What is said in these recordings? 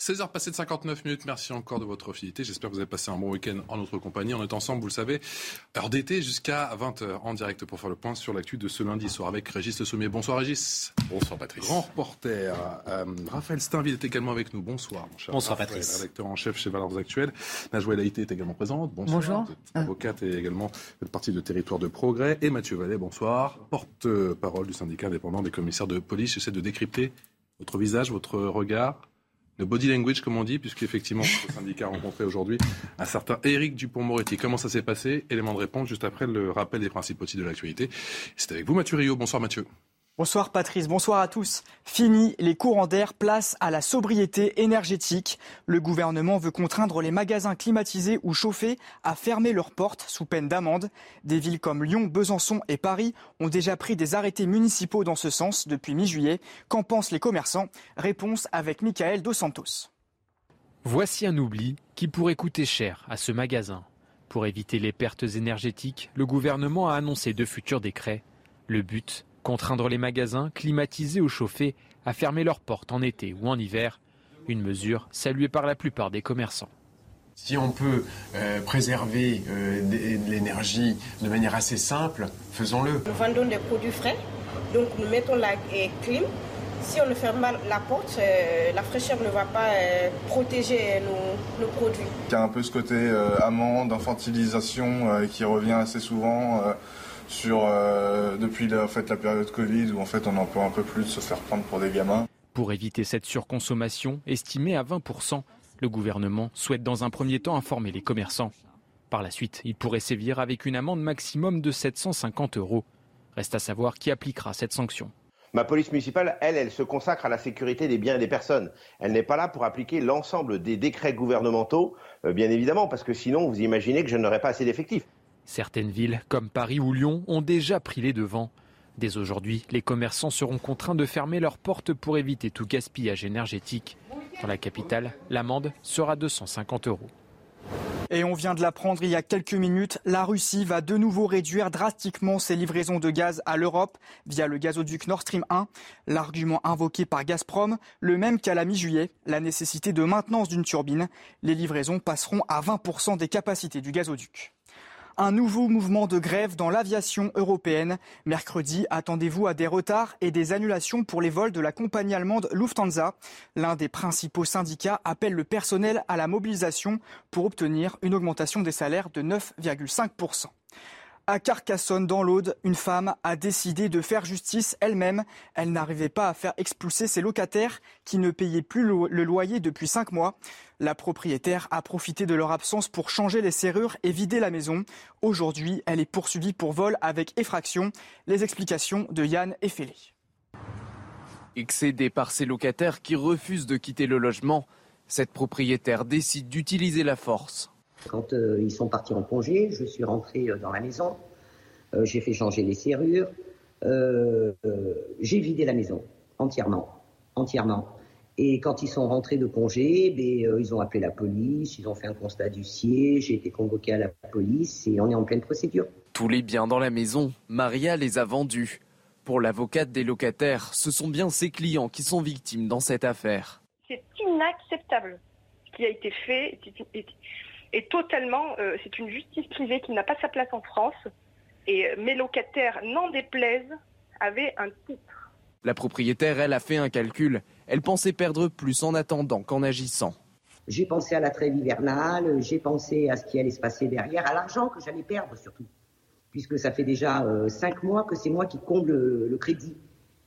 16h passées de 59 minutes. Merci encore de votre fidélité. J'espère que vous avez passé un bon week-end en notre compagnie. On est ensemble, vous le savez, heure d'été jusqu'à 20h en direct pour faire le point sur l'actu de ce lundi soir avec Régis Le Sommier. Bonsoir Régis. Bonsoir Patrice. Grand reporter. Euh, Raphaël Steinville est également avec nous. Bonsoir mon cher. Bonsoir Raphaël, Patrice. Rédacteur en chef chez Valeurs Actuelles. Najwa Haïté est également présente. Bonsoir. Bonjour. Vous êtes Avocate et également partie de Territoire de Progrès. Et Mathieu Vallet, bonsoir. Porte-parole du syndicat indépendant des commissaires de police. J'essaie de décrypter votre visage, votre regard. Le body language, comme on dit, puisqu'effectivement, le syndicat a rencontré aujourd'hui un certain Éric Dupont-Moretti. Comment ça s'est passé? Élément de réponse juste après le rappel des principaux titres de l'actualité. C'est avec vous, Mathieu Rio. Bonsoir, Mathieu. Bonsoir Patrice, bonsoir à tous. Fini les courants d'air, place à la sobriété énergétique. Le gouvernement veut contraindre les magasins climatisés ou chauffés à fermer leurs portes sous peine d'amende. Des villes comme Lyon, Besançon et Paris ont déjà pris des arrêtés municipaux dans ce sens depuis mi-juillet. Qu'en pensent les commerçants? Réponse avec Michael Dos Santos. Voici un oubli qui pourrait coûter cher à ce magasin. Pour éviter les pertes énergétiques, le gouvernement a annoncé de futurs décrets. Le but Contraindre les magasins, climatisés ou chauffés, à fermer leurs portes en été ou en hiver. Une mesure saluée par la plupart des commerçants. Si on peut euh, préserver euh, de, de l'énergie de manière assez simple, faisons-le. Nous vendons des produits frais, donc nous mettons la euh, clim. Si on ne ferme pas la porte, euh, la fraîcheur ne va pas euh, protéger nos, nos, produits. Il y a un peu ce côté euh, amende, infantilisation euh, qui revient assez souvent euh, depuis la, en fait, la période Covid où en fait, on en peut un peu plus de se faire prendre pour des gamins. Pour éviter cette surconsommation, estimée à 20%, le gouvernement souhaite dans un premier temps informer les commerçants. Par la suite, il pourrait sévir avec une amende maximum de 750 euros. Reste à savoir qui appliquera cette sanction. Ma police municipale, elle, elle se consacre à la sécurité des biens et des personnes. Elle n'est pas là pour appliquer l'ensemble des décrets gouvernementaux, euh, bien évidemment, parce que sinon, vous imaginez que je n'aurais pas assez d'effectifs. Certaines villes, comme Paris ou Lyon, ont déjà pris les devants. Dès aujourd'hui, les commerçants seront contraints de fermer leurs portes pour éviter tout gaspillage énergétique. Dans la capitale, l'amende sera 250 euros. Et on vient de l'apprendre il y a quelques minutes, la Russie va de nouveau réduire drastiquement ses livraisons de gaz à l'Europe via le gazoduc Nord Stream 1. L'argument invoqué par Gazprom, le même qu'à la mi-juillet, la nécessité de maintenance d'une turbine. Les livraisons passeront à 20% des capacités du gazoduc. Un nouveau mouvement de grève dans l'aviation européenne. Mercredi, attendez-vous à des retards et des annulations pour les vols de la compagnie allemande Lufthansa. L'un des principaux syndicats appelle le personnel à la mobilisation pour obtenir une augmentation des salaires de 9,5%. À Carcassonne, dans l'Aude, une femme a décidé de faire justice elle-même. Elle n'arrivait pas à faire expulser ses locataires qui ne payaient plus le loyer depuis cinq mois. La propriétaire a profité de leur absence pour changer les serrures et vider la maison. Aujourd'hui, elle est poursuivie pour vol avec effraction. Les explications de Yann Effelé. Excédée par ses locataires qui refusent de quitter le logement, cette propriétaire décide d'utiliser la force. Quand euh, ils sont partis en congé, je suis rentré dans la maison, euh, j'ai fait changer les serrures, euh, j'ai vidé la maison entièrement, entièrement. Et quand ils sont rentrés de congé, ben, ils ont appelé la police, ils ont fait un constat d'huissier, j'ai été convoqué à la police et on est en pleine procédure. Tous les biens dans la maison, Maria les a vendus. Pour l'avocate des locataires, ce sont bien ses clients qui sont victimes dans cette affaire. C'est inacceptable ce qui a été fait. Et totalement, euh, c'est une justice privée qui n'a pas sa place en France. Et euh, mes locataires, n'en déplaisent, avaient un titre. La propriétaire, elle, a fait un calcul. Elle pensait perdre plus en attendant qu'en agissant. J'ai pensé à la trêve hivernale, j'ai pensé à ce qui allait se passer derrière, à l'argent que j'allais perdre surtout. Puisque ça fait déjà euh, cinq mois que c'est moi qui comble le, le, crédit.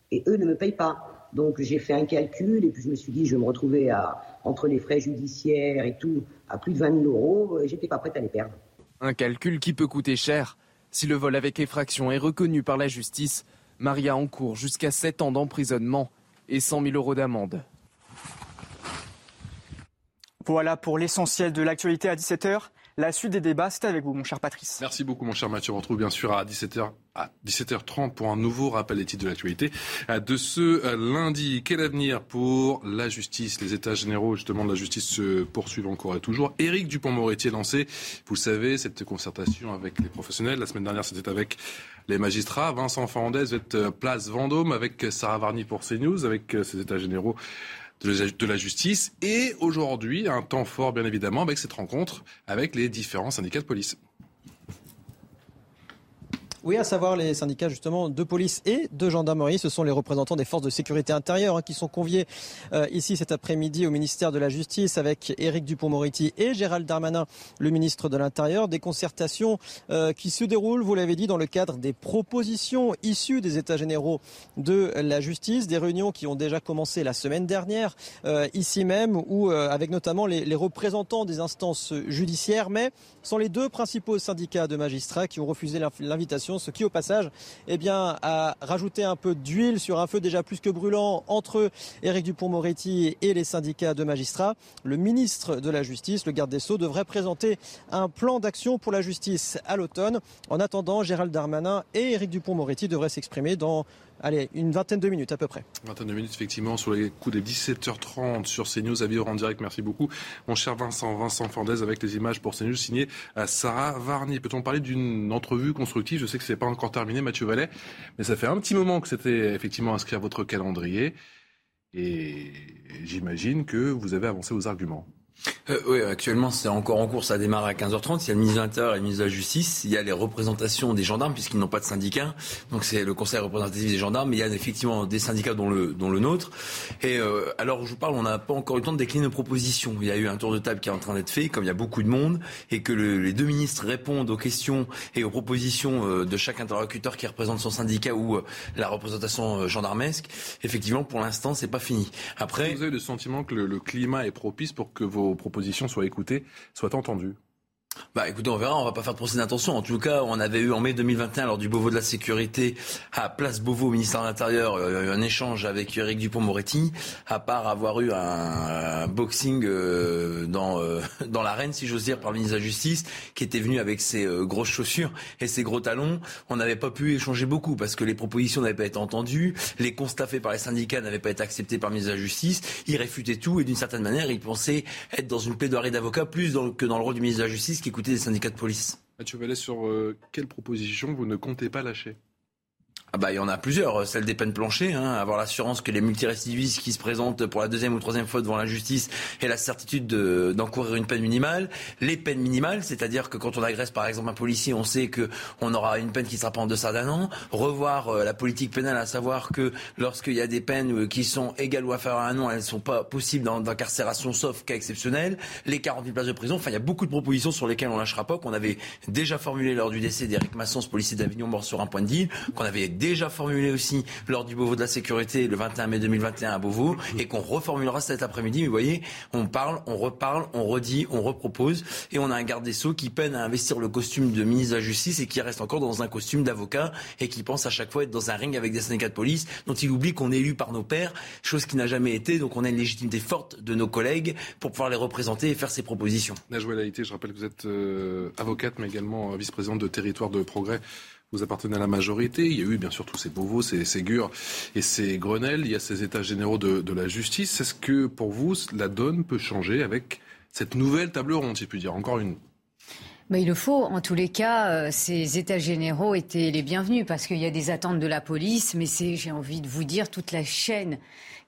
Et eux ne me payent pas. Donc j'ai fait un calcul et puis je me suis dit, je vais me retrouver à, entre les frais judiciaires et tout, à plus de 20 000 euros, et j'étais pas prête à les perdre. Un calcul qui peut coûter cher. Si le vol avec effraction est reconnu par la justice, Maria encourt jusqu'à 7 ans d'emprisonnement et 100 000 euros d'amende. Voilà pour l'essentiel de l'actualité à 17h. La suite des débats, c'est avec vous, mon cher Patrice. Merci beaucoup, mon cher Mathieu. On retrouve bien sûr à 17h, à 17h30 pour un nouveau rappel des titres de l'actualité de ce euh, lundi. Quel avenir pour la justice? Les états généraux, justement, de la justice se poursuivent encore et toujours. Éric Dupont-Moretti est lancé, vous le savez, cette concertation avec les professionnels. La semaine dernière, c'était avec les magistrats. Vincent Fernandez va être euh, place Vendôme avec Sarah Varny pour CNews, avec euh, états généraux de la justice. Et aujourd'hui, un temps fort, bien évidemment, avec cette rencontre avec les différents syndicats de police. Oui, à savoir les syndicats justement de police et de gendarmerie. Ce sont les représentants des forces de sécurité intérieure hein, qui sont conviés euh, ici cet après-midi au ministère de la Justice avec Éric Dupont-Moretti et Gérald Darmanin, le ministre de l'Intérieur. Des concertations euh, qui se déroulent, vous l'avez dit, dans le cadre des propositions issues des États généraux de la justice. Des réunions qui ont déjà commencé la semaine dernière euh, ici même, ou avec notamment les, les représentants des instances judiciaires, mais sont les deux principaux syndicats de magistrats qui ont refusé l'invitation ce qui au passage eh a rajouté un peu d'huile sur un feu déjà plus que brûlant entre Éric Dupont-Moretti et les syndicats de magistrats. Le ministre de la Justice, le garde des Sceaux, devrait présenter un plan d'action pour la justice à l'automne. En attendant, Gérald Darmanin et Éric Dupont-Moretti devraient s'exprimer dans allez, une vingtaine de minutes à peu près. Vingtaine de minutes, effectivement, sur les coups des 17h30 sur CNews à vivre en direct. Merci beaucoup, mon cher Vincent, Vincent Fandez, avec les images pour CNews signées à Sarah Varny. Peut-on parler d'une entrevue constructive? Je sais que ce n'est pas encore terminé, Mathieu Vallet, mais ça fait un petit moment que c'était effectivement inscrit à votre calendrier. Et j'imagine que vous avez avancé vos arguments. Euh, oui, actuellement, c'est encore en cours. Ça démarre à 15h30. Il y a le ministre de l'Intérieur et le ministre de la Justice. Il y a les représentations des gendarmes, puisqu'ils n'ont pas de syndicat. Donc, c'est le conseil représentatif des gendarmes. Mais il y a effectivement des syndicats, dont le, nôtre. Et euh, alors, je vous parle, on n'a pas encore eu le temps de décliner nos propositions. Il y a eu un tour de table qui est en train d'être fait, comme il y a beaucoup de monde, et que le, les deux ministres répondent aux questions et aux propositions euh, de chaque interlocuteur qui représente son syndicat ou la représentation gendarmesque. Effectivement, pour l'instant, c'est pas fini. Après, vous avez le sentiment que le climat est propice pour que vos propositions soient écoutées, soient entendues bah écoutez, on verra, on va pas faire de procès d'intention. En tout cas, on avait eu en mai 2021, lors du Beauvau de la sécurité, à Place Beauvau, au ministère de l'Intérieur, euh, un échange avec Eric Dupont-Moretti, à part avoir eu un, boxing euh, dans, euh, dans l'arène, si j'ose dire, par le ministre de la Justice, qui était venu avec ses grosses chaussures et ses gros talons. On n'avait pas pu échanger beaucoup, parce que les propositions n'avaient pas été entendues, les constats faits par les syndicats n'avaient pas été acceptés par le ministre de la Justice, il réfutait tout, et d'une certaine manière, il pensait être dans une plaidoirie d'avocat plus que dans le rôle du ministre de la Justice, qui écoutait des syndicats de police. Mathieu Vallet, sur euh, quelle proposition vous ne comptez pas lâcher? Ah bah, il y en a plusieurs. Euh, celle des peines planchées, hein, avoir l'assurance que les multirécidivistes qui se présentent pour la deuxième ou troisième fois devant la justice aient la certitude d'encourir une peine minimale. Les peines minimales, c'est-à-dire que quand on agresse par exemple un policier, on sait que on aura une peine qui sera pas en deçà d'un an. Revoir euh, la politique pénale, à savoir que lorsqu'il y a des peines euh, qui sont égales ou inférieures à un an, elles ne sont pas possibles d'incarcération sauf cas exceptionnel. Les 40 000 places de prison. Enfin, il y a beaucoup de propositions sur lesquelles on lâchera pas, qu'on avait déjà formulées lors du décès d'Éric Masson, ce policier d'Avignon mort sur un point de deal, qu'on avait déjà formulé aussi lors du Beauvau de la sécurité le 21 mai 2021 à Beauvau et qu'on reformulera cet après-midi. Mais vous voyez, on parle, on reparle, on redit, on repropose et on a un garde des Sceaux qui peine à investir le costume de ministre de la Justice et qui reste encore dans un costume d'avocat et qui pense à chaque fois être dans un ring avec des syndicats de police dont il oublie qu'on est élu par nos pairs, chose qui n'a jamais été. Donc on a une légitimité forte de nos collègues pour pouvoir les représenter et faire ses propositions. Je rappelle que vous êtes euh, avocate mais également vice-présidente de Territoire de Progrès vous appartenez à la majorité. Il y a eu bien sûr tous ces Beauvaux, ces Ségur et ces Grenelles. Il y a ces états généraux de, la justice. Est-ce que pour vous, la donne peut changer avec cette nouvelle table ronde, si je puis dire? Encore une. Mais il le faut. En tous les cas, euh, ces états généraux étaient les bienvenus parce qu'il y a des attentes de la police, mais c'est, j'ai envie de vous dire, toute la chaîne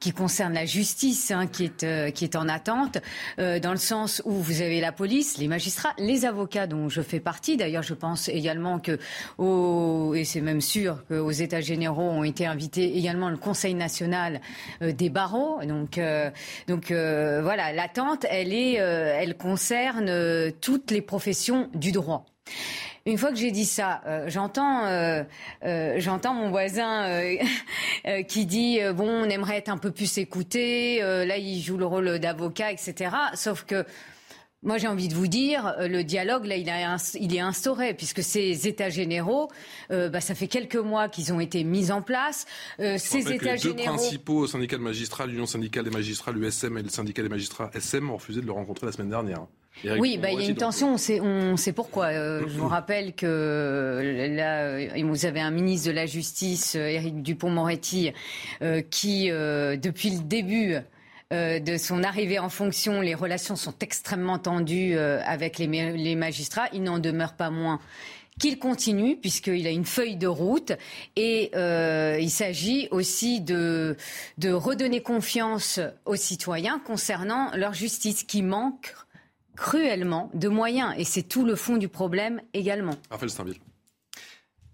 qui concerne la justice, hein, qui, est, euh, qui est en attente, euh, dans le sens où vous avez la police, les magistrats, les avocats dont je fais partie. D'ailleurs, je pense également que, au, et c'est même sûr qu'aux États généraux ont été invités également le Conseil national euh, des barreaux. Donc, donc voilà, l'attente, elle est, elle concerne toutes les professions du droit. Une fois que j'ai dit ça, euh, j'entends, euh, euh, j'entends mon voisin qui dit bon, on aimerait être un peu plus écouté. là, il joue le rôle d'avocat, etc. Sauf que moi, j'ai envie de vous dire, le dialogue, là, il, a, il est instauré, puisque ces États généraux, euh, bah, ça fait quelques mois qu'ils ont été mis en place. Euh, ces États les deux principaux syndicats de magistrats, l'Union syndicale des magistrats, l'USM et le syndicat des magistrats SM, ont refusé de le rencontrer la semaine dernière. Oui, bah, il y a une tension, on sait, on sait pourquoi. je vous rappelle que là, vous avez un ministre de la Justice, Éric Dupont-Moretti, qui, depuis le début, euh, de son arrivée en fonction, les relations sont extrêmement tendues euh, avec les, magistrats. Il n'en demeure pas moins qu'il continue puisqu'il a une feuille de route et euh, il s'agit aussi de, de redonner confiance aux citoyens concernant leur justice qui manque cruellement de moyens et c'est tout le fond du problème également.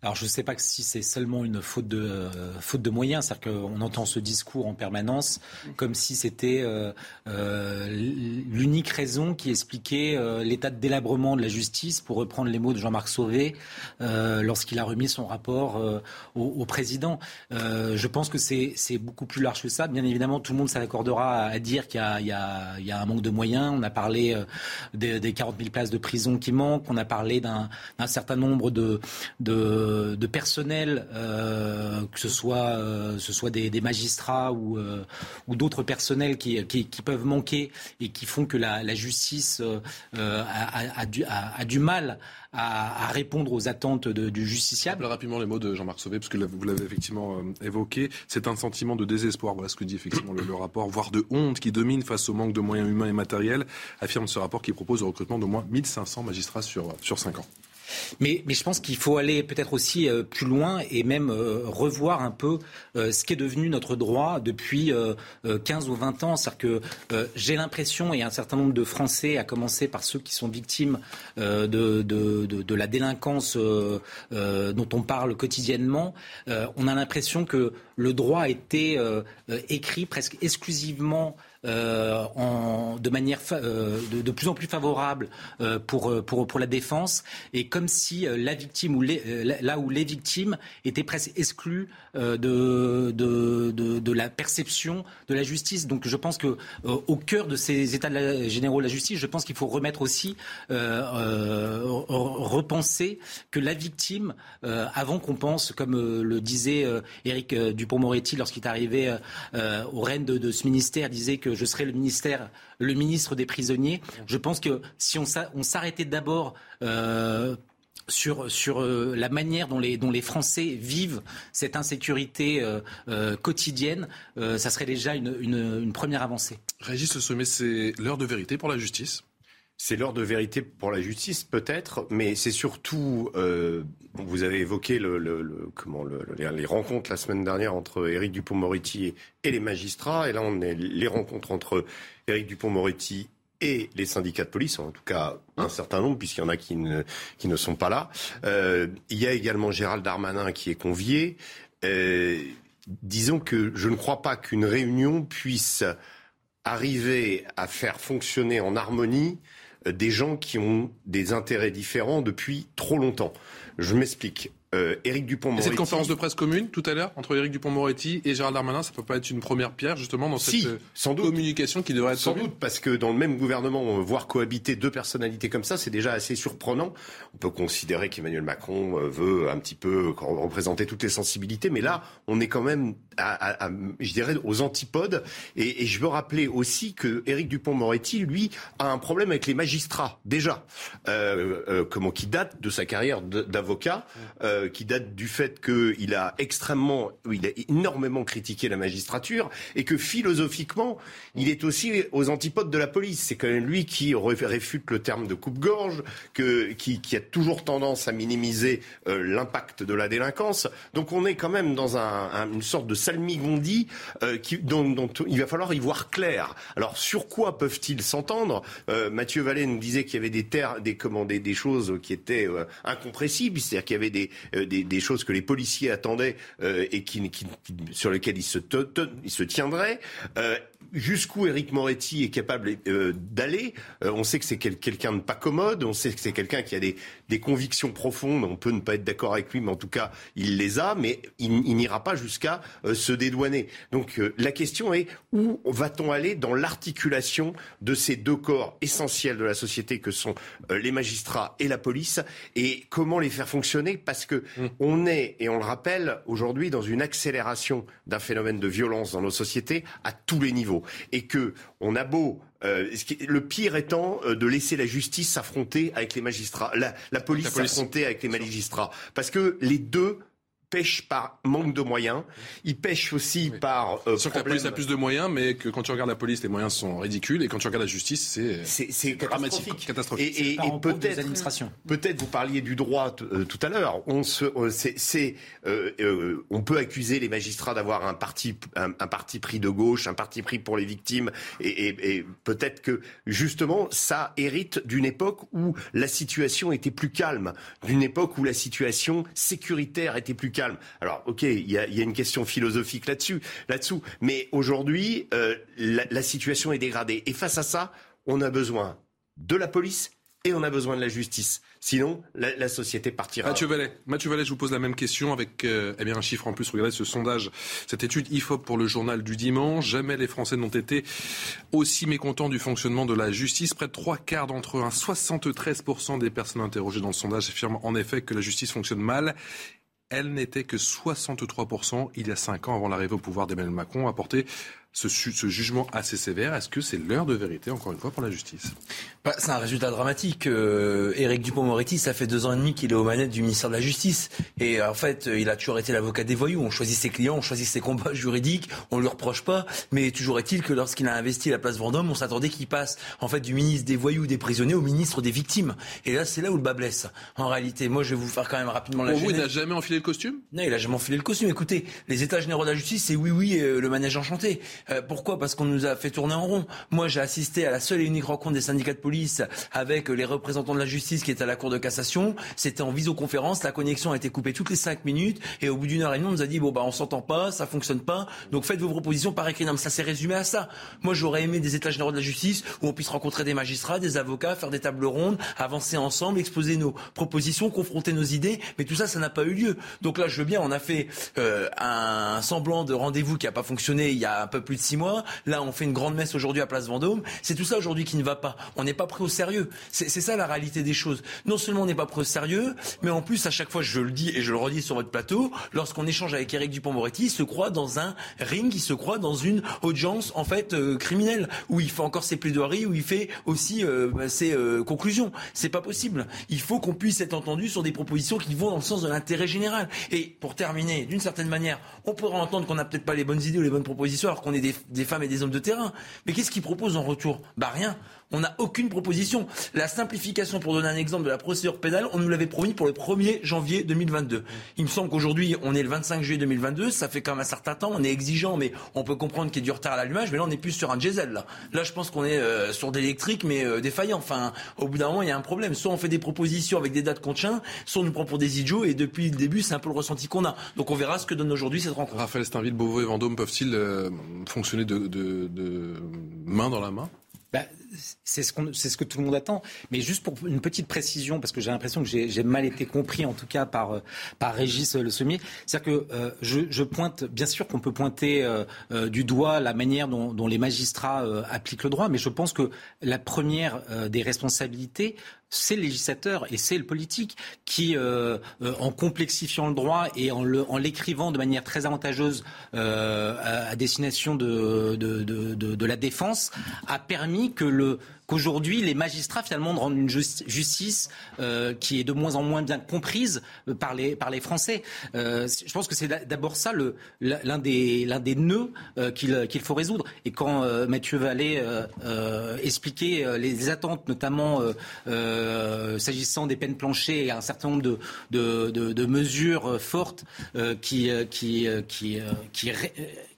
Alors je ne sais pas si c'est seulement une faute de, euh, faute de moyens, c'est-à-dire qu'on entend ce discours en permanence comme si c'était euh, euh, l'unique raison qui expliquait l'état de délabrement de la justice, pour reprendre les mots de Jean-Marc Sauvé lorsqu'il a remis son rapport au, président. je pense que c'est beaucoup plus large que ça. Bien évidemment, tout le monde s'accordera à dire qu'il y, y, a un manque de moyens. On a parlé des, des 40 000 places de prison qui manquent. On a parlé d'un certain nombre de, de de, personnel, euh, que ce soit, euh, des, magistrats ou, euh, d'autres personnels qui, peuvent manquer et qui font que la, justice a, du, a, du, mal à, répondre aux attentes du justiciable. Rapidement les mots de Jean-Marc Sauvé, parce que vous l'avez effectivement évoqué, c'est un sentiment de désespoir, voilà ce que dit effectivement le, rapport, voire de honte qui domine face au manque de moyens humains et matériels, affirme ce rapport qui propose le recrutement d'au moins 1500 magistrats sur, sur 5 ans. Mais, je pense qu'il faut aller peut-être aussi euh, plus loin et même euh, revoir un peu euh, ce qui est devenu notre droit depuis 15 ou 20 ans. C'est-à-dire que j'ai l'impression, et un certain nombre de Français, à commencer par ceux qui sont victimes de, de, la délinquance dont on parle quotidiennement, on a l'impression que le droit a été écrit presque exclusivement euh, de manière euh, de, plus en plus favorable euh, pour, pour, pour la défense, et comme si la victime ou là où les victimes étaient presque exclues de, de, de, la perception de la justice. Donc je pense que au cœur de ces états généraux de la justice, je pense qu'il faut remettre aussi repenser que la victime, avant qu'on pense, comme le disait Éric Dupont-Moretti lorsqu'il est arrivé au règne de ce ministère, disait que je serais le ministère, le ministre des prisonniers. Je pense que si on s'arrêtait d'abord euh, sur, euh, la manière dont les, Français vivent cette insécurité euh, quotidienne, ça serait déjà une, une première avancée. Régis Le Sommet, c'est l'heure de vérité pour la justice c'est l'heure de vérité pour la justice, peut-être, mais c'est surtout. Euh, vous avez évoqué le, comment, les rencontres la semaine dernière entre Éric Dupont-Moretti et, les magistrats, et là on est les rencontres entre Éric Dupont-Moretti et les syndicats de police, en tout cas un certain nombre, puisqu'il y en a qui ne, sont pas là. Euh, il y a également Gérald Darmanin qui est convié. Euh, disons que je ne crois pas qu'une réunion puisse arriver à faire fonctionner en harmonie des gens qui ont des intérêts différents depuis trop longtemps. Je m'explique. Euh, Éric Dupont-Moretti. Cette conférence de presse commune tout à l'heure entre Éric Dupont-Moretti et Gérald Darmanin, ça peut pas être une première pierre justement dans cette euh, sans communication qui devrait être sans doute parce que dans le même gouvernement voir cohabiter deux personnalités comme ça, c'est déjà assez surprenant. On peut considérer qu'Emmanuel Macron veut un petit peu représenter toutes les sensibilités, mais là, on est quand même, à, je dirais, aux antipodes. Et, et je veux rappeler aussi que Éric Dupont-Moretti, lui, a un problème avec les magistrats déjà, euh, euh, comment qui date de sa carrière d'avocat. Euh, euh, qui date du fait qu'il a extrêmement, il a énormément critiqué la magistrature et que philosophiquement, il est aussi aux antipodes de la police. C'est quand même lui qui réfute le terme de coupe-gorge, qui, a toujours tendance à minimiser euh, l'impact de la délinquance. Donc on est quand même dans une sorte de salmigondie euh, dont, il va falloir y voir clair. Alors sur quoi peuvent-ils s'entendre? Mathieu Vallée nous disait qu'il y avait des des, des, choses qui étaient incompressibles, c'est-à-dire qu'il y avait des, euh, des, choses que les policiers attendaient euh, et qui, sur lesquelles ils se, tiendraient. Euh, jusqu'où Éric Moretti est capable d'aller? On sait que c'est quelqu'un de pas commode, on sait que c'est quelqu'un qui a des, des, convictions profondes. On peut ne pas être d'accord avec lui, mais en tout cas, il les a, mais il, n'ira pas jusqu'à euh, se dédouaner. Donc la question est où va-t-on aller dans l'articulation de ces deux corps essentiels de la société que sont les magistrats et la police et comment les faire fonctionner? Parce que mmh. on est et on le rappelle aujourd'hui dans une accélération d'un phénomène de violence dans nos sociétés à tous les niveaux et que on a beau euh, le pire étant euh, de laisser la justice s'affronter avec les magistrats, la, police, la police. s'affronter avec les magistrats, parce que les deux pêche par manque de moyens. Il pêche aussi par. Euh, sûr que la police a plus de moyens, mais que quand tu regardes la police, les moyens sont ridicules, et quand tu regardes la justice, c'est c'est dramatique, catastrophique. Et, et, peut-être peut-être vous parliez du droit euh, tout à l'heure. On se, euh, c'est, euh, euh, on peut accuser les magistrats d'avoir un parti un, un, parti pris de gauche, un parti pris pour les victimes, et, et peut-être que justement ça hérite d'une époque où la situation était plus calme, d'une époque où la situation sécuritaire était plus calme alors, ok, il y a, une question philosophique là-dessus, là-dessous, mais aujourd'hui, euh, la, situation est dégradée. Et face à ça, on a besoin de la police et on a besoin de la justice. Sinon, la, société partira. Mathieu Vallet, Mathieu Vallet, je vous pose la même question avec euh, eh bien, un chiffre en plus. Regardez ce sondage, cette étude IFOP pour le journal du dimanche. Jamais les Français n'ont été aussi mécontents du fonctionnement de la justice. Près de trois quarts d'entre eux, 73% des personnes interrogées dans le sondage affirment en effet que la justice fonctionne mal elle n'était que 63% il y a 5 ans avant l'arrivée au pouvoir d'Emmanuel Macron, a ce, jugement assez sévère. Est-ce que c'est l'heure de vérité, encore une fois, pour la justice? Bah, C'est un résultat dramatique. Euh, Éric Dupont-Moretti, ça fait deux ans et demi qu'il est aux manettes du ministère de la Justice. Et en fait, il a toujours été l'avocat des voyous. On choisit ses clients, on choisit ses combats juridiques, on ne lui reproche pas. Mais toujours est-il que lorsqu'il a investi la place Vendôme, on s'attendait qu'il passe en fait du ministre des voyous, des prisonniers, au ministre des victimes. Et là, c'est là où le bas blesse. En réalité, moi, je vais vous faire quand même rapidement la Pour vous, il n'a jamais enfilé le costume? Non, il n'a jamais enfilé le costume. Écoutez, les États généraux de la justice, c'est oui, oui, euh, le manège enchanté. Euh, pourquoi? Parce qu'on nous a fait tourner en rond. Moi, j'ai assisté à la seule et unique rencontre des syndicats de police avec les représentants de la justice qui étaient à la Cour de cassation. C'était en visioconférence. La connexion a été coupée toutes les cinq minutes. Et au bout d'une heure et demie, on nous a dit, bon, bah, on s'entend pas, ça fonctionne pas. Donc faites vos propositions par écrit. Non, mais ça s'est résumé à ça. Moi, j'aurais aimé des états généraux de la justice où on puisse rencontrer des magistrats, des avocats, faire des tables rondes, avancer ensemble, exposer nos propositions, confronter nos idées. Mais tout ça, ça n'a pas eu lieu. Donc là, je veux bien, on a fait euh, un semblant de rendez-vous qui n'a pas fonctionné il y a un peu plus de six mois. Là, on fait une grande messe aujourd'hui à Place Vendôme. C'est tout ça aujourd'hui qui ne va pas. On n'est pas pris au sérieux. C'est ça la réalité des choses. Non seulement on n'est pas pris au sérieux, mais en plus, à chaque fois, je le dis et je le redis sur votre plateau, lorsqu'on échange avec Éric Dupont-Moretti, il se croit dans un ring, il se croit dans une audience, en fait, euh, criminelle, où il fait encore ses plaidoiries, où il fait aussi euh, bah, ses euh, conclusions. C'est pas possible. Il faut qu'on puisse être entendu sur des propositions qui vont dans le sens de l'intérêt général. Et pour terminer, d'une certaine manière, on pourra entendre qu'on n'a peut-être pas les bonnes idées ou les bonnes propositions alors qu'on est des, des femmes et des hommes de terrain. Mais qu'est-ce qu'ils proposent en retour? Bah rien. On n'a aucune proposition. La simplification, pour donner un exemple de la procédure pénale, on nous l'avait promis pour le 1er janvier 2022. Il me semble qu'aujourd'hui, on est le 25 juillet 2022, ça fait quand même un certain temps, on est exigeant, mais on peut comprendre qu'il y a du retard à l'allumage, mais là, on n'est plus sur un diesel. Là, là je pense qu'on est euh, sur d'électrique, mais euh, défaillant. Enfin, au bout d'un moment, il y a un problème. Soit on fait des propositions avec des dates qu'on tient, soit on nous prend pour des idiots, et depuis le début, c'est un peu le ressenti qu'on a. Donc on verra ce que donne aujourd'hui cette rencontre. Raphaël Steinville, Beauvau et Vendôme peuvent-ils euh, fonctionner de, de, de main dans la main? Bah, c'est ce, ce, que tout le monde attend. Mais juste pour une petite précision, parce que j'ai l'impression que j'ai mal été compris, en tout cas par, euh, par Régis Le Sommier. C'est-à-dire que euh, je, pointe, bien sûr qu'on peut pointer euh, du doigt la manière dont les magistrats appliquent le droit, mais je pense que la première des responsabilités, c'est le législateur et c'est le politique qui, euh, euh, en complexifiant le droit et en, l'écrivant de manière très avantageuse euh, à, destination de, de, la défense, a permis que le qu'aujourd'hui les magistrats finalement rendent une justice euh, qui est de moins en moins bien comprise euh, par les, par les Français. Euh, je pense que c'est d'abord ça l'un des, des nœuds qu'il faut résoudre. Et quand Mathieu Vallée expliquait les attentes, notamment s'agissant des peines planchées et un certain nombre de, de, de, de mesures fortes qui, qui, qui, qui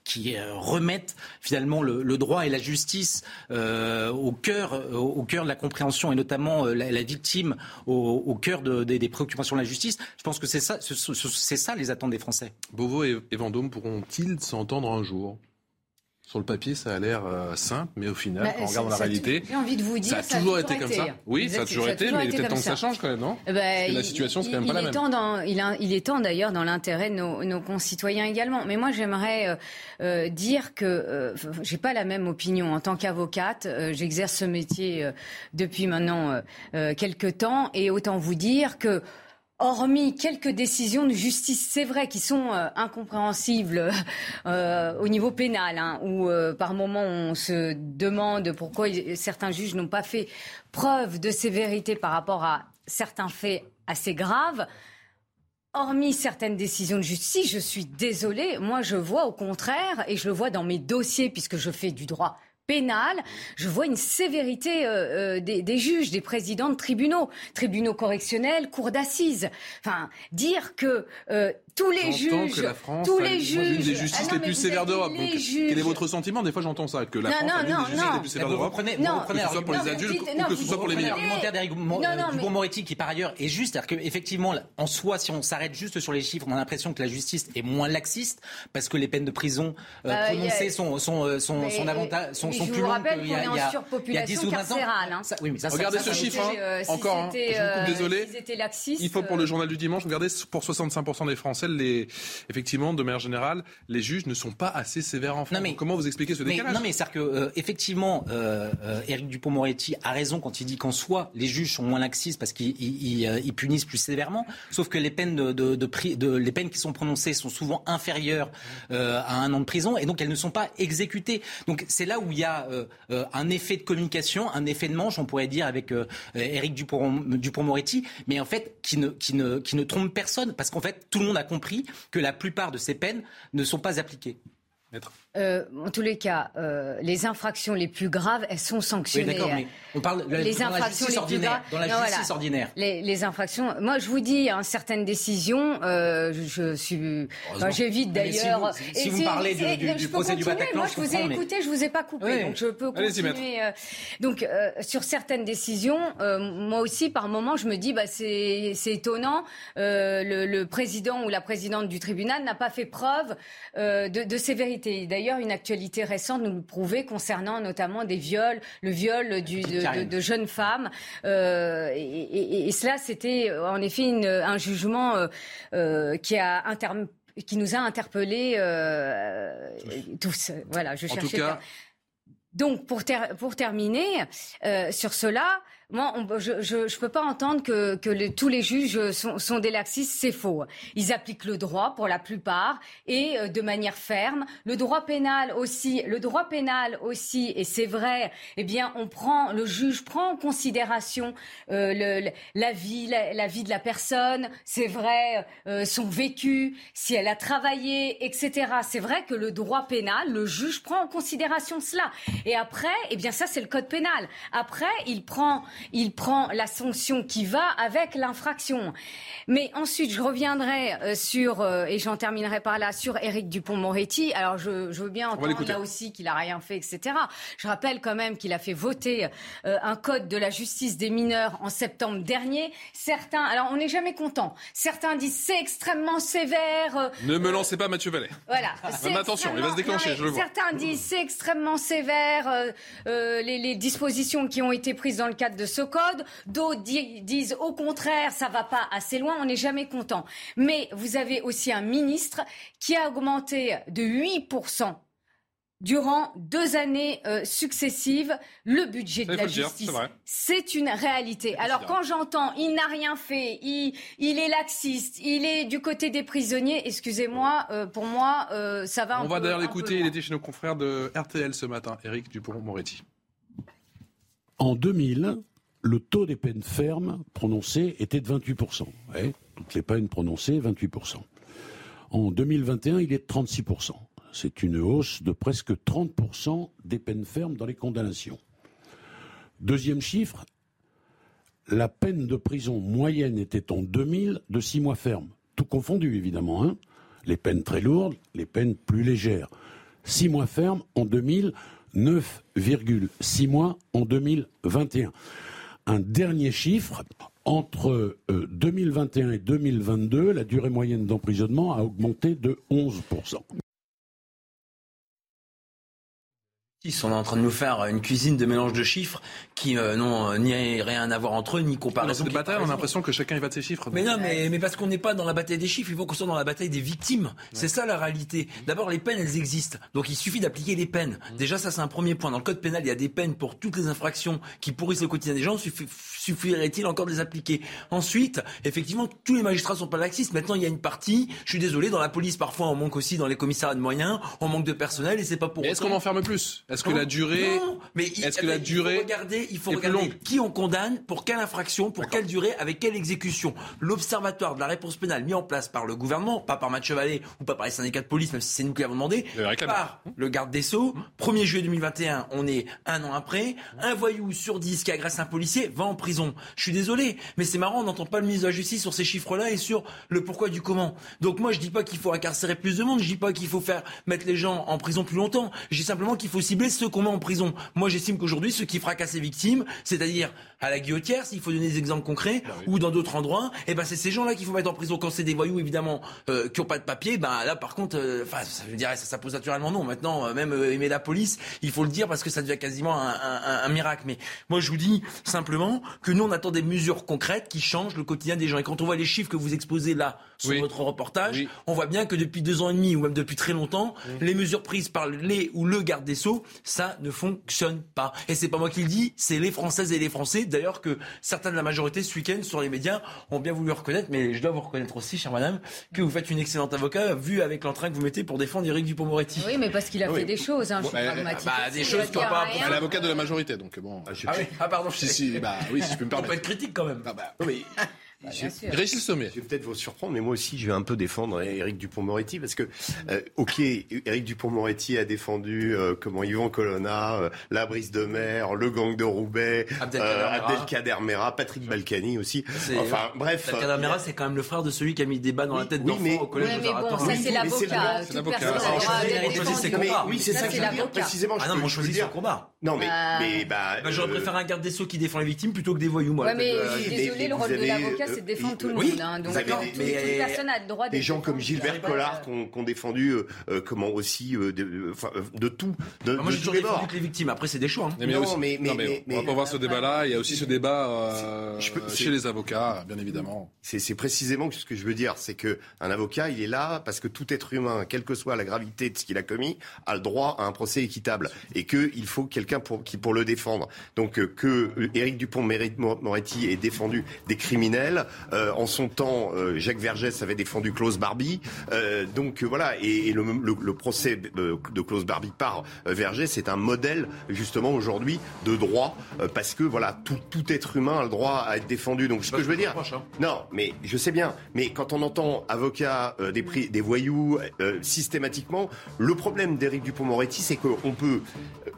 qui euh, remettent finalement le, droit et la justice euh, au cœur euh, au cœur de la compréhension et notamment la, victime au, cœur des préoccupations de la justice. Je pense que c'est ça, ça les attentes des Français. Beauvau et, Vendôme pourront-ils s'entendre un jour? Sur le papier, ça a l'air euh, simple, mais au final, Bah, quand on regarde la réalité, envie de vous dire, ça a toujours été comme ça. Oui, ça a toujours été, mais il était temps que ça change quand même, non Parce que la situation, c'est quand même pas la est même. dans- il, a- il est temps d'ailleurs dans l'intérêt de nos, nos concitoyens également. Mais moi, j'aimerais euh, euh, dire que euh, j'ai pas la même opinion en tant qu'avocate. Euh, J'exerce ce métier euh, depuis maintenant quelques temps, et autant vous dire que Hormis quelques décisions de justice, c'est vrai, qui sont euh, incompréhensibles euh, au niveau pénal, hein, où euh, par moment on se demande pourquoi certains juges n'ont pas fait preuve de sévérité par rapport à certains faits assez graves. Hormis certaines décisions de justice, je suis désolée, moi je vois au contraire, et je le vois dans mes dossiers puisque je fais du droit pénal, je vois une sévérité euh, euh, des, des juges, des présidents de tribunaux, tribunaux correctionnels, cours d'assises. Enfin, dire que euh, tous les juges, que la France tous les juges, une des Ah justices non, les mais plus vous sévères d'Europe. les Donc, juges. quel est votre sentiment Des fois, j'entends ça, que la Non, France non, a l'une des non, justices non. les plus sévères Vous d'Europe, reprenez, ou vous reprenez que ce soit pour les Non, vous adultes dites- ou non, que ce vous soit pour les reprenez mineurs. l'argumentaire d'Éric Non, euh, non, Dupond-Moretti qui par ailleurs est juste, c'est-à-dire qu'effectivement, en soi, si on s'arrête juste sur les chiffres, on a l'impression que la justice est moins laxiste parce que les peines de prison euh, Bah, prononcées sont, sont, euh, sont, sont, davantage, sont, plus vous longues qu'il y a, est il y a- surpopulation il y a 10 ou 20 ans. Regardez ce chiffre, encore, vous désolé. Il faut pour le journal du dimanche, regardez, pour 65% des Français, les, effectivement, de manière générale, les juges ne sont pas assez sévères en France. Mais- Comment vous expliquez ce Mais, décalage? non, mais c'est-à-dire que euh, effectivement, euh, euh, Éric Dupond-Moretti a raison quand il dit qu'en soi, les juges sont moins laxistes parce qu'ils ils- ils, euh, punissent plus sévèrement. Sauf que les peines de, de, de, pri- de- les peines qui sont prononcées sont souvent inférieures euh, à un an de prison et donc elles ne sont pas exécutées. Donc c'est là où il y a euh, euh, un effet de communication, un effet de manche, on pourrait dire avec euh, Éric Dupond- Dupond-Moretti, mais en fait qui ne, qui ne qui ne trompe personne parce qu'en fait tout le monde a compris que la plupart de ces peines ne sont pas appliquées. Euh, en tous les cas, euh, les infractions les plus graves, elles sont Oui, sanctionnées. d'accord, mais on parle de la, les dans la infractions justice les ordinaire. graves. Dans la Non, justice voilà. ordinaire. Les, les infractions. Moi, je vous dis, hein, certaines décisions, euh, je, je suis. Enfin, J'évite si d'ailleurs. vous- si vous parlez du- du- je du peux procès du continuer. Bataclan, Moi, je je vous ai mais- écouté, je vous ai pas coupé, Oui. donc je peux continuer. euh, Donc, euh, sur certaines décisions, euh, moi aussi, par moment, je me dis, bah, c'est c'est étonnant. euh, le, le président ou la présidente du tribunal n'a pas fait preuve euh, de, de sévérité. D'ailleurs, une actualité récente nous le prouvait concernant notamment des viols, le viol du, de, de- Karine. de jeunes femmes. Euh, et, et- et cela, c'était euh, en effet une- un jugement euh, qui a inter- qui nous a interpellés euh, tous. Voilà, je En cherchais tout cas. Donc, pour, ter- pour terminer, euh, sur cela, moi, je ne je peux pas entendre que, que les- tous les juges sont, sont des laxistes, c'est faux. Ils appliquent le droit pour la plupart et euh, de manière ferme. Le droit pénal aussi, le droit pénal aussi, et c'est vrai, eh bien, on prend, le juge prend en considération euh, le- la vie, la, la vie de la personne, c'est vrai, euh, son vécu, si elle a travaillé, etc. C'est vrai que le droit pénal, le juge prend en considération cela. Et après, eh bien ça c'est le code pénal. Après, il prend, il prend la sanction qui va avec l'infraction. Mais ensuite, je reviendrai euh, sur euh, et j'en terminerai par là sur Éric Dupont-Moretti. Alors je, je veux bien entendre là aussi qu'il a rien fait, etc. Je rappelle quand même qu'il a fait voter euh, un code de la justice des mineurs en septembre dernier. Certains, alors on n'est jamais content. Certains disent c'est extrêmement sévère. ne me lancez pas Mathieu Vallet. voilà. Mais attention, il va se déclencher, Non, je le vois. Certains disent c'est extrêmement sévère euh, les, les dispositions qui ont été prises dans le cadre de ce code. D'autres di- disent au contraire ça va pas assez loin. On n'est jamais content. Mais vous avez aussi un ministre qui a augmenté de 8% durant deux années euh, successives le budget de la justice. c'est une réalité. Alors quand j'entends il n'a rien fait, il, il est laxiste, il est du côté des prisonniers, excusez-moi, euh, pour moi euh, ça va un On va d'ailleurs l'écouter, il était chez nos confrères de RTL ce matin, Éric Dupont-Moretti. En 2000, le taux des peines fermes prononcées était de 28%. Ouais, toutes les peines prononcées, 28%. En 2021, il est de 36%. C'est une hausse de presque 30% des peines fermes dans les condamnations. Deuxième chiffre, la peine de prison moyenne était en 2000 de 6 mois ferme. Tout confondu, évidemment. Hein les peines très lourdes, les peines plus légères. 6 mois ferme en 2000, 9,6 mois en 2021. Un dernier chiffre, entre euh, 2021 et 2022, la durée moyenne d'emprisonnement a augmenté de 11%. On est en train de nous faire une cuisine de mélange de chiffres qui euh, n'ont ni rien à voir entre eux, ni comparaison. Dans cette bataille, on a l'impression que chacun y va de ses chiffres. Mais non, mais, mais parce qu'on n'est pas dans la bataille des chiffres, il faut qu'on soit dans la bataille des victimes. C'est ça la réalité. D'abord, les peines, elles existent. Donc il suffit d'appliquer les peines. Mmh. Déjà, ça c'est un premier point. Dans le code pénal, il y a des peines pour toutes les infractions qui pourrissent le quotidien des gens. Suffirait-il encore de les appliquer? Ensuite, effectivement, tous les magistrats sont pas laxistes. Maintenant, il y a une partie. Je suis désolé, dans la police, parfois, on manque aussi dans les commissariats de moyens, on manque de personnel, et c'est pas pour. Est-ce qu'on enferme plus? Est-ce que la durée non, mais est-ce que la durée il faut regarder, il faut regarder qui on condamne, pour quelle infraction, pour quelle durée, avec quelle exécution. L'observatoire de la réponse pénale mis en place par le gouvernement, pas par Mathieu Vallée ou pas par les syndicats de police, même si c'est nous qui l'avons demandé, par le garde des Sceaux. 1er juillet 2021, on est un an après. Un voyou sur 10 qui agresse un policier va en prison. Je suis désolé, mais c'est marrant, on n'entend pas le ministre de la Justice sur ces chiffres-là et sur le pourquoi du comment. Donc moi, je dis pas qu'il faut incarcérer plus de monde, je dis pas qu'il faut faire mettre les gens en prison plus longtemps. Je dis simplement qu'il faut cibler ceux qu'on met en prison. Moi, j'estime qu'aujourd'hui, ceux qui fracassent les victimes, c'est-à-dire à la guillotière, s'il faut donner des exemples concrets, bah ou dans d'autres endroits, et eh ben c'est ces gens-là qu'il faut mettre en prison. Quand c'est des voyous, évidemment, euh, qui n'ont pas de papier, ben là, par contre, euh, enfin, ça, je dirais, ça, ça pose naturellement non. Maintenant, euh, même aimer la police, il faut le dire parce que ça devient quasiment un, un, un, miracle. Mais moi, je vous dis simplement que nous, on attend des mesures concrètes qui changent le quotidien des gens. Et quand on voit les chiffres que vous exposez là sur votre reportage, on voit bien que depuis deux ans et demi ou même depuis très longtemps, les mesures prises par les ou le garde des sceaux, ça ne fonctionne pas. Et c'est pas moi qui le dis, c'est les Françaises et les Français. D'ailleurs que certains de la majorité ce week-end sur les médias ont bien voulu reconnaître, mais je dois vous reconnaître aussi, chère madame, que vous faites une excellente avocat, vu avec l'entrain que vous mettez pour défendre Éric Dupond-Moretti. Oui, mais parce qu'il a fait des choses, hein, je suis bah, pragmatique. Bah, des choses qu'on pas. l'avocat de la majorité, donc bon. Ah, oui. ah pardon. Si, si, bah oui, si je peux me permettre. On peut être critique quand même. Ah, bah, oui. Bah, Régis Sommet. Je vais peut-être vous surprendre, mais moi aussi, je vais un peu défendre Éric Dupont-Moretti parce que, euh, ok, Éric Dupont-Moretti a défendu euh, comment Yvan Colonna, euh, la brise de mer, le gang de Roubaix, Abdelkader Mera, Patrick Balkany aussi. Enfin, bref. Abdelkader Mera, c'est quand même le frère de celui qui a mis le débat dans la tête oui, d'enfant au collège. Oui, mais bon, ça c'est l'avocat. C'est l'avocat. On choisit ses combats. Oui, c'est ça que je veux dire précisément. Ah non, mais on choisit son combat. Non, mais, mais bah. J'aurais préféré un garde des sceaux qui défend les victimes plutôt que des voyous, moi. Ouais, mais désolé, le rôle de l'avocat, c'est de défendre tout le monde. Hein, donc, toute, mais, toute personne a le droit des gens comme Gilbert Collard qui ont, défendu euh, euh, comment aussi euh, de, de, tout. De, moi, j'ai toujours défendu les victimes. Après, c'est des choix. Hein. Mais, non, aussi, mais, non, mais, on va pas voir ce débat-là. Il y a aussi ce débat euh, chez les avocats, bien évidemment. C'est précisément ce que je veux dire. C'est que un avocat, il est là parce que tout être humain, quelle que soit la gravité de ce qu'il a commis, a le droit à un procès équitable et qu'il faut quelqu'un pour, qui pour le défendre. Donc que Éric Dupont-Moretti ait défendu des criminels en son temps. Jacques Vergès avait défendu Klaus Barbie. Euh, donc voilà, et, et le, le, le, procès de Klaus Barbie par euh, Vergès, c'est un modèle justement aujourd'hui de droit, euh, parce que voilà, tout, tout, être humain a le droit à être défendu. Donc ce que je veux dire, hein. non, mais je sais bien, mais quand on entend avocat euh, des, prix, des voyous systématiquement, le problème d'Éric Dupond-Moretti, c'est qu'on peut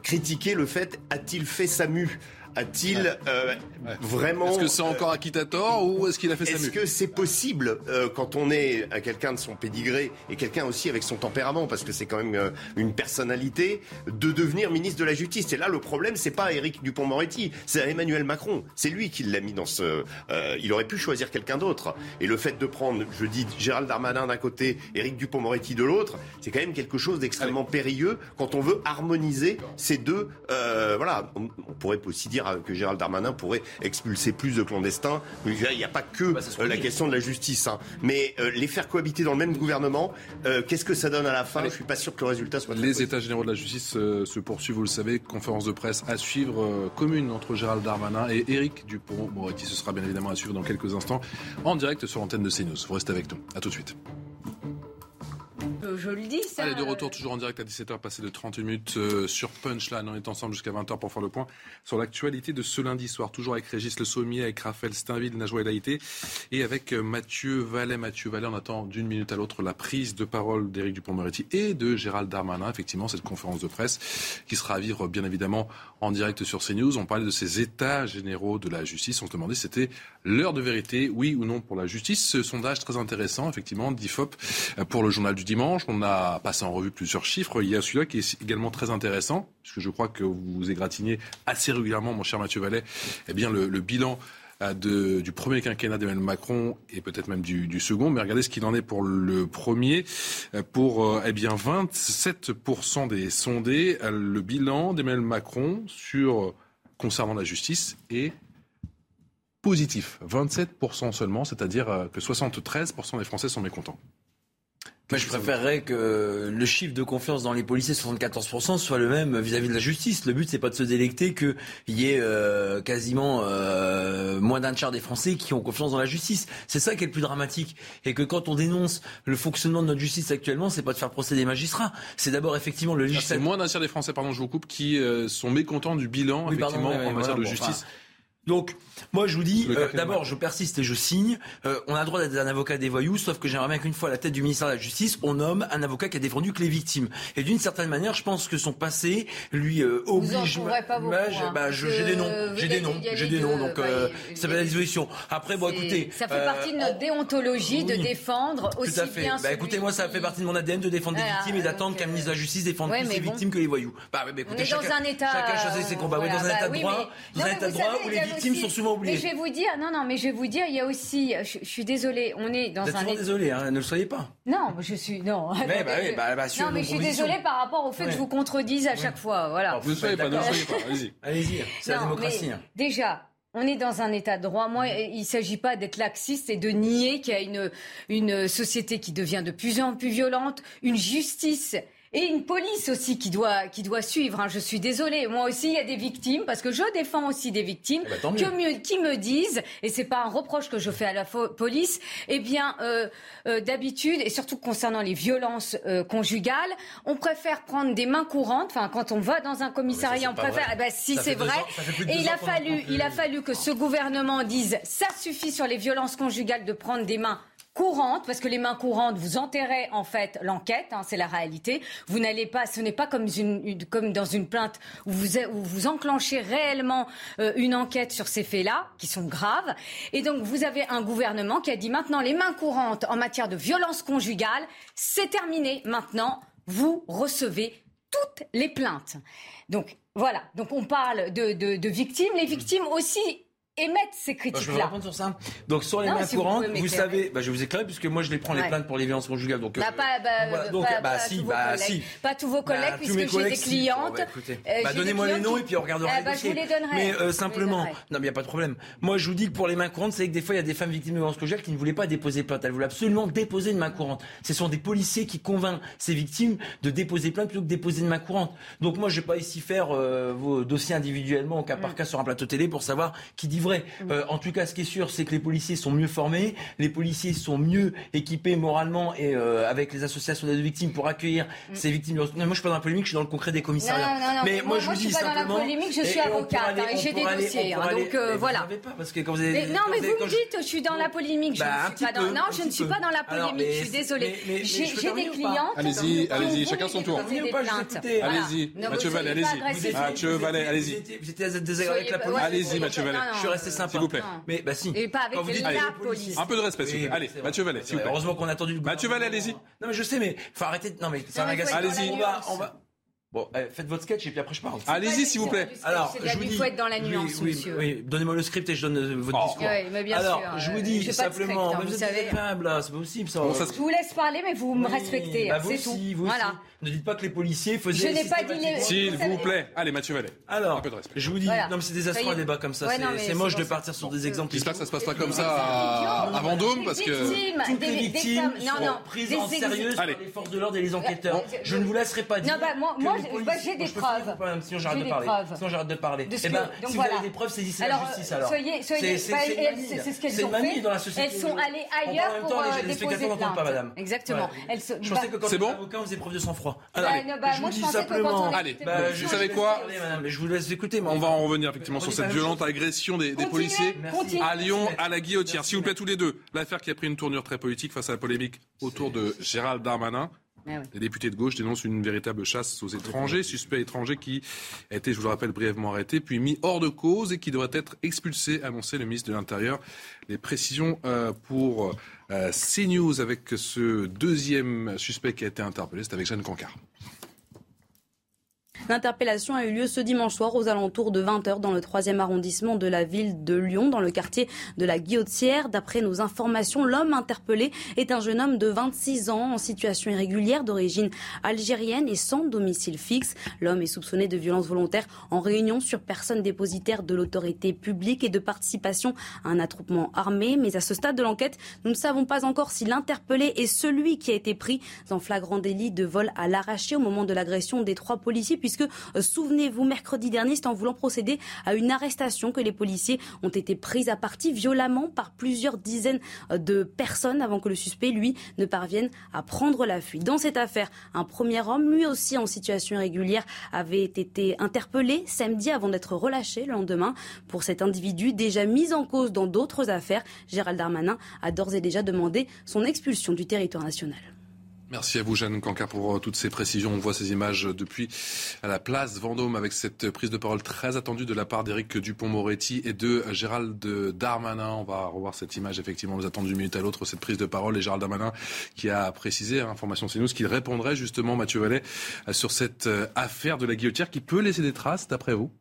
critiquer le fait a-t-il fait SAMU a-t-il euh, vraiment Est-ce que c'est encore acquittator ou est-ce qu'il a fait Est-ce que c'est possible euh, quand on est quelqu'un de son pédigré et quelqu'un aussi avec son tempérament, parce que c'est quand même euh, une personnalité, de devenir ministre de la Justice? Et là, le problème, c'est pas Éric Dupont-Moretti, c'est Emmanuel Macron. C'est lui qui l'a mis dans ce. Euh, il aurait pu choisir quelqu'un d'autre. Et le fait de prendre, je dis, Gérald Darmanin d'un côté, Éric Dupont-Moretti de l'autre, c'est quand même quelque chose d'extrêmement périlleux quand on veut harmoniser ces deux. voilà, on, on pourrait aussi dire que Gérald Darmanin pourrait expulser plus de clandestins. Il n'y a pas que bah, euh, la question de la justice. Hein. Mais euh, les faire cohabiter dans le même gouvernement, euh, qu'est-ce que ça donne à la fin? Je suis pas sûr que le résultat soit. Les États généraux de la justice se poursuivent, vous le savez. Conférence de presse à suivre commune entre Gérald Darmanin et Éric Dupont-Moretti. Ce sera bien évidemment à suivre dans quelques instants en direct sur l'antenne de CNews. Vous restez avec nous. À tout de suite. Je le dis, ça. Allez, de retour toujours en direct à 17h, passé de 30 minutes euh, sur Punchline. On est ensemble jusqu'à 20h pour faire le point sur l'actualité de ce lundi soir. Toujours avec Régis Le Sommier, avec Raphaël Steinville, Najwa Elaïté et avec euh, Mathieu Vallet. Mathieu Vallet, on attend d'une minute à l'autre la prise de parole d'Éric Dupond-Moretti et de Gérald Darmanin. Effectivement, cette conférence de presse qui sera à vivre bien évidemment en direct sur CNews. On parlait de ces états généraux de la justice. On se demandait si c'était l'heure de vérité, oui ou non pour la justice. Ce sondage très intéressant, effectivement, d'IFOP euh, pour le journal du dimanche. On a passé en revue plusieurs chiffres. Il y a celui-là qui est également très intéressant, puisque je crois que vous égratignez assez régulièrement, mon cher Mathieu Vallet, eh bien le, bilan euh, du premier quinquennat d'Emmanuel Macron et peut-être même du, du, second. Mais regardez ce qu'il en est pour le premier. Euh, pour euh, eh bien 27% des sondés, le bilan d'Emmanuel Macron sur concernant la justice est positif. 27% seulement, c'est-à-dire que 73% des Français sont mécontents. Moi, je préférerais que le chiffre de confiance dans les policiers, 74%, soit le même vis-à-vis de la justice. Le but, c'est pas de se délecter qu'il y ait euh, quasiment euh, moins d'un tiers des Français qui ont confiance dans la justice. C'est ça qui est le plus dramatique. Et que quand on dénonce le fonctionnement de notre justice actuellement, c'est pas de faire procès des magistrats. C'est d'abord effectivement le ah, législateur. C'est moins d'un tiers des Français, pardon, je vous coupe, qui euh, sont mécontents du bilan, effectivement, en matière de justice. Donc, moi, je vous dis, euh, d'abord, je persiste et je signe. Euh, on a le droit d'être un avocat des voyous, sauf que j'aimerais bien qu'une fois à la tête du ministère de la Justice, on nomme un avocat qui a défendu que les victimes. Et d'une certaine manière, je pense que son passé lui euh, oblige. Vous pas beaucoup, hein. bah, j'ai des noms, j'ai des noms, j'ai des noms. Donc, euh, ça va la disposition. Après, bon, écoutez. Ça fait partie de notre déontologie de défendre aussi Tout à fait. Bah, écoutez, moi, ça fait partie de mon ADN de défendre des victimes et d'attendre qu'un ministre de la Justice défende plus les victimes que les voyous. Bah, écoutez, on est dans un état. Chacun choisit ses combats. Dans un état de droit, dans un état de droit où les victimes sont souvent oubliées je vais vous dire, non, non, mais je vais vous dire, il y a aussi, je, suis désolée, on est dans vous un. Êtes désolée, hein, ne le soyez pas. Non, je suis, non. Mais, bah, oui, bah, bah, non, mais je suis désolée par rapport au fait que je vous contredise à chaque fois, voilà. vous ne soyez pas, ne soyez pas, allez-y. Allez-y, c'est la démocratie. Hein. Déjà, on est dans un état de droit. Moi, il ne s'agit pas d'être laxiste et de nier qu'il y a une, une société qui devient de plus en plus violente, une justice et une police aussi qui doit, qui doit suivre. Hein. Je suis désolée. Moi aussi, il y a des victimes, parce que je défends aussi des victimes eh ben, que, qui me disent, et c'est pas un reproche que je fais à la police, eh bien, euh, euh, d'habitude, et surtout concernant les violences euh, conjugales, on préfère prendre des mains courantes. Enfin, quand on va dans un commissariat, on préfère. Eh ben, si c'est vrai. et il a fallu, il a fallu que ce gouvernement dise, ça suffit sur les violences conjugales de prendre des mains courante, parce que les mains courantes, vous enterrez en fait l'enquête, hein, c'est la réalité. Vous n'allez pas, ce n'est pas comme, une, comme dans une plainte où vous, où vous enclenchez réellement euh, une enquête sur ces faits-là, qui sont graves. Et donc vous avez un gouvernement qui a dit maintenant les mains courantes en matière de violence conjugale, c'est terminé. Maintenant, vous recevez toutes les plaintes. Donc voilà, donc on parle de, de, de victimes. Les victimes aussi émettent ces critiques-là. je vais répondre sur ça. Donc sur les mains courantes, vous, savez, bah, je vous éclairer puisque moi je les prends les plaintes pour les violences conjugales. Donc, bah, euh, pas, bah, donc, pas, bah, si, bah, si. Pas tous vos bah, collègues puisque j'ai des clientes. Euh, bah, donnez-moi les noms et puis on regardera ah, les dossiers. Je vous les donnerai. Mais euh, simplement, non mais il n'y a pas de problème. Moi je vous dis que pour les mains courantes, c'est que des fois il y a des femmes victimes de violences conjugales qui ne voulaient pas déposer plainte. Elles voulaient absolument déposer une main courante. Ce sont des policiers qui convainquent ces victimes de déposer plainte plutôt que de déposer une main courante. Donc moi je vais pas ici faire vos dossiers individuellement au cas par mm. cas sur un plateau télé pour savoir qui dit vrai. Mm tout cas, ce qui est sûr, c'est que les policiers sont mieux formés, les policiers sont mieux équipés moralement et euh, avec les associations d'aide victimes pour accueillir mm. ces victimes. moi, je suis pas dans la polémique, je suis dans le concret des commissariats. Non, non, non, mais, moi, je vous dis suis pas dans la polémique, je suis avocate et, j'ai des dossiers. Hein, donc euh, voilà. Pas parce que quand vous avez, non, mais vous me dites, je suis dans la polémique. Bah, je suis pas dans. Non, je ne suis pas dans la polémique. Je suis désolée. J'ai des clients. Allez-y, allez-y, chacun son tour. Allez-y, Mathieu Vallet, allez-y. Mathieu Vallet, allez-y. Vous étiez désagréable avec la police. Allez-y, Mathieu Vallet. Resté sympa. S'il vous plaît. Mais bah si pas avec la police. Un peu de respect, s'il vous plaît. Allez, Mathieu Vallet, s'il vous plaît. Heureusement qu'on a attendu le Mathieu Vallet, allez-y. Non, mais je sais, mais faut arrêter. Non, mais ça m'agace. Allez-y. On va, on va. Bon, eh, faites votre sketch et puis après je parle. Allez-y, s'il vous plaît. Alors, je vous dis. faut être dans la nuance, oui, monsieur. Oui, donnez-moi le script et je donne euh, votre oh. discours. Oui, mais bien Alors, sûr. je vous dis simplement, hein, vous, êtes là, c'est pas possible ça. Je vous laisse parler, mais vous me respectez, bah, c'est tout. Voilà. Ne dites pas que les policiers faisaient. Je n'ai pas dit les. S'il vous plaît. Allez, Mathieu Vallet. Alors, un peu de respect. Je vous dis, non, mais c'est désastreux un débat comme ça. C'est moche de partir sur des exemples. J'espère que ça se passe pas comme ça à Vendôme, parce que. Toutes les victimes sont prises en sérieux par les forces de l'ordre et les enquêteurs. Je ne vous laisserai pas dire. Non, bah, moi, j'ai des preuves. Sinon, j'arrête de parler. Sinon, j'arrête de parler. Eh ben, si vous avez des preuves, saisissez la justice alors. Soyez, soyez, c'est ce qu'elles ont fait. dans la société. Elles sont allées ailleurs pour déposer plainte. pas, madame. Exactement. Je pensais que quand on avocat, on faisait preuve de sang-froid. Je vous dis simplement. Allez, vous savez quoi Je vous laisse écouter. On va en revenir effectivement sur cette violente agression des policiers à Lyon, à la guillotière. S'il vous plaît, tous les deux. L'affaire qui a pris une tournure très politique face à la polémique autour de Gérald Darmanin. Ah Les députés de gauche dénoncent une véritable chasse aux étrangers, suspects étrangers qui a été, je vous le rappelle, brièvement arrêté, puis mis hors de cause et qui devrait être expulsé, annoncé le ministre de l'Intérieur. Les précisions euh, pour euh, CNews avec ce deuxième suspect qui a été interpellé, c'est avec Jeanne Cancard. L'interpellation a eu lieu ce dimanche soir aux alentours de 20h dans le 3e arrondissement de la ville de Lyon, dans le quartier de la Guillotière. D'après nos informations, l'homme interpellé est un jeune homme de 26 ans en situation irrégulière d'origine algérienne et sans domicile fixe. L'homme est soupçonné de violence volontaire en réunion sur personne dépositaire de l'autorité publique et de participation à un attroupement armé. Mais à ce stade de l'enquête, nous ne savons pas encore si l'interpellé est celui qui a été pris en flagrant délit de vol à l'arraché au moment de l'agression des trois policiers puisque, euh, souvenez-vous, mercredi dernier, c'est en voulant procéder à une arrestation que les policiers ont été pris à partie violemment par plusieurs dizaines euh, de personnes avant que le suspect, lui, ne parvienne à prendre la fuite. Dans cette affaire, un premier homme, lui aussi en situation irrégulière, avait été interpellé samedi avant d'être relâché le lendemain pour cet individu déjà mis en cause dans d'autres affaires. Gérald Darmanin a d'ores et déjà demandé son expulsion du territoire national. Merci à vous, Jeanne Canca, pour toutes ces précisions. On voit ces images depuis à la place Vendôme avec cette prise de parole très attendue de la part d'Éric Dupont-Moretti et de Gérald Darmanin. On va revoir cette image, effectivement, nous attend d'une minute à l'autre, cette prise de parole. Et Gérald Darmanin qui a précisé, hein, information nous, qu'il répondrait justement, Mathieu Vallet, sur cette affaire de la guillotière qui peut laisser des traces, d'après vous?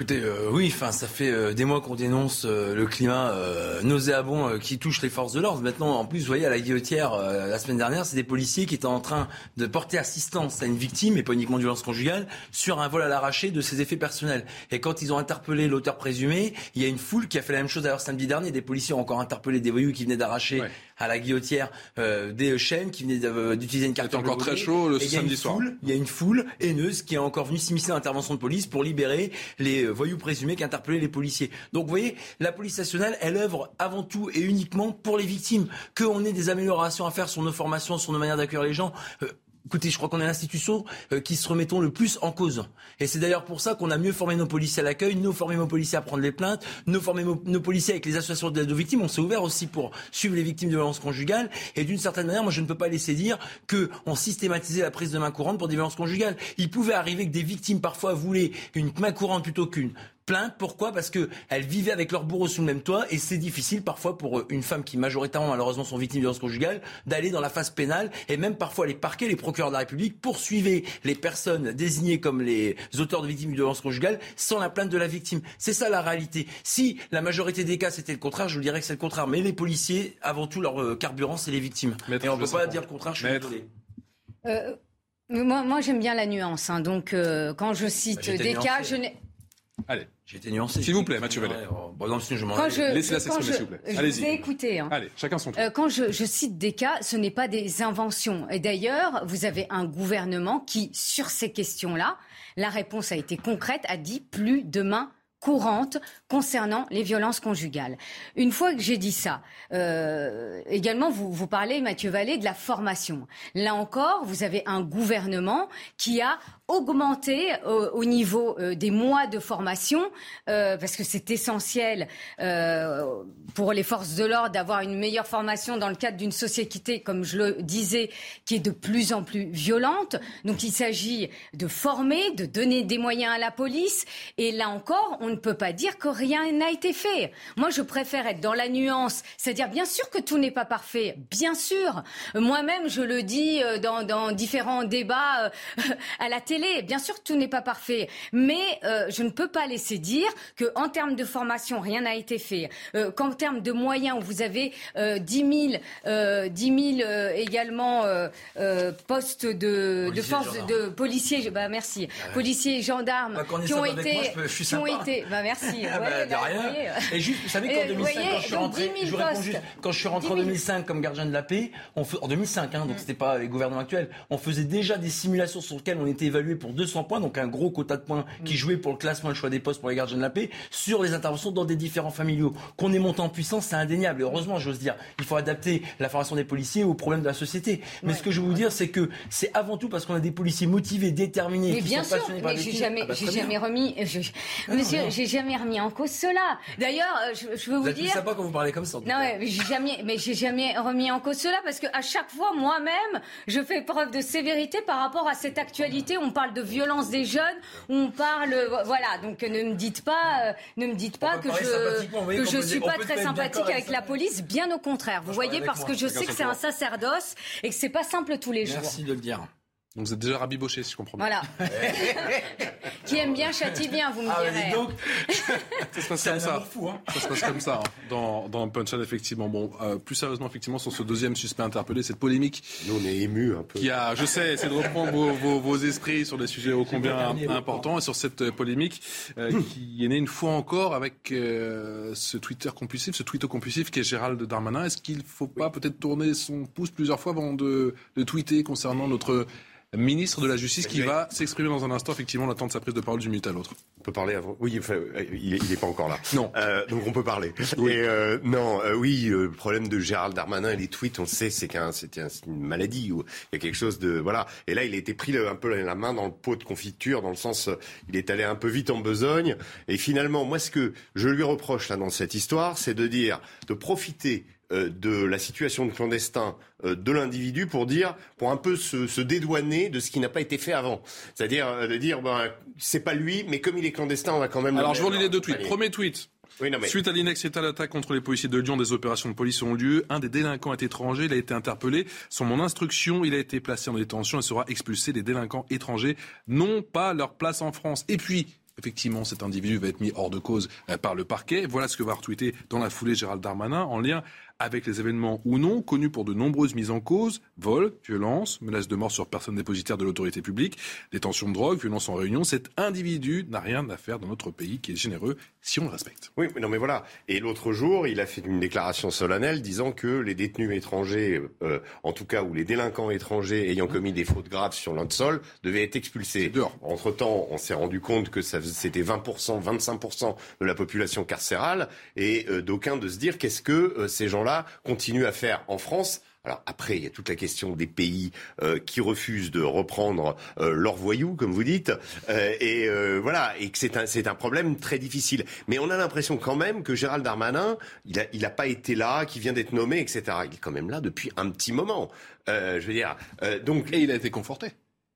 Écoutez, euh, oui, enfin, ça fait euh, des mois qu'on dénonce euh, le climat nauséabond qui touche les forces de l'ordre. Maintenant, en plus, vous voyez, à la guillotière, la semaine dernière, c'est des policiers qui étaient en train de porter assistance à une victime, et pas uniquement violence conjugale, sur un vol à l'arraché de ses effets personnels. Et quand ils ont interpellé l'auteur présumé, il y a une foule qui a fait la même chose d'ailleurs samedi dernier. Des policiers ont encore interpellé des voyous qui venaient d'arracher à la guillotière des chaînes, qui venaient d'utiliser une carte. C'était encore très chaud le samedi soir. Il y a une foule haineuse qui est encore venue s'immiscer dans l'intervention de police pour libérer les voyous présumés qui interpellaient les policiers. Donc vous voyez, la police nationale, elle œuvre avant tout et uniquement pour les victimes. Qu'on ait des améliorations à faire sur nos formations, sur nos manières d'accueillir les gens. Euh, Écoutez, je crois qu'on est l'institution euh, qui se remettons le plus en cause. Et c'est d'ailleurs pour ça qu'on a mieux formé nos policiers à l'accueil, nous formé nos policiers à prendre les plaintes, nous formé nos policiers avec les associations d'aide aux victimes. On s'est ouvert aussi pour suivre les victimes de violences conjugales. Et d'une certaine manière, moi, je ne peux pas laisser dire qu'on systématisait la prise de main courante pour des violences conjugales. Il pouvait arriver que des victimes parfois voulaient une main courante plutôt qu'une plainte. Pourquoi? Parce qu'elles vivaient avec leur bourreau sous le même toit et c'est difficile parfois pour une femme qui majoritairement malheureusement sont victimes de violences conjugales d'aller dans la phase pénale et même parfois les parquets, les procureurs de la République poursuivaient les personnes désignées comme les auteurs de victimes de violences conjugales sans la plainte de la victime. C'est ça la réalité. Si la majorité des cas c'était le contraire, je vous dirais que c'est le contraire. Mais les policiers, avant tout, leur euh, carburant, c'est les victimes. et on ne peut pas dire le contraire, je suis désolé. Euh, moi, moi j'aime bien la nuance. Hein. donc, euh, quand je cite Bah, des cas, je n'ai. Allez. J'ai été nuancé. S'il vous plaît, Mathieu Vallet. Bon, non, sinon je m'en Quand je- Laissez-la quand s'exprimer, je- s'il vous plaît. Je Allez-y. écouté. hein. Allez, chacun son tour. Euh, quand je, je cite des cas, ce n'est pas des inventions. Et d'ailleurs, vous avez un gouvernement qui, sur ces questions-là, la réponse a été concrète, a dit plus de main courante concernant les violences conjugales. Une fois que j'ai dit ça, euh, également vous, vous parlez, Mathieu Vallée, de la formation. Là encore, vous avez un gouvernement qui a augmenté euh, au niveau euh, des mois de formation, parce que c'est essentiel pour les forces de l'ordre d'avoir une meilleure formation dans le cadre d'une société, comme je le disais, qui est de plus en plus violente. Donc il s'agit de former, de donner des moyens à la police. Et là encore, on ne peut pas dire que rien n'a été fait. Moi, je préfère être dans la nuance, c'est-à-dire bien sûr que tout n'est pas parfait, bien sûr. Moi-même, je le dis euh, dans, dans différents débats euh, à la télé. Bien sûr que tout n'est pas parfait, mais euh, je ne peux pas laisser dire que en termes de formation, rien n'a été fait. Euh, Qu'en termes de moyens, vous avez euh, 10 000, euh, 10 000 euh, également postes de, force de policiers. Bah merci, policiers et gendarmes Bah, on qui ont été, moi, je peux- je suis qui ont sympa. Bah merci. Ah bah, Ouais, de bah, rien. voyez. Et juste, vous savez qu'en vous 2005, voyez, quand je suis rentré, 10 000 je vous réponds juste, quand je suis rentré en 10 000. 2005 comme gardien de la paix, on en 2005, hein, donc Mm. c'était pas les gouvernements actuels, on faisait déjà des simulations sur lesquelles on était évalué pour 200 points, donc un gros quota de points qui Mm. jouait pour le classement et le choix des postes pour les gardiens de la paix, sur les interventions dans des différents familiaux. Qu'on est monté en puissance, c'est indéniable. Et heureusement, j'ose dire, il faut adapter la formation des policiers aux problèmes de la société. Mais ce que je veux vous dire, c'est que c'est avant tout parce qu'on a des policiers motivés, déterminés, Mais qui bien sont sûr, passionnés mais j'ai jamais, Ah bah, jamais remis, je- Ah monsieur. J'ai jamais remis en cause cela. D'ailleurs, euh, je, je veux vous, Vous êtes dire. sympa quand vous parlez comme ça. en tout Non, mais j'ai jamais, mais j'ai jamais remis en cause cela parce que à chaque fois, moi-même, je fais preuve de sévérité par rapport à cette actualité. On parle de violence des jeunes, on parle, euh, voilà. Donc ne me dites pas, euh, ne me dites pas que je, que je suis pas très sympathique avec la police. Bien au contraire, vous voyez, parce que je sais que c'est un sacerdoce et que c'est pas simple tous les jours. Merci de le dire. Donc vous êtes déjà rabiboché, si je comprends bien. Voilà. Qui aime bien châtie bien, vous me Ah, direz. donc, ça se passe comme ça. Ça se passe comme ça hein, dans, dans Punchline, effectivement. Bon, euh, plus sérieusement, effectivement, sur ce deuxième suspect interpellé, cette polémique. Nous, on est émus un peu. Qui a, je sais, c'est de reprendre vos, vos, vos esprits sur des sujets ô combien importants et sur cette euh, polémique euh, qui est née une fois encore avec euh, ce Twitter compulsif, ce tweet compulsif qui est Gérald Darmanin. Est-ce qu'il ne faut pas peut-être tourner son pouce plusieurs fois avant de, de tweeter concernant notre ministre de la Justice qui va s'exprimer dans un instant. Effectivement, on attend de sa prise de parole d'une minute à l'autre. On peut parler avant. Oui, enfin, euh, il n'est pas encore là. Non. Euh, donc on peut parler. Et euh, non, euh, oui, euh, le problème de Gérald Darmanin et les tweets, on le sait, c'est qu'un, un- c'est une maladie où il y a quelque chose de voilà. Et là, il a été pris un peu la main dans le pot de confiture, dans le sens, euh, il est allé un peu vite en besogne. Et finalement, moi, ce que je lui reproche là dans cette histoire, c'est de dire, de profiter euh, de la situation de clandestin euh, de l'individu pour dire, pour un peu se, se dédouaner de ce qui n'a pas été fait avant. C'est-à-dire euh, de dire, ben, c'est pas lui, mais comme il est clandestin, on va quand même. Alors, je vous relis les deux tweets. Premier tweet. Oui, non, mais- Suite à l'inacceptable attaque contre les policiers de Lyon, des opérations de police ont lieu. Un des délinquants est étranger, il a été interpellé. Sur mon instruction, il a été placé en détention et sera expulsé. Les délinquants étrangers n'ont pas leur place en France. Et puis, effectivement, cet individu va être mis hors de cause euh, par le parquet. Voilà ce que va retweeter dans la foulée Gérald Darmanin en lien avec les événements ou non connus pour de nombreuses mises en cause, vol, violence, menace de mort sur personne dépositaire de l'autorité publique, détention de drogue, violence en réunion. Cet individu n'a rien à faire dans notre pays qui est généreux si on le respecte. Oui, mais non, mais voilà. Et l'autre jour, il a fait une déclaration solennelle disant que les détenus étrangers, euh, en tout cas, ou les délinquants étrangers ayant commis des fautes graves sur notre sol, devaient être expulsés. Entre temps, on s'est rendu compte que c'était 20%, 25% de la population carcérale, et euh, d'aucuns de se dire qu'est-ce que euh, ces gens-là continuent à faire en France. Alors après, il y a toute la question des pays euh, qui refusent de reprendre euh, leurs voyous, comme vous dites, euh, et voilà, et que c'est un c'est un problème très difficile. Mais on a l'impression quand même que Gérald Darmanin, il a il a pas été là, qui vient d'être nommé, etc. Il est quand même là depuis un petit moment. Je veux dire, donc et il a été conforté.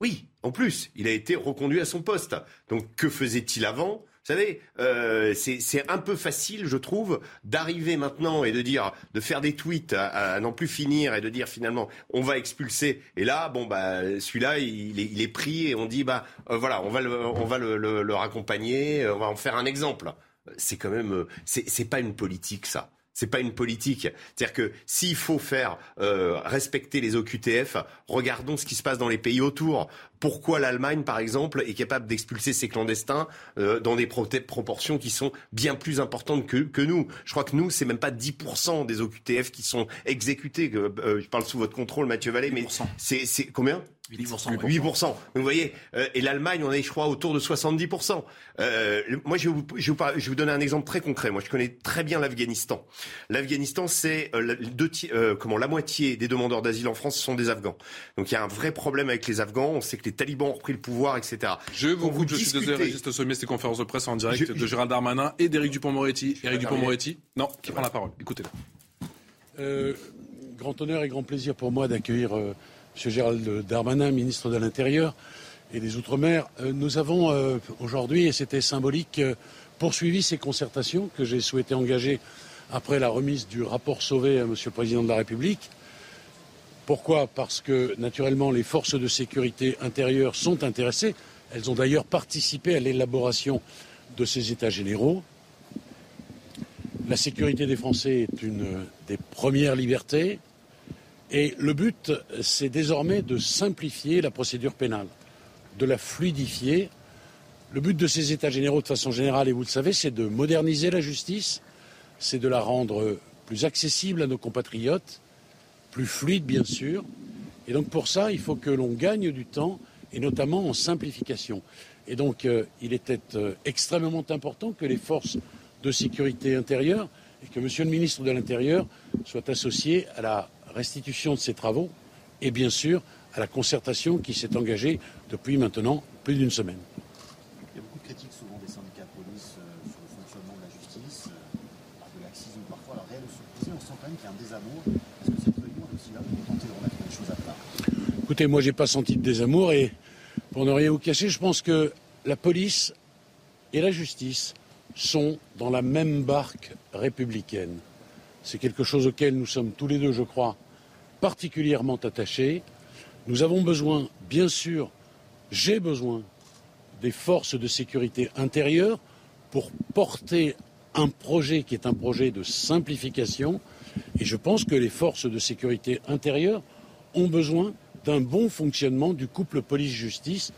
Oui, en plus, il a été reconduit à son poste. Donc que faisait-il avant? Savez, euh, c'est un peu facile, je trouve, d'arriver maintenant et de dire, de faire des tweets à, à n'en plus finir et de dire finalement, on va expulser. Et là, bon bah, celui-là, il il est pris et on dit, bah euh, voilà, on va le, on va le, le- le raccompagner, on va en faire un exemple. C'est quand même, euh, c'est pas une politique ça. C'est pas une politique. C'est-à-dire que s'il faut faire euh, respecter les OQTF, regardons ce qui se passe dans les pays autour. Pourquoi l'Allemagne, par exemple, est capable d'expulser ses clandestins euh, dans des pro- proportions qui sont bien plus importantes que, que nous? Je crois que nous, c'est même pas 10% des OQTF qui sont exécutés. Euh, euh, je parle sous votre contrôle, Mathieu Vallée, mais c'est combien? 8%. 8%. Donc, vous voyez, euh, et l'Allemagne, on est, je crois, autour de 70%. Euh, moi, je vais, vous, je, vais vous par- je vais vous donner un exemple très concret. Moi, je connais très bien l'Afghanistan. L'Afghanistan, c'est euh, euh, comment la moitié des demandeurs d'asile en France sont des Afghans. Donc, il y a un vrai problème avec les Afghans. On sait que les talibans ont repris le pouvoir, etc. Je vous coupe, je suis désolé, Régis Le Sommier, c'était conférence de presse en direct Je- de Gérald Darmanin et d'Éric Dupont-Moretti. Éric. Dupont-Moretti, non, qui prend la parole. Écoutez-le. Euh, grand honneur et grand plaisir pour moi d'accueillir euh, M. Gérald Darmanin, ministre de l'Intérieur et des Outre-mer. Euh, nous avons euh, aujourd'hui, et c'était symbolique, euh, poursuivi ces concertations que j'ai souhaité engager après la remise du rapport Sauvé à M. le Président de la République. Pourquoi? Parce que, naturellement, les forces de sécurité intérieure sont intéressées. Elles ont d'ailleurs participé à l'élaboration de ces États généraux. La sécurité des Français est une des premières libertés. Et le but, c'est désormais de simplifier la procédure pénale, de la fluidifier. Le but de ces États généraux, de façon générale, et vous le savez, c'est de moderniser la justice, c'est de la rendre plus accessible à nos compatriotes, plus fluide, bien sûr. Et donc, pour ça, il faut que l'on gagne du temps, et notamment en simplification. Et donc, euh, il était euh, extrêmement important que les forces de sécurité intérieure et que Monsieur le ministre de l'Intérieur soit associé à la restitution de ces travaux et bien sûr à la concertation qui s'est engagée depuis maintenant plus d'une semaine. Il y a beaucoup de critiques souvent des syndicats de police euh, sur le fonctionnement de la justice, euh, de laxisme parfois. De supposé, on sent quand même qu'il y a un désamour. Est-ce que cette réunion est aussi là pour tenter de remettre les choses à plat? Écoutez, moi, j'ai pas senti de désamour et pour ne rien vous cacher, je pense que la police et la justice sont dans la même barque républicaine. C'est quelque chose auquel nous sommes tous les deux, je crois, particulièrement attachés. Nous avons besoin bien sûr, j'ai besoin des forces de sécurité intérieure pour porter un projet qui est un projet de simplification. Et je pense que les forces de sécurité intérieure ont besoin d'un bon fonctionnement du couple police-justice.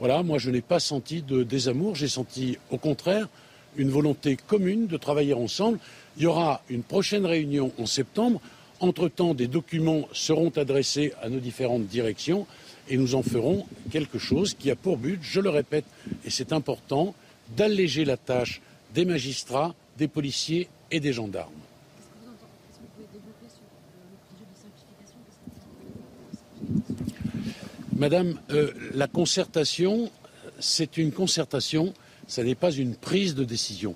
Voilà, moi je n'ai pas senti de désamour, j'ai senti au contraire une volonté commune de travailler ensemble. Il y aura une prochaine réunion en septembre. Entre-temps, des documents seront adressés à nos différentes directions et nous en ferons quelque chose qui a pour but, je le répète, et c'est important, d'alléger la tâche des magistrats, des policiers et des gendarmes. Madame, euh, la concertation, c'est une concertation, ce n'est pas une prise de décision.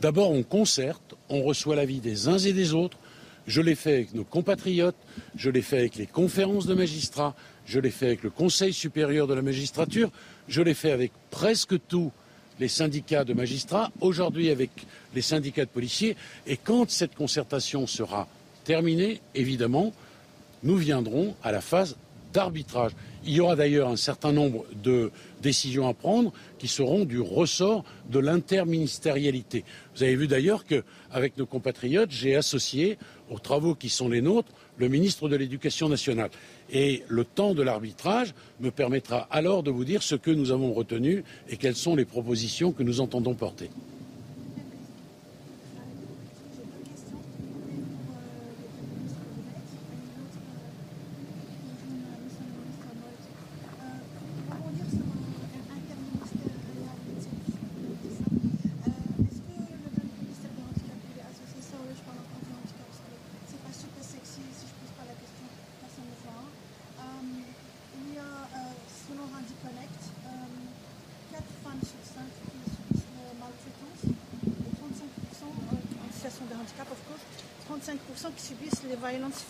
D'abord, on concerte, on reçoit l'avis des uns et des autres. Je l'ai fait avec nos compatriotes, je l'ai fait avec les conférences de magistrats, je l'ai fait avec le Conseil supérieur de la magistrature, je l'ai fait avec presque tous les syndicats de magistrats, aujourd'hui avec les syndicats de policiers. Et quand cette concertation sera terminée, évidemment, nous viendrons à la phase d'arbitrage. Il y aura d'ailleurs un certain nombre de décisions à prendre qui seront du ressort de l'interministérialité. Vous avez vu d'ailleurs qu'avec nos compatriotes, j'ai associé aux travaux qui sont les nôtres le ministre de l'Éducation nationale. Et le temps de l'arbitrage me permettra alors de vous dire ce que nous avons retenu et quelles sont les propositions que nous entendons porter.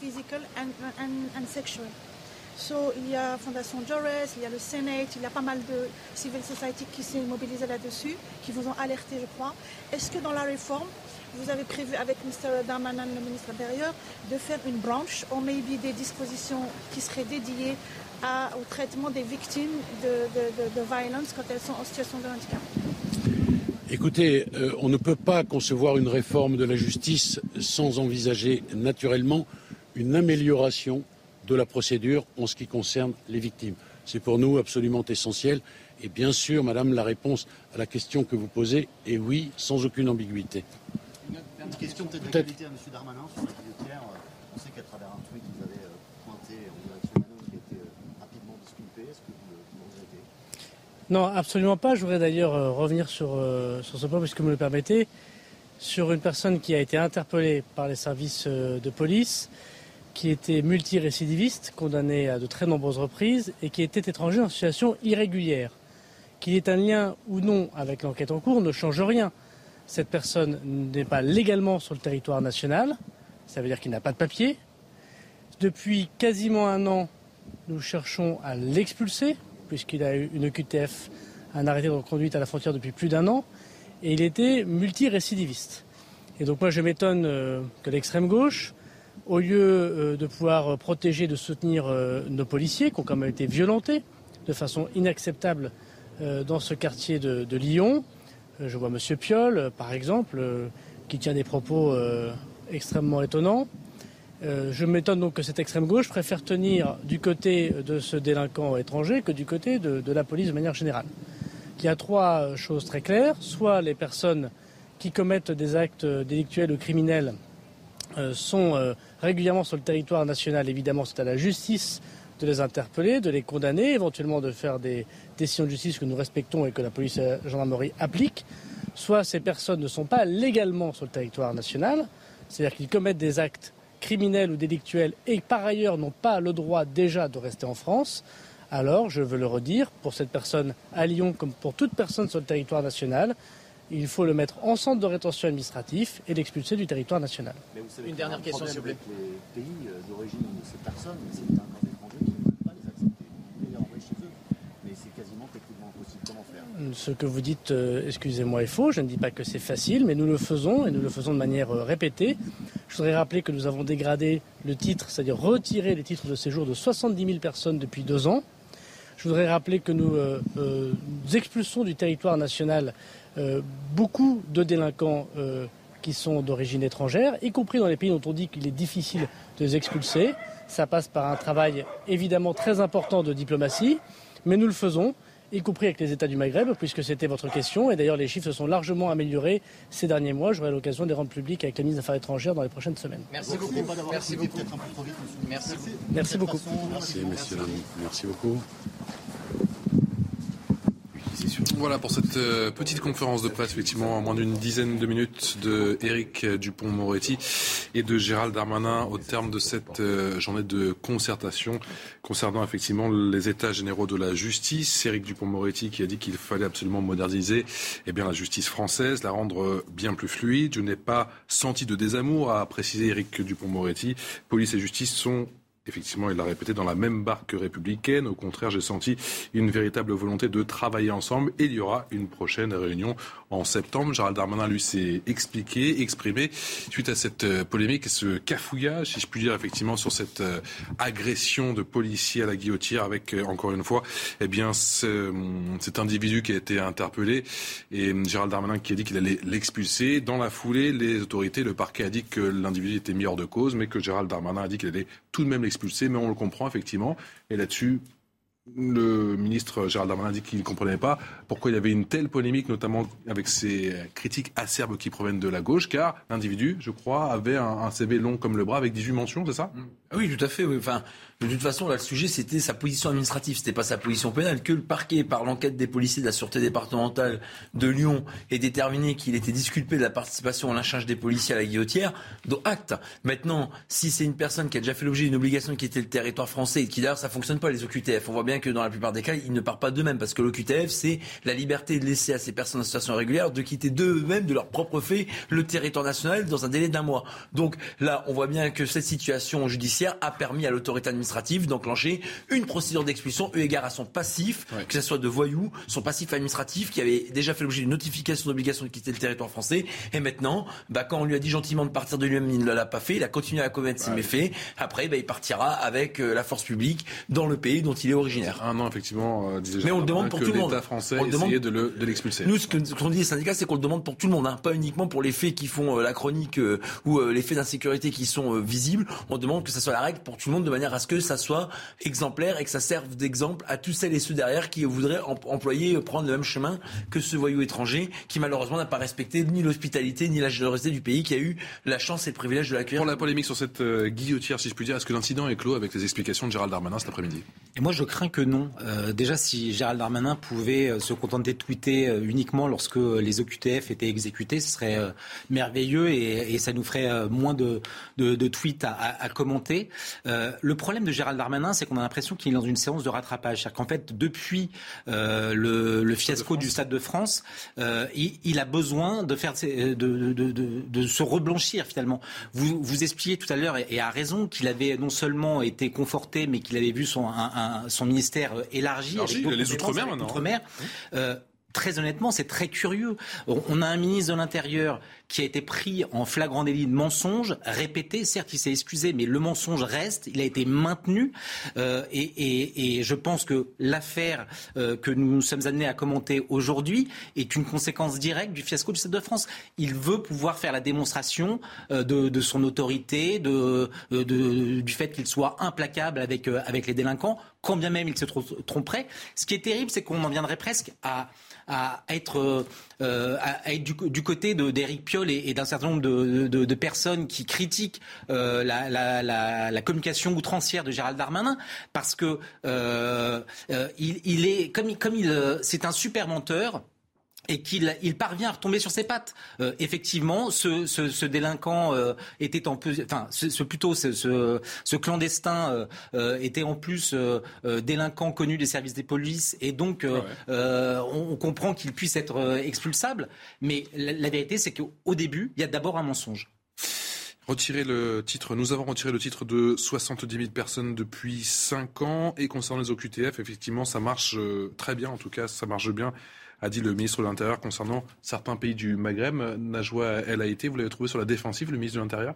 Physical and, and, and sexual. So, il y a Fondation Jaurès, il y a le Sénat, il y a pas mal de civil society qui s'est mobilisé là-dessus, qui vous ont alerté, je crois. Est-ce que dans la réforme, vous avez prévu avec M. Darmanin, le ministre intérieur, de faire une branche ou maybe des dispositions qui seraient dédiées au traitement des victimes de, de violence quand elles sont en situation de handicap? Écoutez, euh, on ne peut pas concevoir une réforme de la justice sans envisager naturellement une amélioration de la procédure en ce qui concerne les victimes. C'est pour nous absolument essentiel. Et bien sûr, Madame, la réponse à la question que vous posez est oui, sans aucune ambiguïté. Une question peut-être d'actualité à M. Darmanin sur la guillotière. On sait qu'à travers un tweet, vous avez euh, pointé en direction Manon qui a été euh, rapidement disculpé. Est-ce que vous le regrettez Non, absolument pas. Je voudrais d'ailleurs euh, revenir sur, sur ce point, puisque vous me le permettez, sur une personne qui a été interpellée par les services de police qui était multirécidiviste, condamné à de très nombreuses reprises et qui était étranger en situation irrégulière. Qu'il ait un lien ou non avec l'enquête en cours ne change rien. Cette personne n'est pas légalement sur le territoire national, ça veut dire qu'il n'a pas de papier. Depuis quasiment un an, nous cherchons à l'expulser, puisqu'il a eu une QTF, un arrêté de reconduite à la frontière depuis plus d'un an, et il était multirécidiviste. Et donc moi je m'étonne euh, que l'extrême gauche, au lieu euh, de pouvoir protéger, de soutenir euh, nos policiers qui ont quand même été violentés de façon inacceptable euh, dans ce quartier de, Lyon. Je vois M. Piolle, par exemple, qui tient des propos extrêmement étonnants. Je m'étonne donc que cette extrême gauche préfère tenir du côté de ce délinquant étranger que du côté de, la police de manière générale. Il y a trois choses très claires. Soit les personnes qui commettent des actes délictuels ou criminels euh, sont euh, régulièrement sur le territoire national, évidemment, c'est à la justice de les interpeller, de les condamner, éventuellement de faire des décisions de justice que nous respectons et que la police et la gendarmerie appliquent. Soit ces personnes ne sont pas légalement sur le territoire national, c'est-à-dire qu'ils commettent des actes criminels ou délictuels et par ailleurs n'ont pas le droit déjà de rester en France. Alors, je veux le redire, pour cette personne à Lyon comme pour toute personne sur le territoire national, il faut le mettre en centre de rétention administratif et l'expulser du territoire national. Mais vous savez Une dernière question, s'il vous plaît. Les pays euh, d'origine de ces personnes, c'est un étranger qui ne peuvent pas les accepter. Vous les envoyer chez eux, mais c'est quasiment techniquement impossible. Comment faire? Ce que vous dites, euh, excusez-moi, est faux. Je ne dis pas que c'est facile, mais nous le faisons et nous le faisons de manière euh, répétée. Je voudrais rappeler que nous avons dégradé le titre, c'est-à-dire retiré les titres de séjour de 70 000 personnes depuis deux ans. Je voudrais rappeler que nous, euh, euh, expulsons du territoire national euh, beaucoup de délinquants qui sont d'origine étrangère, y compris dans les pays dont on dit qu'il est difficile de les expulser. Ça passe par un travail évidemment très important de diplomatie, mais nous le faisons y compris avec les États du Maghreb, puisque c'était votre question. Et d'ailleurs, les chiffres se sont largement améliorés ces derniers mois. J'aurai l'occasion de les rendre publics avec la ministre des Affaires étrangères dans les prochaines semaines. Merci beaucoup. Merci beaucoup. Merci. Merci beaucoup. Merci, messieurs. Merci beaucoup. Voilà pour cette euh, petite conférence de presse, effectivement, en moins d'une dizaine de minutes de Éric Dupont-Moretti et de Gérald Darmanin au terme de cette euh, journée de concertation concernant effectivement les états généraux de la justice. Éric Dupont-Moretti qui a dit qu'il fallait absolument moderniser eh bien, la justice française, la rendre bien plus fluide. Je n'ai pas senti de désamour, à préciser Éric Dupont-Moretti. Police et justice sont Effectivement, il l'a répété, dans la même barque républicaine. Au contraire, j'ai senti une véritable volonté de travailler ensemble. Et il y aura une prochaine réunion en septembre. Gérald Darmanin, lui, s'est expliqué, exprimé suite à cette euh, polémique et ce cafouillage, si je puis dire, effectivement, sur cette euh, agression de policiers à la guillotière avec, euh, encore une fois, eh bien, cet individu qui a été interpellé et Gérald Darmanin qui a dit qu'il allait l'expulser. Dans la foulée, les autorités, le parquet a dit que l'individu était mis hors de cause, mais que Gérald Darmanin a dit qu'il allait tout de même expulsé, mais on le comprend effectivement. Et là-dessus, le ministre Gérald Darmanin dit qu'il ne comprenait pas pourquoi il y avait une telle polémique, notamment avec ces critiques acerbes qui proviennent de la gauche, car l'individu, je crois, avait un, CV long comme le bras avec 18 mentions, c'est ça? Ah Oui, tout à fait. Enfin, de toute façon, le sujet, c'était sa position administrative, c'était pas sa position pénale. Que le parquet, par l'enquête des policiers de la Sûreté départementale de Lyon, ait déterminé qu'il était disculpé de la participation à lynchage des policiers à la guillotière, dont acte. Maintenant, si c'est une personne qui a déjà fait l'objet d'une obligation qui était le territoire français, et qui d'ailleurs, ça fonctionne pas, les OQTF, on voit bien que dans la plupart des cas, ils ne partent pas d'eux-mêmes, parce que l'OQTF, c'est la liberté de laisser à ces personnes en situation régulière de quitter d'eux-mêmes, de leur propre fait, le territoire national dans un délai d'un mois. Donc là, on voit bien que cette situation judiciaire a permis à l'autorité administrative d'enclencher une procédure d'expulsion eu égard à son passif, que ce soit de voyou, son passif administratif qui avait déjà fait l'objet d'une notification d'obligation de quitter le territoire français. Et maintenant, bah, quand on lui a dit gentiment de partir de lui-même, il ne l'a pas fait. Il a continué à commettre ses méfaits. Après, bah, il partira avec euh, la force publique dans le pays dont il est originaire. Un an, effectivement, euh, Mais on le demande pour tout le monde. français on demande... de l'expulser. Nous, ce qu'on dit les syndicats, c'est qu'on le demande pour tout le monde, hein. pas uniquement pour les faits qui font euh, la chronique ou les faits d'insécurité qui sont visibles. On demande que ça soit la règle pour tout le monde de manière à ce que ça soit exemplaire et que ça serve d'exemple à tous celles et ceux derrière qui voudraient employer, euh, prendre le même chemin que ce voyou étranger qui malheureusement n'a pas respecté ni l'hospitalité ni la générosité du pays qui a eu la chance et le privilège de l'accueillir. Pour la polémique sur cette euh, guillotière, si je puis dire, est-ce que l'incident est clos avec les explications de Gérald Darmanin cet après-midi? Et moi, je crains que non. Euh, déjà, si Gérald Darmanin pouvait se contenter de tweeter uniquement lorsque les OQTF étaient exécutés, ce serait merveilleux et, ça nous ferait moins de, de, tweets à, à commenter. Le problème de Gérald Darmanin, c'est qu'on a l'impression qu'il est dans une séance de rattrapage. C'est-à-dire qu'en fait, depuis euh, le, fiasco du Stade de France, euh, il, a besoin de, faire, de, de, se reblanchir finalement. Vous, vous expliquiez tout à l'heure, et, à raison, qu'il avait non seulement été conforté, mais qu'il avait vu son, son ministère élargi. élargi les Outre-mer maintenant. Outre-mer. Euh, très honnêtement, c'est très curieux. On a un ministre de l'Intérieur qui a été pris en flagrant délit de mensonge, répété. Certes, il s'est excusé, mais le mensonge reste. Il a été maintenu. Euh, et, je pense que l'affaire euh, que nous sommes amenés à commenter aujourd'hui est une conséquence directe du fiasco du Stade de France. Il veut pouvoir faire la démonstration euh, de, son autorité, de, du fait qu'il soit implacable avec, avec les délinquants, quand bien même il se tromperait. Ce qui est terrible, c'est qu'on en viendrait presque à à être, euh, à être du, côté d'Éric Piolle et, d'un certain nombre de, personnes qui critiquent euh, la, communication outrancière de Gérald Darmanin, parce que euh, il, est comme, comme il, c'est un super menteur et qu'il il parvient à retomber sur ses pattes. Euh, effectivement, ce, ce, ce délinquant euh, était en plus, enfin, ce, plutôt ce, ce clandestin euh, était en plus délinquant connu des services des polices, et donc on, on, comprend qu'il puisse être expulsable. Mais la, la vérité, c'est qu'au début, il y a d'abord un mensonge. Retirer le titre, nous avons retiré le titre de 70 000 personnes depuis 5 ans. Et concernant les OQTF, effectivement, ça marche très bien. En tout cas, ça marche bien a dit le ministre de l'Intérieur concernant certains pays du Maghreb. Najwa Elle a été, vous l'avez trouvé sur la défensive, le ministre de l'Intérieur?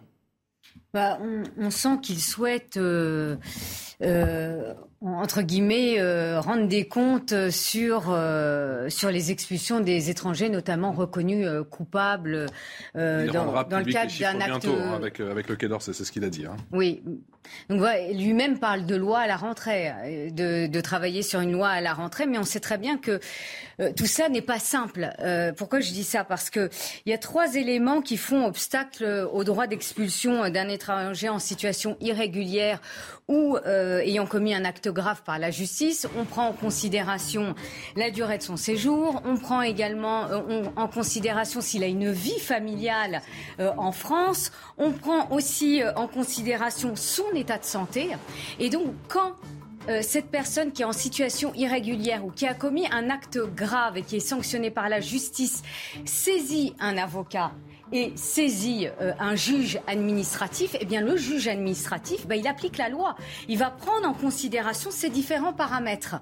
Bah, on, sent qu'il souhaite euh, euh, entre guillemets, euh, rendre des comptes sur, euh, sur les expulsions des étrangers, notamment reconnus euh, coupables euh, dans, dans le cadre d'un acte. bientôt, hein, avec, euh, avec le Quai d'Orsay, c'est ce qu'il a dit. hein. Oui. Donc voilà, lui-même parle de loi à la rentrée, euh, de, de travailler sur une loi à la rentrée, mais on sait très bien que euh, tout ça n'est pas simple. Euh, pourquoi je dis ça? Parce que il y a trois éléments qui font obstacle au droit d'expulsion d'un étranger en situation irrégulière ou euh, ayant commis un acte grave par la justice. On prend en considération la durée de son séjour. On prend également euh, en considération s'il a une vie familiale euh, en France. On prend aussi euh, en considération son état de santé. Et donc, quand cette personne qui est en situation irrégulière ou qui a commis un acte grave et qui est sanctionné par la justice saisit un avocat et saisit euh, un juge administratif, eh bien le juge administratif, ben, il applique la loi. Il va prendre en considération ces différents paramètres.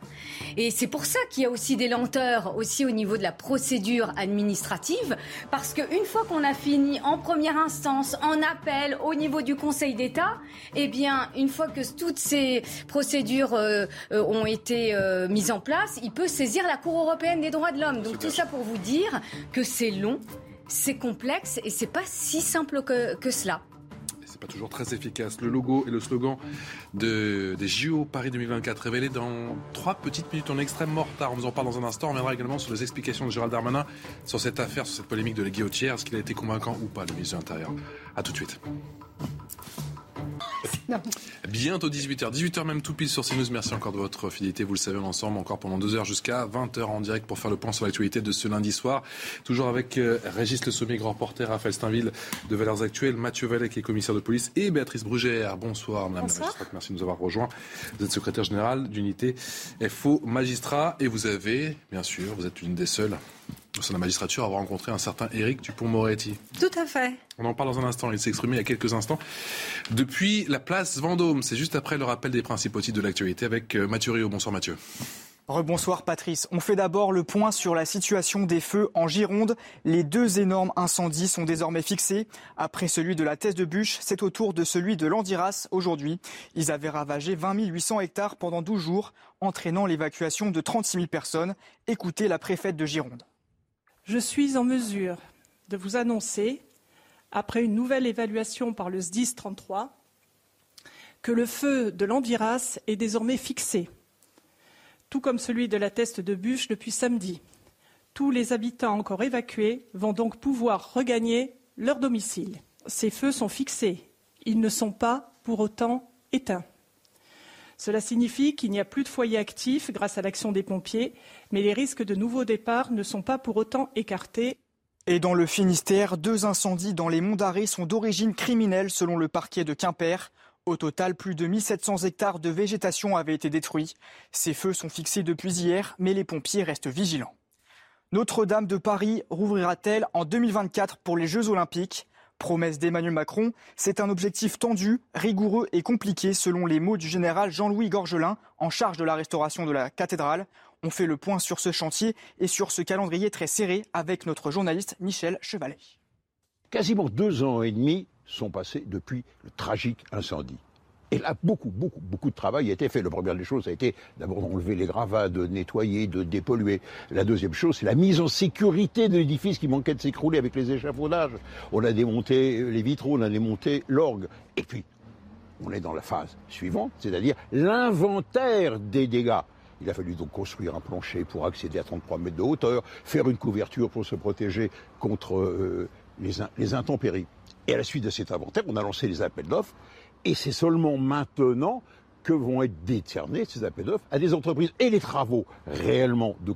Et c'est pour ça qu'il y a aussi des lenteurs aussi au niveau de la procédure administrative, parce qu'une fois qu'on a fini en première instance, en appel, au niveau du Conseil d'État, eh bien une fois que toutes ces procédures euh, euh, ont été euh, mises en place, il peut saisir la Cour européenne des droits de l'homme. Donc tout ça pour vous dire que c'est long, c'est complexe et c'est pas si simple que, que cela. C'est pas toujours très efficace. Le logo et le slogan de, des JO Paris 2024 révélés dans trois petites minutes. On est extrêmement en retard. On vous en parle dans un instant. On reviendra également sur les explications de Gérald Darmanin sur cette affaire, sur cette polémique de la guillotière. Est-ce qu'il a été convaincant ou pas, le ministre de l'Intérieur? A tout de suite. Bientôt 18h. 18h même tout pile sur CNews. Merci encore de votre fidélité. Vous le savez, on est ensemble encore pendant deux heures jusqu'à 20h en direct pour faire le point sur l'actualité de ce lundi soir. Toujours avec euh, Régis Le Sommier, grand reporter, Raphaël Steinville de Valeurs Actuelles, Mathieu Vallet qui est commissaire de police et Béatrice Brugère. Bonsoir, madame Bonsoir. la magistrate. Merci de nous avoir rejoints. Vous êtes secrétaire générale d'unité FO Magistrat et vous avez, bien sûr, vous êtes une des seules au sein de la magistrature à avoir rencontré un certain Éric Dupont-Moretti. Tout à fait. On en parle dans un instant. Il s'est exprimé il y a quelques instants. Depuis la place Vendôme, c'est juste après le rappel des principaux titres de l'actualité avec euh, Mathieu Rio. Bonsoir Mathieu. Rebonsoir Patrice. On fait d'abord le point sur la situation des feux en Gironde. Les deux énormes incendies sont désormais fixés. Après celui de la Thèse de Bûche, c'est au tour de celui de l'Andiras aujourd'hui. Ils avaient ravagé 20 800 hectares pendant 12 jours, entraînant l'évacuation de 36 000 personnes. Écoutez la préfète de Gironde. Je suis en mesure de vous annoncer, après une nouvelle évaluation par le SDIS 33, que le feu de l'Andiras est désormais fixé, tout comme celui de la Teste de Bûche depuis samedi. Tous les habitants encore évacués vont donc pouvoir regagner leur domicile. Ces feux sont fixés. Ils ne sont pas pour autant éteints. Cela signifie qu'il n'y a plus de foyers actifs grâce à l'action des pompiers, mais les risques de nouveaux départs ne sont pas pour autant écartés. Et dans le Finistère, deux incendies dans les monts d'Arrée sont d'origine criminelle selon le parquet de Quimper. Au total, plus de 1700 hectares de végétation avaient été détruits. Ces feux sont fixés depuis hier, mais les pompiers restent vigilants. Notre-Dame de Paris rouvrira-t-elle en 2024 pour les Jeux Olympiques? Promesse d'Emmanuel Macron, c'est un objectif tendu, rigoureux et compliqué selon les mots du général Jean-Louis Gorgelin en charge de la restauration de la cathédrale. On fait le point sur ce chantier et sur ce calendrier très serré avec notre journaliste Michel Chevalet. Quasiment deux ans et demi sont passés depuis le tragique incendie. Et là, beaucoup, beaucoup, beaucoup de travail a été fait. La première des choses a été d'abord d'enlever les gravats, de nettoyer, de dépolluer. La deuxième chose, c'est la mise en sécurité de l'édifice qui manquait de s'écrouler avec les échafaudages. On a démonté les vitraux, on a démonté l'orgue. Et puis, on est dans la phase suivante, c'est-à-dire l'inventaire des dégâts. Il a fallu donc construire un plancher pour accéder à 33 mètres de hauteur, faire une couverture pour se protéger contre euh, les, les intempéries. Et à la suite de cet inventaire, on a lancé les appels d'offres. Et c'est seulement maintenant que vont être décernés ces appels d'offres à des entreprises. Et les travaux réellement de,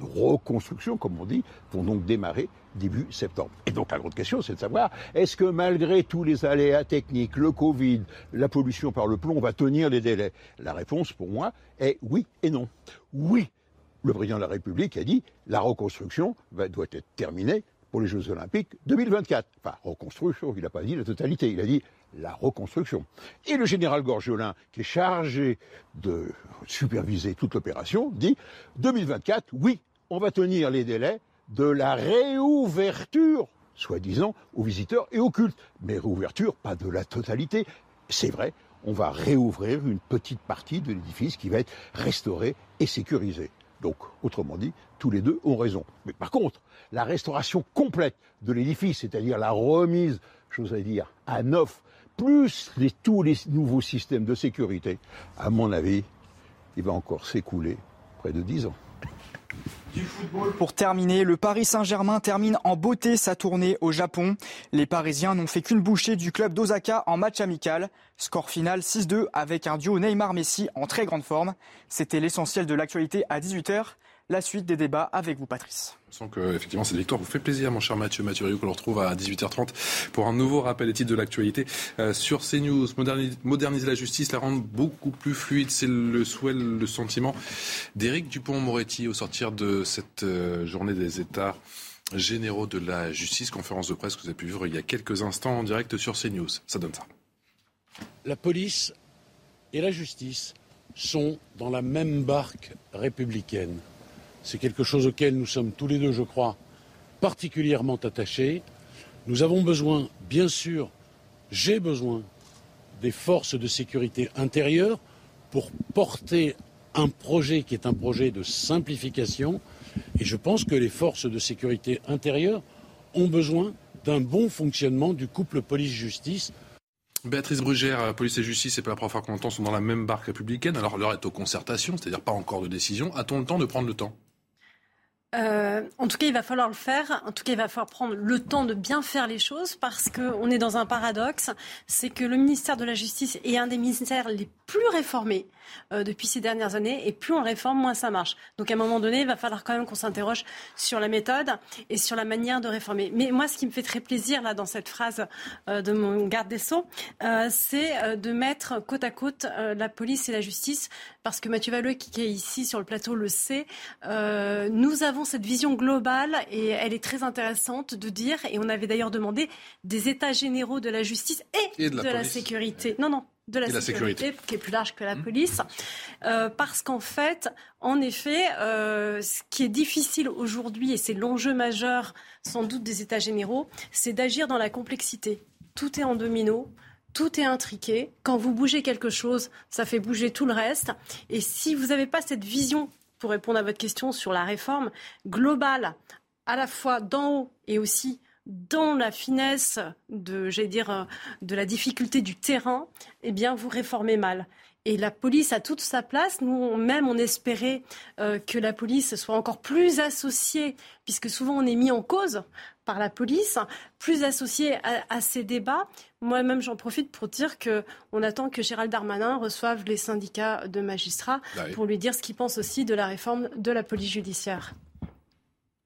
reconstruction, comme on dit, vont donc démarrer début septembre. Et donc la grande question, c'est de savoir, est-ce que malgré tous les aléas techniques, le Covid, la pollution par le plomb, on va tenir les délais? La réponse, pour moi, est oui et non. Oui, le président de la République a dit, la reconstruction doit être terminée pour les Jeux Olympiques 2024. Enfin, reconstruction, il n'a pas dit la totalité, il a dit la reconstruction. Et le général Gorgelin, qui est chargé de superviser toute l'opération, dit 2024, oui, on va tenir les délais de la réouverture, soi-disant, aux visiteurs et aux cultes. Mais réouverture, pas de la totalité. C'est vrai, on va réouvrir une petite partie de l'édifice qui va être restaurée et sécurisée. Donc, autrement dit, tous les deux ont raison. Mais par contre, la restauration complète de l'édifice, c'est-à-dire la remise, j'oserais dire, à neuf, plus tous les nouveaux systèmes de sécurité, à mon avis, il va encore s'écouler près de dix ans. Pour terminer, le Paris Saint-Germain termine en beauté sa tournée au Japon. Les Parisiens n'ont fait qu'une bouchée du club d'Osaka en match amical. Score final 6-2 avec un duo Neymar-Messi en très grande forme. C'était l'essentiel de l'actualité à 18h. La suite des débats avec vous, Patrice. Je sens que effectivement cette victoire vous fait plaisir, mon cher Mathieu Mathurio, que l'on retrouve à 18h30 pour un nouveau rappel des titres de l'actualité euh, sur CNews. Moderniser, moderniser la justice, la rendre beaucoup plus fluide, c'est le souhait, le sentiment d'Éric Dupont-Moretti au sortir de cette euh, journée des États généraux de la justice, conférence de presse que vous avez pu vivre il y a quelques instants en direct sur CNews. Ça donne ça. La police et la justice sont dans la même barque républicaine. C'est quelque chose auquel nous sommes tous les deux, je crois, particulièrement attachés. Nous avons besoin, bien sûr, j'ai besoin des forces de sécurité intérieure pour porter un projet qui est un projet de simplification. Et je pense que les forces de sécurité intérieure ont besoin d'un bon fonctionnement du couple police-justice. Béatrice Brugère, euh, police et justice, c'est pas la première fois qu'on entend, sont dans la même barque républicaine. Alors l'heure est aux concertations, c'est-à-dire pas encore de décision. A-t-on le temps de prendre le temps? Euh, en tout cas, il va falloir le faire. En tout cas, il va falloir prendre le temps de bien faire les choses parce qu'on est dans un paradoxe. C'est que le ministère de la Justice est un des ministères les plus réformés euh, depuis ces dernières années. Et plus on réforme, moins ça marche. Donc à un moment donné, il va falloir quand même qu'on s'interroge sur la méthode et sur la manière de réformer. Mais moi, ce qui me fait très plaisir là dans cette phrase euh, de mon garde des Sceaux, c'est de mettre côte à côte la police et la justice. Parce que Mathieu Valleux, qui est ici sur le plateau, le sait. Nous avons cette vision globale et elle est très intéressante de dire, et on avait d'ailleurs demandé des états généraux de la justice et, Et de la sécurité. Non, non. De la, Et la sécurité, sécurité. qui est plus large que la police, Euh, parce qu'en fait, en effet, euh, ce qui est difficile aujourd'hui, et c'est l'enjeu majeur sans doute des États généraux, c'est d'agir dans la complexité. Tout est en domino, tout est intriqué. Quand vous bougez quelque chose, ça fait bouger tout le reste. Et si vous n'avez pas cette vision, pour répondre à votre question sur la réforme globale, à la fois d'en haut et aussi dans la finesse de, dire, euh, de la difficulté du terrain, eh bien, vous réformez mal. Et la police a toute sa place. Nous, même, on espérait euh, que la police soit encore plus associée, puisque souvent on est mis en cause par la police, plus associée à, à ces débats. Moi-même, j'en profite pour dire que on attend que Gérald Darmanin reçoive les syndicats de magistrats Bah oui. pour lui dire ce qu'il pense aussi de la réforme de la police judiciaire.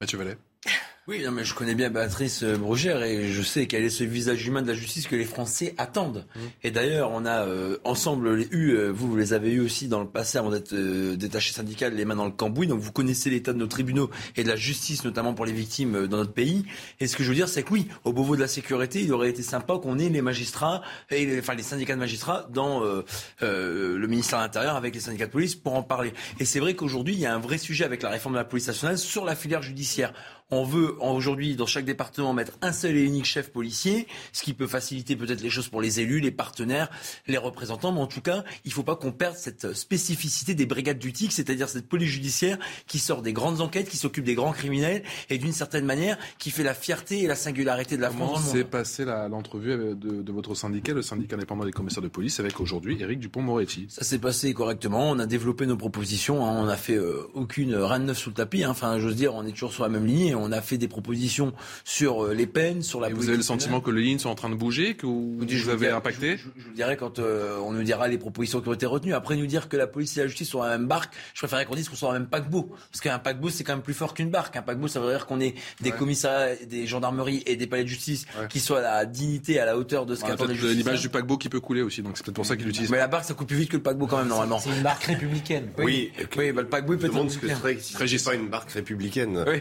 Mathieu Vallet Oui, non, mais je connais bien Béatrice euh, Brugère et je sais quel est ce visage humain de la justice que les Français attendent. Et d'ailleurs, on a euh, ensemble les eu, euh, vous, vous les avez eu aussi dans le passé avant d'être euh, détaché syndical, les mains dans le cambouis. Donc vous connaissez l'état de nos tribunaux et de la justice, notamment pour les victimes euh, dans notre pays. Et ce que je veux dire, c'est que oui, au beau mot de la sécurité, il aurait été sympa qu'on ait les magistrats, et les, enfin les syndicats de magistrats dans euh, euh, le ministère de l'Intérieur avec les syndicats de police pour en parler. Et c'est vrai qu'aujourd'hui, il y a un vrai sujet avec la réforme de la police nationale sur la filière judiciaire. On veut aujourd'hui dans chaque département mettre un seul et unique chef policier, ce qui peut faciliter peut-être les choses pour les élus, les partenaires, les représentants. Mais en tout cas, il ne faut pas qu'on perde cette spécificité des brigades du TIC, c'est-à-dire cette police judiciaire qui sort des grandes enquêtes, qui s'occupe des grands criminels et d'une certaine manière qui fait la fierté et la singularité de la Comment France le s'est passée l'entrevue de, de votre syndicat, le syndicat indépendant des commissaires de police, avec aujourd'hui Éric Dupont-Moretti Ça s'est passé correctement. On a développé nos propositions. hein. On n'a fait euh, aucune rien de neuf sous le tapis. hein. Enfin, j'ose dire, on est toujours sur la même ligne. On a fait des propositions sur euh, les peines, sur la. Et vous avez le sentiment que les lignes sont en train de bouger, que vous, vous vous avez impacté Je vous dirai quand euh, on nous dira les propositions qui ont été retenues. Après nous dire que la police et la justice sont dans la même barque, je préférerais qu'on dise qu'on soit dans le même paquebot. Parce qu'un paquebot, c'est quand même plus fort qu'une barque. Un paquebot, ça veut dire qu'on ait des Ouais. commissariats, des gendarmeries et des palais de justice qui soient à la dignité, à la hauteur de ce On a qu'attendent les peut-être l'image du paquebot qui peut couler aussi, donc c'est peut-être pour ça qu'il l'utilise. Mais la barque, ça coule plus vite que le paquebot quand même, normalement. C'est une barque républicaine. Oui, oui bah, le paquebot, il peut Je demande ce que bien. serait si c'est pas une barque républicaine Oui.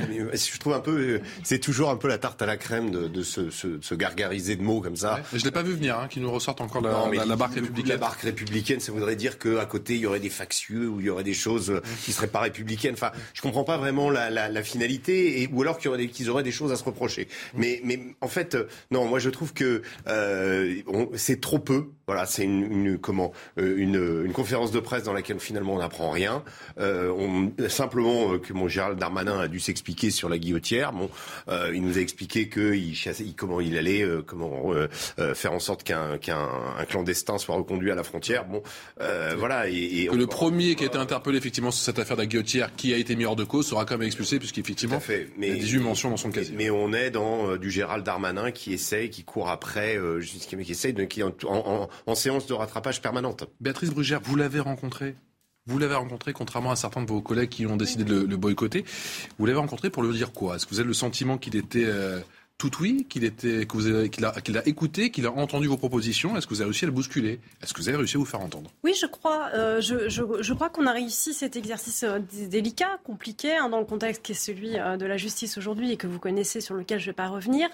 Qui- je trouve un peu, c'est toujours un peu la tarte à la crème de, de se, se, se, gargariser de mots comme ça. mais je l'ai pas vu venir, hein, qui nous ressorte encore la, la, la, barque républicaine. La barque républicaine, ça voudrait dire qu'à côté il y aurait des factieux ou il y aurait des choses euh, qui seraient pas républicaines. Enfin, je comprends pas vraiment la, finalité, et, ou alors qu'ils auraient, des choses à se reprocher. Mais, mais en fait, euh, non, moi je trouve que euh, c'est trop peu. Voilà, c'est une, une, comment euh, une, une, conférence de presse dans laquelle finalement on n'apprend rien. Euh, on, simplement que mon Gérald Darmanin a dû s'expliquer sur la guillotière. Bon, euh, il nous a expliqué que il chassait, comment il allait, comment faire en sorte qu'un un clandestin soit reconduit à la frontière. Bon, voilà. Et, et que le premier qui a été interpellé effectivement sur cette affaire de la guillotière, qui a été mis hors de cause, sera quand même expulsé puisqu'effectivement il y a 18 mentions dans son casier. Mais on est dans du Gérald Darmanin qui essaye, qui court après, qui essaye, de, qui en, en en séance de rattrapage permanente. Béatrice Brugère, vous l'avez rencontré? Vous l'avez rencontré, contrairement à certains de vos collègues qui ont décidé de le, boycotter. Vous l'avez rencontré pour lui dire quoi? Est-ce que vous avez le sentiment qu'il était euh, tout oui, qu'il a, écouté, qu'il a entendu vos propositions? Est-ce que vous avez réussi à le bousculer? Est-ce que vous avez réussi à vous faire entendre? Oui, je crois. Euh, je, crois qu'on a réussi cet exercice euh, délicat, compliqué, hein, dans le contexte qui est celui de la justice aujourd'hui et que vous connaissez, sur lequel je ne vais pas revenir.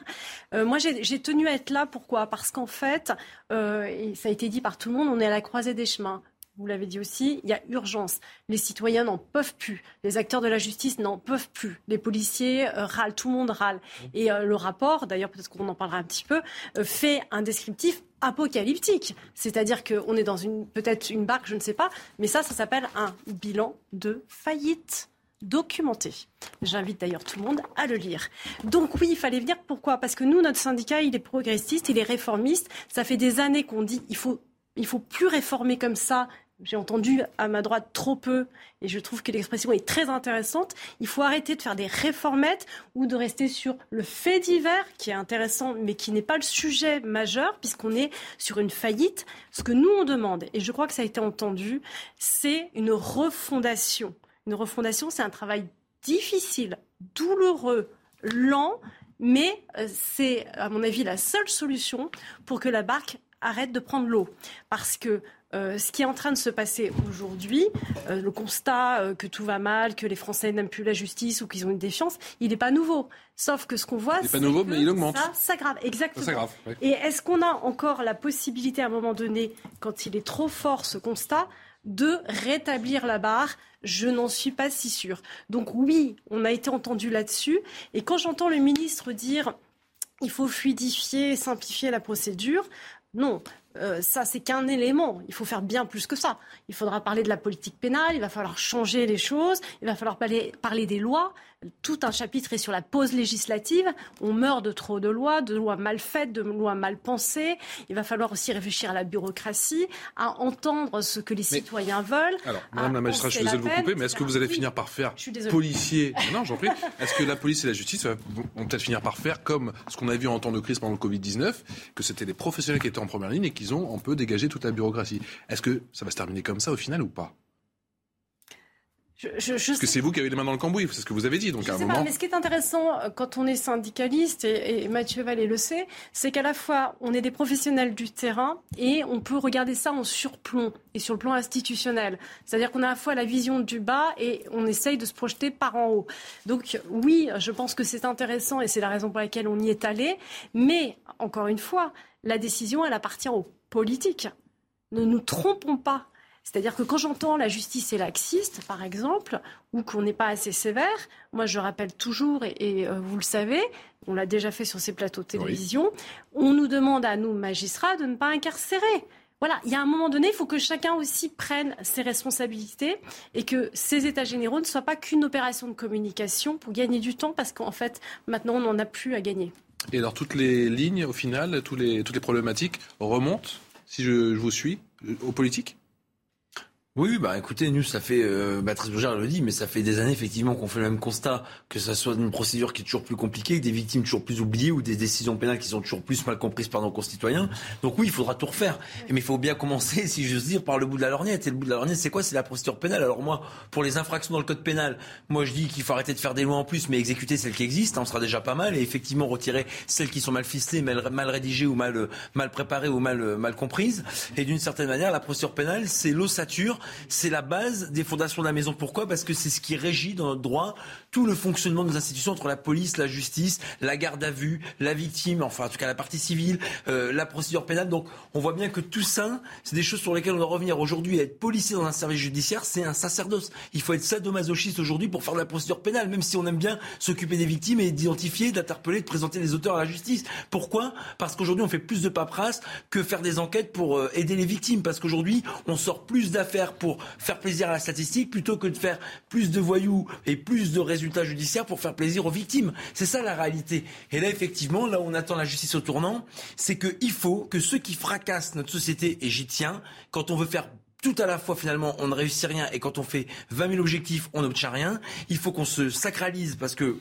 Moi, j'ai tenu à être là. Pourquoi? Parce qu'en fait, et ça a été dit par tout le monde, on est à la croisée des chemins vous l'avez dit aussi, il y a urgence. Les citoyens n'en peuvent plus. Les acteurs de la justice n'en peuvent plus. Les policiers euh, râlent, tout le monde râle. Et euh, le rapport, d'ailleurs peut-être qu'on en parlera un petit peu, euh, fait un descriptif apocalyptique. C'est-à-dire qu'on est dans une peut-être une barque, je ne sais pas, mais ça, ça s'appelle un bilan de faillite documenté. J'invite d'ailleurs tout le monde à le lire. Donc oui, il fallait venir. Pourquoi? Parce que nous, notre syndicat, il est progressiste, il est réformiste. Ça fait des années qu'on dit il faut il faut plus réformer comme ça j'ai entendu à ma droite trop peu, et je trouve que l'expression est très intéressante. Il faut arrêter de faire des réformettes ou de rester sur le fait divers, qui est intéressant, mais qui n'est pas le sujet majeur, puisqu'on est sur une faillite. Ce que nous, on demande, et je crois que ça a été entendu, c'est une refondation. Une refondation, c'est un travail difficile, douloureux, lent, mais euh, c'est, à mon avis, la seule solution pour que la barque arrête de prendre l'eau. Parce que euh, ce qui est en train de se passer aujourd'hui, euh, le constat euh, que tout va mal, que les Français n'aiment plus la justice ou qu'ils ont une défiance, il n'est pas nouveau. Sauf que ce qu'on voit, c'est pas nouveau, mais il augmente. Ça s'aggrave, exactement. Ça grave, Et est-ce qu'on a encore la possibilité, à un moment donné, quand il est trop fort ce constat, de rétablir la barre? Je n'en suis pas si sûre. Donc oui, on a été entendu là-dessus. Et quand j'entends le ministre dire il faut fluidifier, simplifier la procédure, non, euh, ça, c'est qu'un élément. Il faut faire bien plus que ça. Il faudra parler de la politique pénale, il va falloir changer les choses, il va falloir parler, parler des lois, tout un chapitre est sur la pause législative. On meurt de trop de lois, de lois mal faites, de lois mal pensées. Il va falloir aussi réfléchir à la bureaucratie, à entendre ce que les citoyens veulent. Alors, Madame la magistrate, je suis désolé de vous couper, mais est-ce que vous allez finir par faire policier Non, j'en prie. Est-ce que la police et la justice vont peut-être finir par faire comme ce qu'on a vu en temps de crise pendant le Covid-19, que c'était les professionnels qui étaient en première ligne et qu'ils ont un peu dégagé toute la bureaucratie? Est-ce que ça va se terminer comme ça au final ou pas? Je, Parce que c'est vous qui avez les mains dans le cambouis, c'est ce que vous avez dit. Donc à un moment... mais ce qui est intéressant euh, quand on est syndicaliste, et, Mathieu Vallée le sait, c'est qu'à la fois on est des professionnels du terrain et on peut regarder ça en surplomb et sur le plan institutionnel. C'est-à-dire qu'on a à la fois la vision du bas et on essaye de se projeter par en haut. Donc oui, je pense que c'est intéressant et c'est la raison pour laquelle on y est allé. Mais encore une fois, la décision, elle appartient aux politiques. Ne nous trompons pas. C'est-à-dire que quand j'entends la justice est laxiste, par exemple, ou qu'on n'est pas assez sévère, moi je rappelle toujours, et, euh, vous le savez, on l'a déjà fait sur ces plateaux de télévision, on nous demande à nous, magistrats, de ne pas incarcérer. Voilà, il y a un moment donné, il faut que chacun aussi prenne ses responsabilités et que ces états généraux ne soient pas qu'une opération de communication pour gagner du temps, parce qu'en fait, maintenant, on n'en a plus à gagner. Et alors, toutes les lignes, au final, les, toutes les problématiques remontent, si je, je vous suis, aux politiques? Oui, bah écoutez, nous, ça fait, euh, Béatrice Bougère le dit, mais ça fait des années effectivement qu'on fait le même constat, que ça soit une procédure qui est toujours plus compliquée, des victimes toujours plus oubliées ou des décisions pénales qui sont toujours plus mal comprises par nos concitoyens. Donc oui, il faudra tout refaire. Mais il faut bien commencer, si j'ose dire, par le bout de la lorgnette. Et le bout de la lorgnette, c'est quoi? C'est la procédure pénale. Alors moi, pour les infractions dans le code pénal, moi je dis qu'il faut arrêter de faire des lois en plus, mais exécuter celles qui existent, on sera déjà pas mal, et effectivement retirer celles qui sont mal ficelées, mal, mal rédigées ou mal, mal préparées ou mal, mal comprises. Et d'une certaine manière, la procédure pénale, c'est l'ossature, c'est la base des fondations de la maison. Pourquoi? Parce que c'est ce qui régit dans notre droit tout le fonctionnement de nos institutions entre la police, la justice, la garde à vue, la victime, enfin en tout cas la partie civile, euh, la procédure pénale. Donc on voit bien que tout ça, c'est des choses sur lesquelles on doit revenir aujourd'hui. Être policier dans un service judiciaire, c'est un sacerdoce. Il faut être sadomasochiste aujourd'hui pour faire de la procédure pénale, même si on aime bien s'occuper des victimes et d'identifier, d'interpeller, de présenter les auteurs à la justice. Pourquoi? Parce qu'aujourd'hui on fait plus de paperasse que faire des enquêtes pour euh, aider les victimes. Parce qu'aujourd'hui on sort plus d'affaires pour faire plaisir à la statistique plutôt que de faire plus de voyous et plus de résultats judiciaires pour faire plaisir aux victimes. C'est ça la réalité. Et là, effectivement, là où on attend la justice au tournant, c'est qu'il faut que ceux qui fracassent notre société, et j'y tiens, quand on veut faire tout à la fois finalement on ne réussit rien et quand on fait 20 000 objectifs on n'obtient rien. Il faut qu'on se sacralise parce que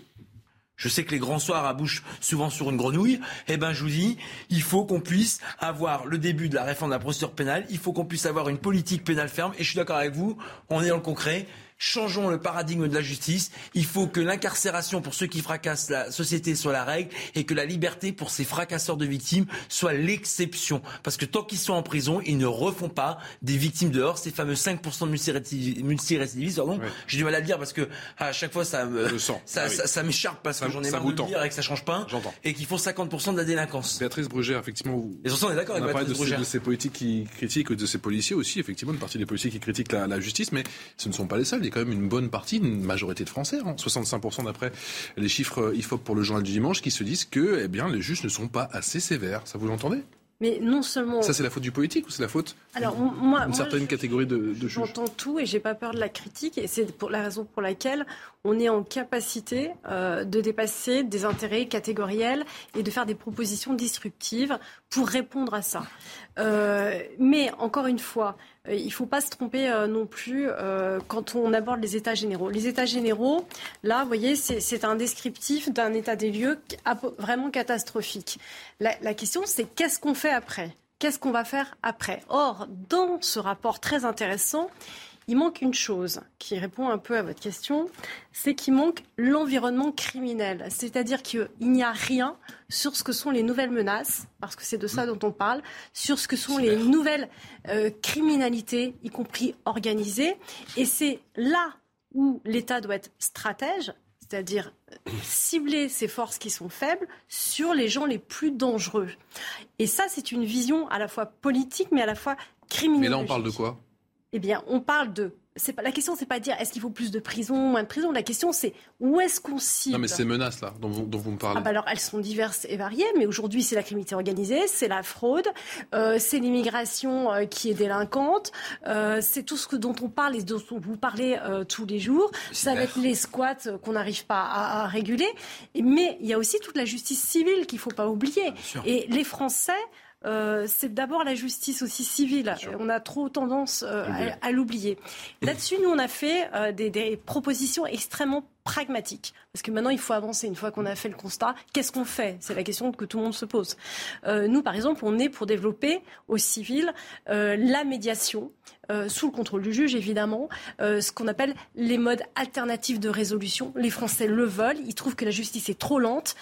je sais que les grands soirs abouchent souvent sur une grenouille. Eh ben, je vous dis, il faut qu'on puisse avoir le début de la réforme de la procédure pénale. Il faut qu'on puisse avoir une politique pénale ferme. Et je suis d'accord avec vous. On est dans le concret changeons le paradigme de la justice. Il faut que l'incarcération pour ceux qui fracassent la société soit la règle et que la liberté pour ces fracasseurs de victimes soit l'exception. Parce que tant qu'ils sont en prison, ils ne refont pas des victimes dehors, ces fameux 5% de multirécidivistes. Pardon, j'ai du mal à le dire parce que à chaque fois ça me, ça, Ah ça, ça m'écharpe parce que j'en ai marre de le dire et que ça change pas. Et qu'ils font 50% de la délinquance. Béatrice Brugère, effectivement, vous. Et on est d'accord avec Béatrice de ces, Brugère. de ces politiques qui critiquent, de ces policiers aussi, effectivement, une partie des policiers qui critiquent la, la justice, mais ce ne sont pas les seuls. Quand même une bonne partie, une majorité de Français, hein, 65% d'après les chiffres IFOP pour le journal du dimanche, qui se disent que, eh bien, les juges ne sont pas assez sévères. Ça vous l'entendez? Mais non seulement. Ça, c'est la faute du politique ou c'est la faute moi, d'une moi, certaine je- catégorie de, de juges? J'entends tout et j'ai pas peur de la critique et c'est pour la raison pour laquelle on est en capacité euh, de dépasser des intérêts catégoriels et de faire des propositions disruptives pour répondre à ça. Euh, mais encore une fois, euh, il faut pas se tromper euh, non plus euh, quand on aborde les états généraux. Les états généraux, là, vous voyez, c'est un descriptif d'un état des lieux vraiment catastrophique. La question, c'est qu'est-ce qu'on fait après? Qu'est-ce qu'on va faire après? Or, dans ce rapport très intéressant, il manque une chose qui répond un peu à votre question, c'est qu'il manque l'environnement criminel. C'est-à-dire qu'il n'y a rien sur ce que sont les nouvelles menaces, parce que c'est de ça dont on parle, sur ce que sont les nouvelles euh, criminalités, y compris organisées. Et c'est là où l'État doit être stratège, c'est-à-dire euh, cibler ses forces qui sont faibles sur les gens les plus dangereux. Et ça, c'est une vision à la fois politique, mais à la fois criminelle. Mais là, on parle de quoi? Eh bien, on parle de. C'est pas la question, c'est pas de dire est-ce qu'il faut plus de prison, moins de prison. La question, c'est où est-ce qu'on cible? Non, mais ces menaces-là dont vous, dont vous me parlez. ah bah alors elles sont diverses et variées, mais aujourd'hui c'est la criminalité organisée, c'est la fraude, euh, c'est l'immigration euh, qui est délinquante, euh, c'est tout ce que, dont on parle et dont vous parlez tous les jours. Ça va être les squats qu'on n'arrive pas à, à réguler, mais il y a aussi toute la justice civile qu'il faut pas oublier. Et les Français. Euh, c'est d'abord la justice aussi civile. On a trop tendance euh, à, à l'oublier. Là-dessus, nous, on a fait euh, des, des propositions extrêmement pragmatiques. Parce que maintenant, il faut avancer. Une fois qu'on a fait le constat, qu'est-ce qu'on fait? C'est la question que tout le monde se pose. Euh, nous, par exemple, on est pour développer au civil euh, la médiation. euh, sous le contrôle du juge, évidemment, ce qu'on appelle les modes alternatifs de résolution. Les Français le veulent, ils trouvent que la justice est trop lente.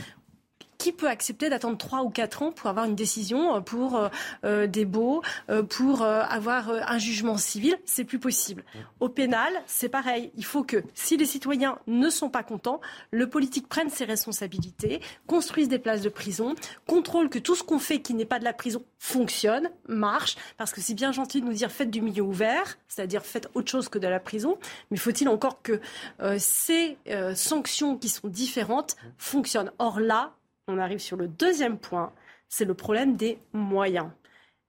Qui peut accepter d'attendre 3 ou 4 ans pour avoir une décision, euh, pour euh, euh, des baux, pour avoir un jugement civil? C'est plus possible. Au pénal, c'est pareil. Il faut que, si les citoyens ne sont pas contents, le politique prenne ses responsabilités, construise des places de prison, contrôle que tout ce qu'on fait qui n'est pas de la prison fonctionne, marche, parce que c'est bien gentil de nous dire faites du milieu ouvert, c'est-à-dire faites autre chose que de la prison, mais faut-il encore que ces sanctions qui sont différentes fonctionnent? Or là, on arrive sur le deuxième point, c'est le problème des moyens.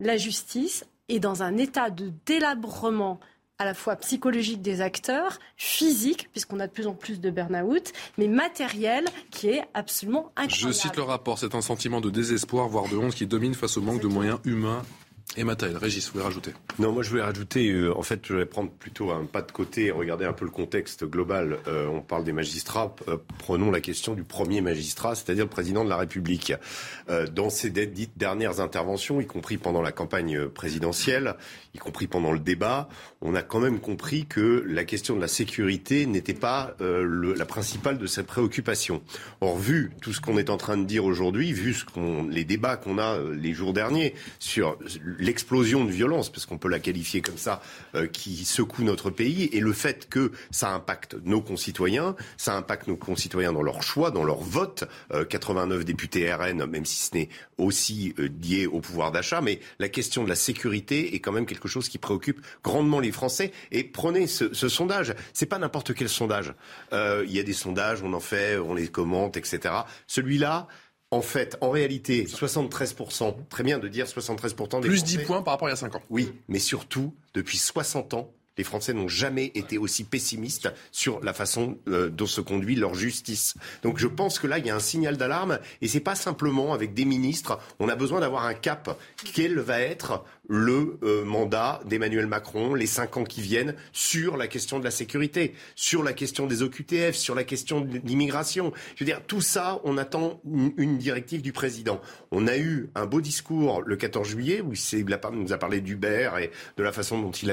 La justice est dans un état de délabrement à la fois psychologique des acteurs, physique, puisqu'on a de plus en plus de burn-out, mais matériel, qui est absolument Je incroyable. cite le rapport, c'est un sentiment de désespoir, voire de honte qui domine face au manque de moyens humains et matériels. Régis, vous voulez rajouter Non, moi je voulais rajouter, euh, en fait, je vais prendre plutôt un pas de côté et regarder un peu le contexte global. Euh, on parle des magistrats, euh, prenons la question du premier magistrat, c'est-à-dire le président de la République. Dans ses dites dernières interventions, y compris pendant la campagne présidentielle, y compris pendant le débat, on a quand même compris que la question de la sécurité n'était pas la principale de ses préoccupations. Or, vu tout ce qu'on est en train de dire aujourd'hui, vu les débats qu'on a les jours derniers sur l'explosion de violence, parce qu'on peut la qualifier comme ça, euh, qui secoue notre pays, et le fait que ça impacte nos concitoyens, ça impacte nos concitoyens dans leur choix, dans leur vote. 89 députés RN, même si ce n'est aussi lié au pouvoir d'achat, mais la question de la sécurité est quand même quelque chose qui préoccupe grandement les Français. Et prenez ce, ce sondage, c'est pas n'importe quel sondage. Il y a des sondages, on en fait, on les commente, etc. Celui-là, en fait, en réalité, 73%, très bien de dire 73% des Plus Français, 10 points par rapport à il y a 5 ans. Oui, mais surtout, depuis 60 ans, les Français n'ont jamais été aussi pessimistes sur la façon euh, dont se conduit leur justice. Donc je pense que là, il y a un signal d'alarme et c'est pas simplement avec des ministres. On a besoin d'avoir un cap. Quel va être le euh, mandat d'Emmanuel Macron les cinq ans qui viennent sur la question de la sécurité, sur la question des OQTF, sur la question de l'immigration? Je veux dire, tout ça, on attend une, directive du président. On a eu un beau discours le 14 juillet où il nous a parlé d'Uber et de la façon dont il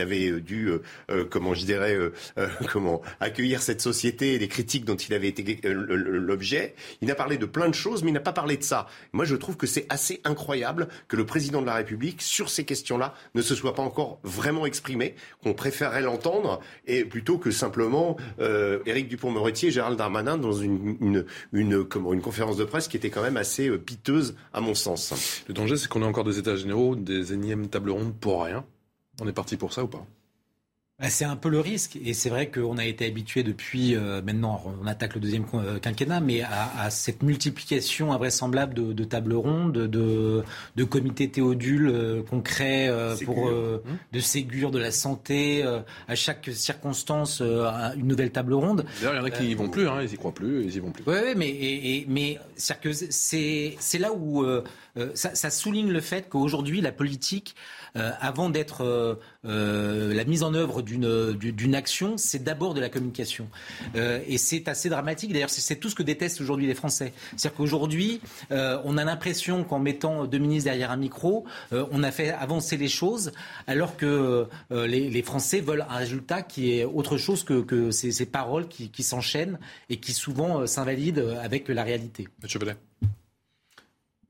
avait dû, euh, euh, comment je dirais, euh, comment accueillir cette société et les critiques dont il avait été l'objet. Il a parlé de plein de choses, mais il n'a pas parlé de ça. Moi, je trouve que c'est assez incroyable que le président de la République sur ces questions-là ne se soit pas encore vraiment exprimé, qu'on préférerait l'entendre, et plutôt que simplement euh, Éric Dupont-Moretti et Gérald Darmanin dans une, une, conférence de presse qui était quand même assez euh, piteuse à mon sens. Le danger, c'est qu'on ait encore des états généraux, des énièmes tables rondes pour rien. On est parti pour ça ou pas? Bah, c'est un peu le risque, et c'est vrai qu'on a été habitué depuis euh, maintenant, on attaque le deuxième euh, quinquennat, mais à, à cette multiplication invraisemblable de, de tables rondes, de, de comités théodules euh, qu'on crée euh, pour euh, Hum. de Ségur, de la santé, euh, à chaque circonstance une nouvelle table ronde. D'ailleurs, il y en a qui n'y vont plus, hein, ils y croient plus, ils y vont plus. Oui, ouais, mais, et, et- mais c'est-à-dire que c'est c'est là où ça, ça souligne le fait qu'aujourd'hui, la politique, euh, avant d'être euh, euh, la mise en œuvre d'une du- d'une action, c'est d'abord de la communication. Et c'est assez dramatique. D'ailleurs, c'est tout ce que détestent aujourd'hui les Français. C'est-à-dire qu'aujourd'hui, on a l'impression qu'en mettant deux ministres derrière un micro, on a fait avancer les choses, alors que les, Français veulent un résultat qui est autre chose que, que ces, paroles qui, s'enchaînent et qui souvent s'invalident avec la réalité. Monsieur Bellet.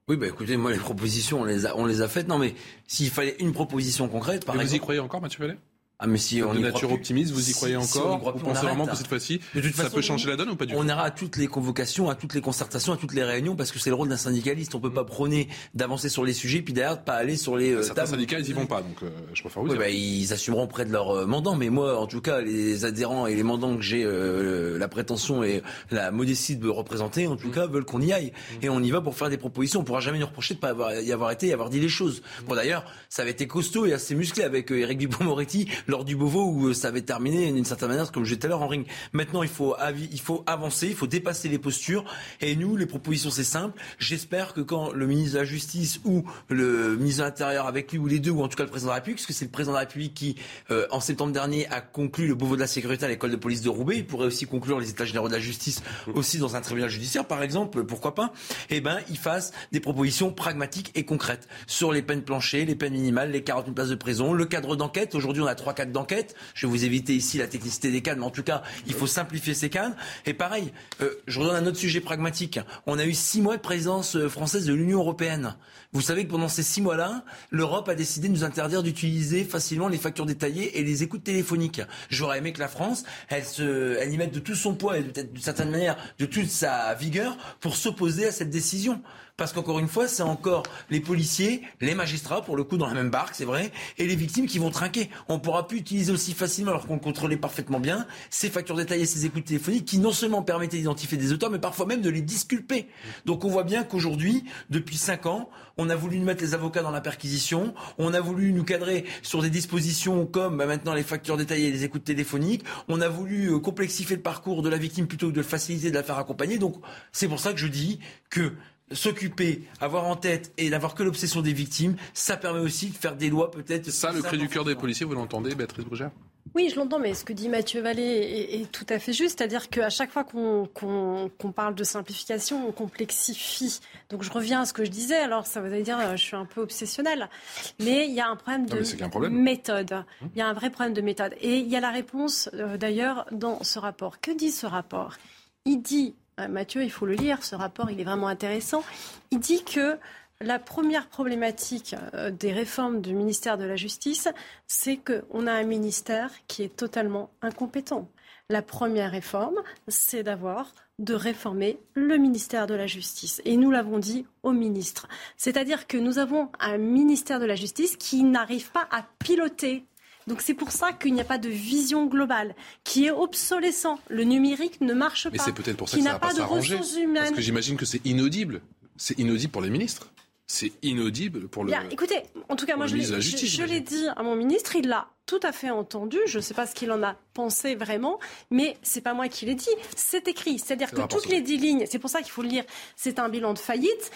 Oui, bah écoutez, moi les propositions, on les a, on les a faites. Non, mais s'il fallait une proposition concrète, par Mais vous y exemple. croyez encore, Mathieu Bellet Ah, mais si Vous on de y nature optimiste, vous y croyez si encore on y croit Vous plus, on pensez vraiment que cette fois-ci, De ça façon, peut changer la donne ou pas du tout On ira à toutes les convocations, à toutes les concertations, à toutes les réunions, parce que c'est le rôle d'un syndicaliste. On peut pas prôner d'avancer sur les sujets, puis derrière pas aller sur les. euh, Certains tables. syndicats, ils y vont pas, donc euh, je préfère vous Oui, dire. bah, ils assumeront auprès de leurs euh, mandants, mais moi, en tout cas, les adhérents et les mandants que j'ai euh, la prétention et la modestie de représenter, en tout cas, veulent qu'on y aille. Et on y va pour faire des propositions. On pourra jamais nous reprocher de pas avoir, y avoir été et avoir dit les choses. Bon, d'ailleurs, ça avait été costaud et assez musclé avec euh, Éric Dupond-Moretti lors du Beauvau où euh, ça avait terminé d'une certaine manière, comme je disais tout à l'heure en ring. Maintenant, il faut, il faut avancer, il faut dépasser les postures. Et nous, les propositions, c'est simple. J'espère que quand le ministre de la Justice ou le ministre de l'Intérieur avec lui, ou les deux, ou en tout cas le président de la République, parce que c'est le président de la République qui, euh, en septembre dernier, a conclu le Beauvau de la sécurité à l'école de police de Roubaix. Il pourrait aussi conclure les états généraux de la justice aussi dans un tribunal judiciaire, par exemple, pourquoi pas. Eh ben, il fasse des propositions pragmatiques et concrètes sur les peines planchées, les peines minimales, les 40 000 places de prison, le cadre d'enquête. Aujourd'hui, on a trois cadres d'enquête. Je vais vous éviter ici la technicité des cadres, mais en tout cas, il faut simplifier ces cadres. Et pareil, euh, je redonne un autre sujet pragmatique. On a eu six mois de présidence euh, française de l'Union européenne. Vous savez que pendant ces six mois-là, l'Europe a décidé de nous interdire d'utiliser facilement les factures détaillées et les écoutes téléphoniques. J'aurais aimé que la France, elle, elle y mette de tout son poids et peut-être d'une certaine manière de toute sa vigueur pour s'opposer à cette décision. Parce qu'encore une fois, c'est encore les policiers, les magistrats, pour le coup, dans la même barque, c'est vrai, et les victimes qui vont trinquer. On pourra plus utiliser aussi facilement, alors qu'on contrôlait parfaitement bien, ces factures détaillées, ces écoutes téléphoniques, qui non seulement permettaient d'identifier des auteurs, mais parfois même de les disculper. Donc on voit bien qu'aujourd'hui, depuis cinq ans, on a voulu mettre les avocats dans la perquisition, on a voulu nous cadrer sur des dispositions comme bah, maintenant les factures détaillées et les écoutes téléphoniques, on a voulu euh, complexifier le parcours de la victime plutôt que de le faciliter, de la faire accompagner. Donc c'est pour ça que je dis que s'occuper, avoir en tête et n'avoir que l'obsession des victimes, ça permet aussi de faire des lois peut-être. Ça, le cri du cœur des policiers, vous l'entendez, Béatrice Brugère Oui, je l'entends, mais ce que dit Mathieu Vallée est, est tout à fait juste. C'est-à-dire qu'à chaque fois qu'on parle de simplification, on complexifie. Donc je reviens à ce que je disais. Alors ça allez dire, euh, je suis un peu obsessionnelle. Mais il y a un problème de problème. méthode. Il y a un vrai problème de méthode. Et il y a la réponse, euh, d'ailleurs, dans ce rapport. Que dit ce rapport? Il dit, Mathieu, il faut le lire, ce rapport, il est vraiment intéressant. Il dit que La première problématique euh, des réformes du ministère de la Justice, c'est qu'on a un ministère qui est totalement incompétent. La première réforme, c'est d'avoir de réformer le ministère de la Justice. Et nous l'avons dit au ministre. C'est-à-dire que nous avons un ministère de la Justice qui n'arrive pas à piloter donc c'est pour ça qu'il n'y a pas de vision globale, qui est obsolescent. Le numérique ne marche pas. Mais c'est peut-être pour ça que ça n'a pas, pas s'arranger. Parce que j'imagine que c'est inaudible. C'est inaudible pour les ministres. C'est inaudible pour le. Bien, écoutez, en tout cas, moi, je l'ai dit à mon ministre, il l'a tout à fait entendu. Je ne sais pas ce qu'il en a pensé vraiment, mais c'est pas moi qui l'ai dit. C'est écrit. C'est-à-dire que toutes les dix lignes, c'est pour ça qu'il faut le lire. C'est un bilan de faillite.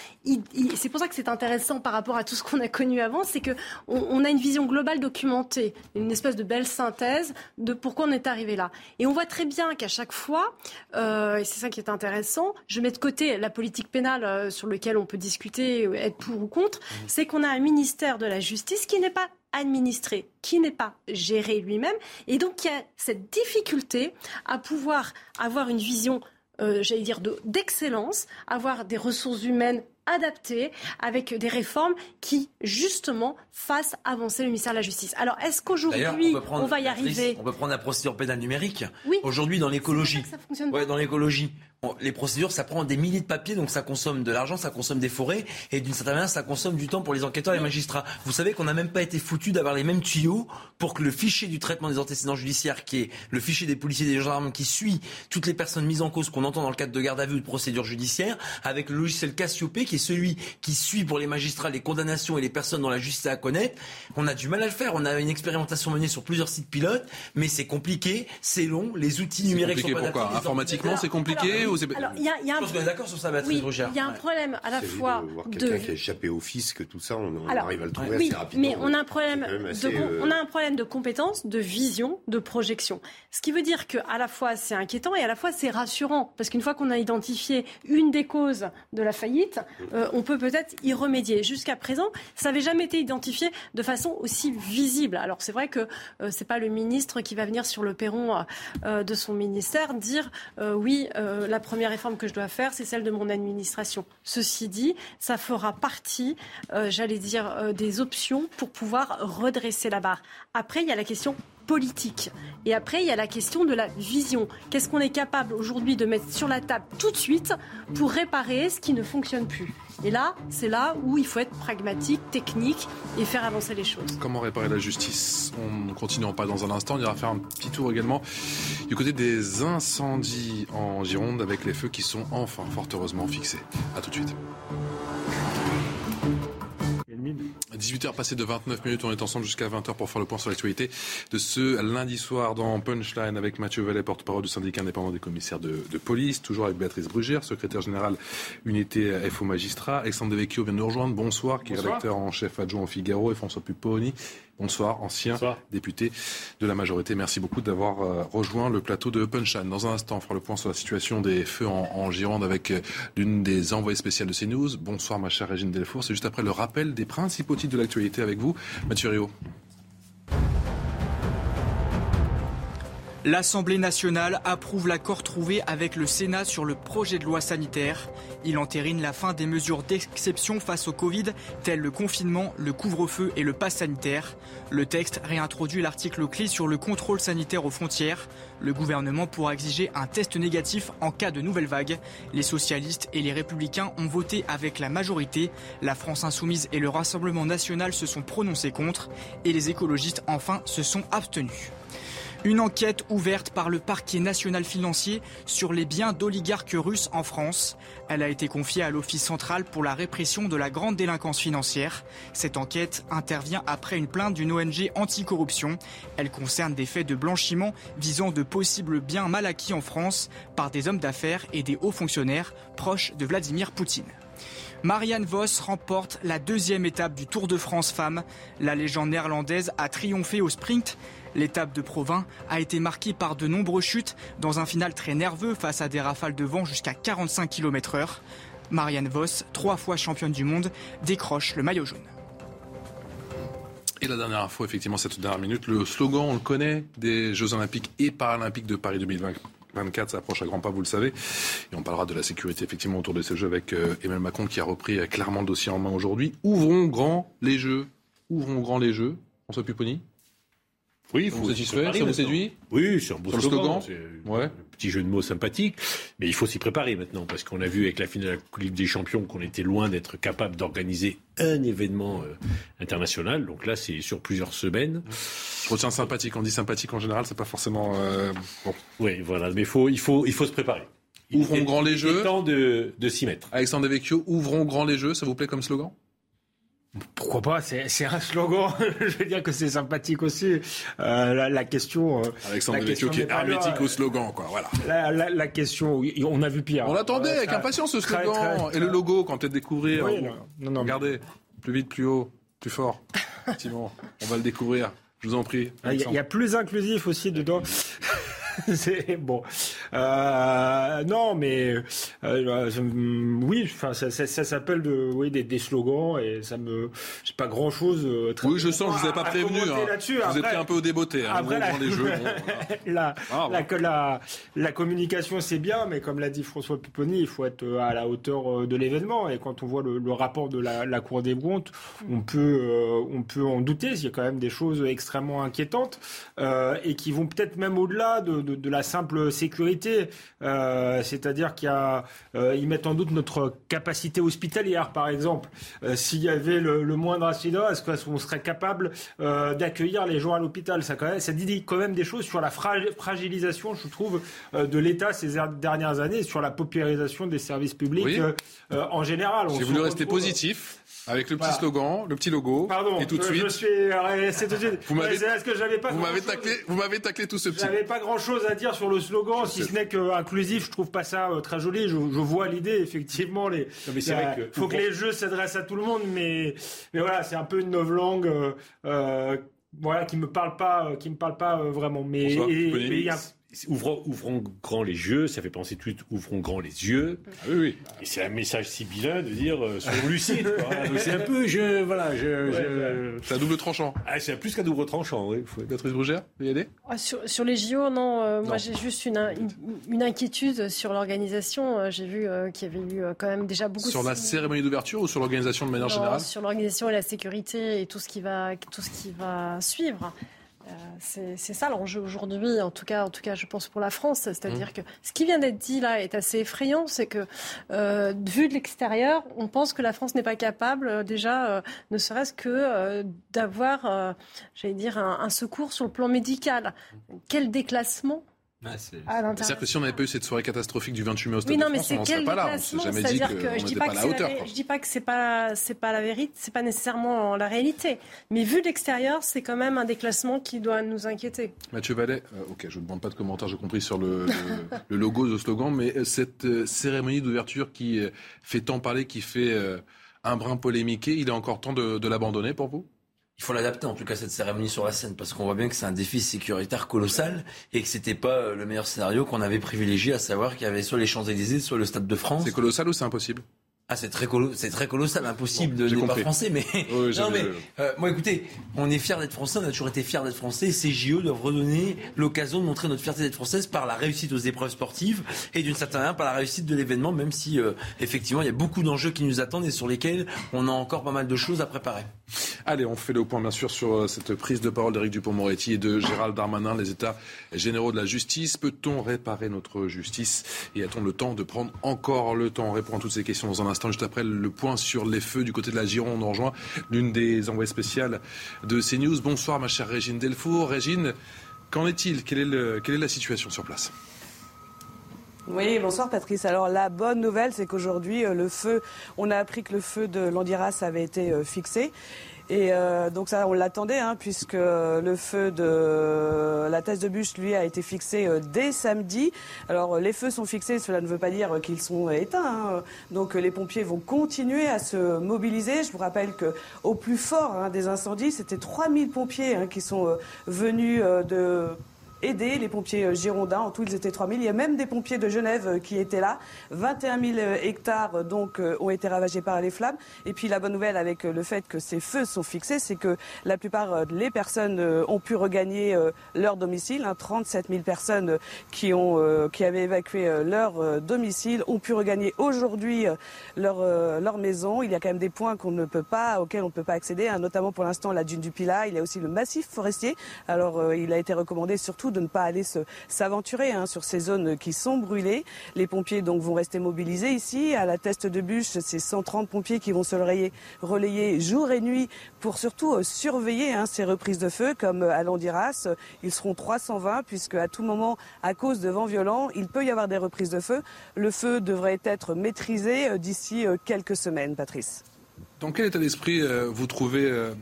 c'est pour ça que c'est intéressant par rapport à tout ce qu'on a connu avant, c'est que on, a une vision globale documentée, une espèce de belle synthèse de pourquoi on est arrivé là. Et on voit très bien qu'à chaque fois, euh, et c'est ça qui est intéressant, je mets de côté la politique pénale euh, sur laquelle on peut discuter, être pour ou contre, mmh. c'est qu'on a un ministère de la justice qui n'est pas administré, qui n'est pas géré lui-même. Et donc, il y a cette difficulté à pouvoir avoir une vision, euh, j'allais dire, d'excellence, avoir des ressources humaines adaptées, avec des réformes qui, justement, fassent avancer le ministère de la Justice. Alors, est-ce qu'aujourd'hui, on, va y arriver On peut prendre la procédure pénale numérique. Oui. Aujourd'hui, dans l'écologie. Ouais, dans l'écologie les procédures, ça prend des milliers de papiers, donc ça consomme de l'argent, ça consomme des forêts, et d'une certaine manière, ça consomme du temps pour les enquêteurs et les magistrats. Vous savez qu'on n'a même pas été foutu d'avoir les mêmes tuyaux pour que le fichier du traitement des antécédents judiciaires, qui est le fichier des policiers et des gendarmes, qui suit toutes les personnes mises en cause qu'on entend dans le cadre de garde à vue ou de procédure judiciaire, avec le logiciel Cassiope, qui est celui qui suit pour les magistrats les condamnations et les personnes dont la justice a à connaître, on a du mal à le faire. On a une expérimentation menée sur plusieurs sites pilotes, mais c'est compliqué, c'est long, les outils numériques sont pas pourquoi Informatiquement, c'est compliqué alors, il y a, y a un... Je pense qu'on est d'accord sur ça, Béatrice oui, Il y a un problème à la fois de... Quelqu'un qui a échappé au fisc, tout ça, on, arrive à le trouver oui, assez rapidement. mais on a, un problème de, euh, on a un problème de compétence, de vision, de projection. Ce qui veut dire qu'à la fois c'est inquiétant et à la fois c'est rassurant. Parce qu'une fois qu'on a identifié une des causes de la faillite, euh, on peut peut-être y remédier. Jusqu'à présent, ça n'avait jamais été identifié de façon aussi visible. Alors c'est vrai que euh, c'est pas le ministre qui va venir sur le perron de son ministère dire oui, la première réforme que je dois faire, c'est celle de mon administration. Ceci dit, ça fera partie, euh, j'allais dire, euh, des options pour pouvoir redresser la barre. Après, il y a la question politique. Et après, il y a la question de la vision. Qu'est-ce qu'on est capable aujourd'hui de mettre sur la table tout de suite pour réparer ce qui ne fonctionne plus? Et là, c'est là où il faut être pragmatique, technique et faire avancer les choses. Comment réparer la justice? On ne continuera pas dans un instant. On ira faire un petit tour également du côté des incendies en Gironde avec les feux qui sont enfin, fort heureusement, fixés. A tout de suite. 18h passées de 29 minutes, on est ensemble jusqu'à 20h pour faire le point sur l'actualité de ce lundi soir dans Punchline avec Mathieu Vallet, porte-parole du syndicat indépendant des commissaires de, police, toujours avec Béatrice Brugère, secrétaire générale unité FO Magistrat. Alexandre Devecchio vient de nous rejoindre, bonsoir, qui est rédacteur en chef adjoint au Figaro, et François Pupponi, Bonsoir, ancien député de la majorité. Merci beaucoup d'avoir euh, rejoint le plateau de Punchline. Dans un instant, on fera le point sur la situation des feux en, Gironde avec euh, l'une des envoyées spéciales de CNews. Bonsoir, ma chère Régine Delfour. C'est juste après le rappel des principaux titres de l'actualité avec vous, Mathieu Rio. L'Assemblée nationale approuve l'accord trouvé avec le Sénat sur le projet de loi sanitaire. Il entérine la fin des mesures d'exception face au Covid, telles le confinement, le couvre-feu et le pass sanitaire. Le texte réintroduit l'article clé sur le contrôle sanitaire aux frontières. Le gouvernement pourra exiger un test négatif en cas de nouvelle vague. Les socialistes et les républicains ont voté avec la majorité. La France insoumise et le Rassemblement national se sont prononcés contre. Et les écologistes, enfin, se sont abstenus. Une enquête ouverte par le parquet national financier sur les biens d'oligarques russes en France. Elle a été confiée à l'Office central pour la répression de la grande délinquance financière. Cette enquête intervient après une plainte d'une ONG anticorruption. Elle concerne des faits de blanchiment visant de possibles biens mal acquis en France par des hommes d'affaires et des hauts fonctionnaires proches de Vladimir Poutine. Marianne Vos remporte la deuxième étape du Tour de France Femmes. La légende néerlandaise a triomphé au sprint. L'étape de Provins a été marquée par de nombreuses chutes dans un final très nerveux face à des rafales de vent jusqu'à 45 km h Marianne Vos, trois fois championne du monde, décroche le maillot jaune. Et la dernière info, effectivement, cette dernière minute, le slogan, on le connaît, des Jeux Olympiques et Paralympiques de Paris 2024 24, ça approche à grands pas, vous le savez. Et on parlera de la sécurité effectivement autour de ces jeux avec euh, Emmanuel Macron qui a repris euh, clairement le dossier en main aujourd'hui. Ouvrons grand les jeux. Ouvrons grand les jeux. François Pupponi? Oui, il faut vous satisfait, ça vous séduit Oui, c'est un beau slogan. Ouais. un petit jeu de mots sympathique, mais il faut s'y préparer maintenant parce qu'on a vu avec la finale de la Ligue des Champions qu'on était loin d'être capable d'organiser un événement euh, international. Donc là, c'est sur plusieurs semaines. Je retiens sympathique. On dit sympathique en général, c'est pas forcément euh, bon. Oui, voilà, mais faut, il faut, il faut se préparer. Ouvrons Il est- grand les il est jeux. temps de, de s'y mettre. Alexandre Devecchio, ouvrons grand les jeux, ça vous plaît comme slogan? Pourquoi pas C'est un slogan. Je veux dire que c'est sympathique aussi. Euh, la, la question. euh, Alexandre la question qui est hermétique au slogan, quoi. Voilà. La, question, on a vu pire. On l'attendait avec très- impatience ce slogan très, et le logo quand peut-être découvrir. Oui, Bon, non, non, Regardez, plus vite, plus haut, plus fort. Effectivement, on va le découvrir. Je vous en prie. Ah, Il y, a- il y a plus inclusif aussi dedans. c'est bon. Euh, non, mais euh, je- oui, enfin, ça, ça- ça s'appelle de, oui, des, des slogans et ça me, j'ai pas grand chose. Oui, je sens que je vous ai pas prévenu. hein. Vous Après- pris un peu au. Hein. Après, la, grand les jeux. bon, voilà. la, Ah, communication c'est bien, mais comme l'a dit François Pupponi, il faut être euh, à la hauteur euh, de l'événement. Et quand on voit le, le rapport de la, la Cour des comptes, on peut, euh, on peut en douter. Il y a quand même des choses extrêmement inquiétantes euh, et qui vont peut-être même au-delà de, de, de la simple sécurité. Euh, C'est-à-dire qu'il y a, euh, mettent en doute notre capacité hospitalière, par exemple. Euh, S'il y avait le, le moindre accident, est-ce qu'on serait capable euh, d'accueillir les gens à l'hôpital? Ça, dit quand même des choses sur la fra- fragilisation, je trouve, de l'État ces er- dernières années, sur la paupérisation des services publics Oui. en général. On J'ai se voulu rester positif avec le petit Voilà. slogan, le petit logo. Pardon, et tout de suite. je suis resté tout de suite. Vous m'avez- c'est pas Vous taclé, vous m'avez taclé tout ce petit. J'avais pas grand chose à dire sur le slogan, si ce n'est que inclusif, je trouve pas ça euh, très joli. Je, je vois l'idée, effectivement. Les, Non, mais c'est vrai que- faut que les jeux s'adressent à tout le monde, mais, mais voilà, c'est un peu une novlangue, euh, euh, voilà, qui me parle pas, euh, qui me parle pas euh, vraiment. Mais il y a- Ouvrons, ouvrons grand les yeux, ça fait penser tout de suite, ouvrons grand les yeux. oui, oui. Et c'est un message sibyllin de dire, euh, soyons lucides, c'est un peu, je, voilà, je, je- C'est un double tranchant. Ah, c'est plus qu'un double tranchant, oui. Béatrice Bougère, vous y aller? Ah, Sur, sur les JO, non, euh, Non. moi j'ai juste une, une, une inquiétude sur l'organisation. Euh, J'ai vu euh, qu'il y avait eu quand même déjà beaucoup Sur de la cérémonie d'ouverture ou sur l'organisation de manière Non, générale? sur l'organisation et la sécurité et tout ce qui va, tout ce qui va suivre. Euh, c'est ça l'enjeu aujourd'hui, en tout cas, en tout cas, je pense pour la France. C'est-à-dire Mmh. que ce qui vient d'être dit là est assez effrayant, c'est que euh, vu de l'extérieur, on pense que la France n'est pas capable euh, déjà, euh, ne serait-ce que euh, d'avoir, euh, j'allais dire, un, un secours sur le plan médical. Quel déclassement à l'intérieur. C'est-à-dire que si on n'avait pas eu cette soirée catastrophique du 28 mai au Stade Oui, non, de France, on serait pas là. On s'est jamais dit qu'on n'était pas à la hauteur. la, je dis pas que c'est pas c'est pas la vérité, c'est pas nécessairement la réalité, mais vu de l'extérieur, c'est quand même un déclassement qui doit nous inquiéter. Mathieu Vallet, euh, ok, je ne demande pas de commentaires, j'ai compris sur le, le, le logo, le slogan, mais euh, cette euh, cérémonie d'ouverture qui euh, fait tant parler, qui fait euh, un brin polémiqué, il est encore temps de, de l'abandonner pour vous? Il faut l'adapter en tout cas cette cérémonie sur la scène parce qu'on voit bien que c'est un défi sécuritaire colossal et que c'était pas euh, le meilleur scénario qu'on avait privilégié, à savoir qu'il y avait soit les Champs-Élysées, soit le Stade de France. C'est colossal ou c'est impossible? Ah, c'est très, colo- très colossal, impossible Bon, de ne pas français, mais. Oui, non, mais vu. euh, moi, écoutez, on est fiers d'être français, on a toujours été fiers d'être français. Ces JO doivent redonner l'occasion de montrer notre fierté d'être française par la réussite aux épreuves sportives et d'une certaine manière par la réussite de l'événement, même si euh, effectivement il y a beaucoup d'enjeux qui nous attendent et sur lesquels on a encore pas mal de choses à préparer. Allez, on fait le point bien sûr sur euh, cette prise de parole d'Éric Dupont-Moretti et de Gérald Darmanin, les États généraux de la justice. Peut-on réparer notre justice Et a-t-on le temps de prendre encore le temps? On répond à toutes ces questions dans un instant, juste après le point sur les feux du côté de la Gironde. On rejoint l'une des envoyées spéciales de CNews. Bonsoir ma chère Régine Delfour. Régine, qu'en est-il? Quelle est, le- quelle est la situation sur place? Oui, bonsoir Patrice. Alors la bonne nouvelle, c'est qu'aujourd'hui, euh, le feu, on a appris que le feu de l'Andiras avait été euh, fixé. Et euh, donc ça, on l'attendait, hein, puisque le feu de la thèse de bûche, lui, a été fixé euh, dès samedi. Alors euh, les feux sont fixés, cela ne veut pas dire qu'ils sont éteints. hein. Donc euh, les pompiers vont continuer à se mobiliser. Je vous rappelle que au plus fort hein, des incendies, c'était 3000 pompiers hein, qui sont euh, venus euh, de aider les pompiers girondins. En tout, ils étaient 3000. Il y a même des pompiers de Genève qui étaient là. 21 000 hectares donc ont été ravagés par les flammes. Et puis la bonne nouvelle avec le fait que ces feux sont fixés, c'est que la plupart des personnes ont pu regagner leur domicile. 37 hein. 000 personnes qui, ont, qui avaient évacué leur domicile ont pu regagner aujourd'hui leur, leur maison. Il y a quand même des points qu'on ne peut pas, auxquels on ne peut pas accéder, hein, notamment pour l'instant la dune du Pilat. Il y a aussi le massif forestier. Alors euh, il a été recommandé surtout de ne pas aller s'aventurer hein, sur ces zones qui sont brûlées. Les pompiers donc vont rester mobilisés ici. À la teste de bûche, c'est 130 pompiers qui vont se relayer, jour et nuit pour surtout euh, surveiller hein, ces reprises de feu comme euh, à Landiras. Ils seront 320 puisque à tout moment, à cause de vents violents, il peut y avoir des reprises de feu. Le feu devrait être maîtrisé d'ici quelques semaines, Patrice. Dans quel état d'esprit vous trouvez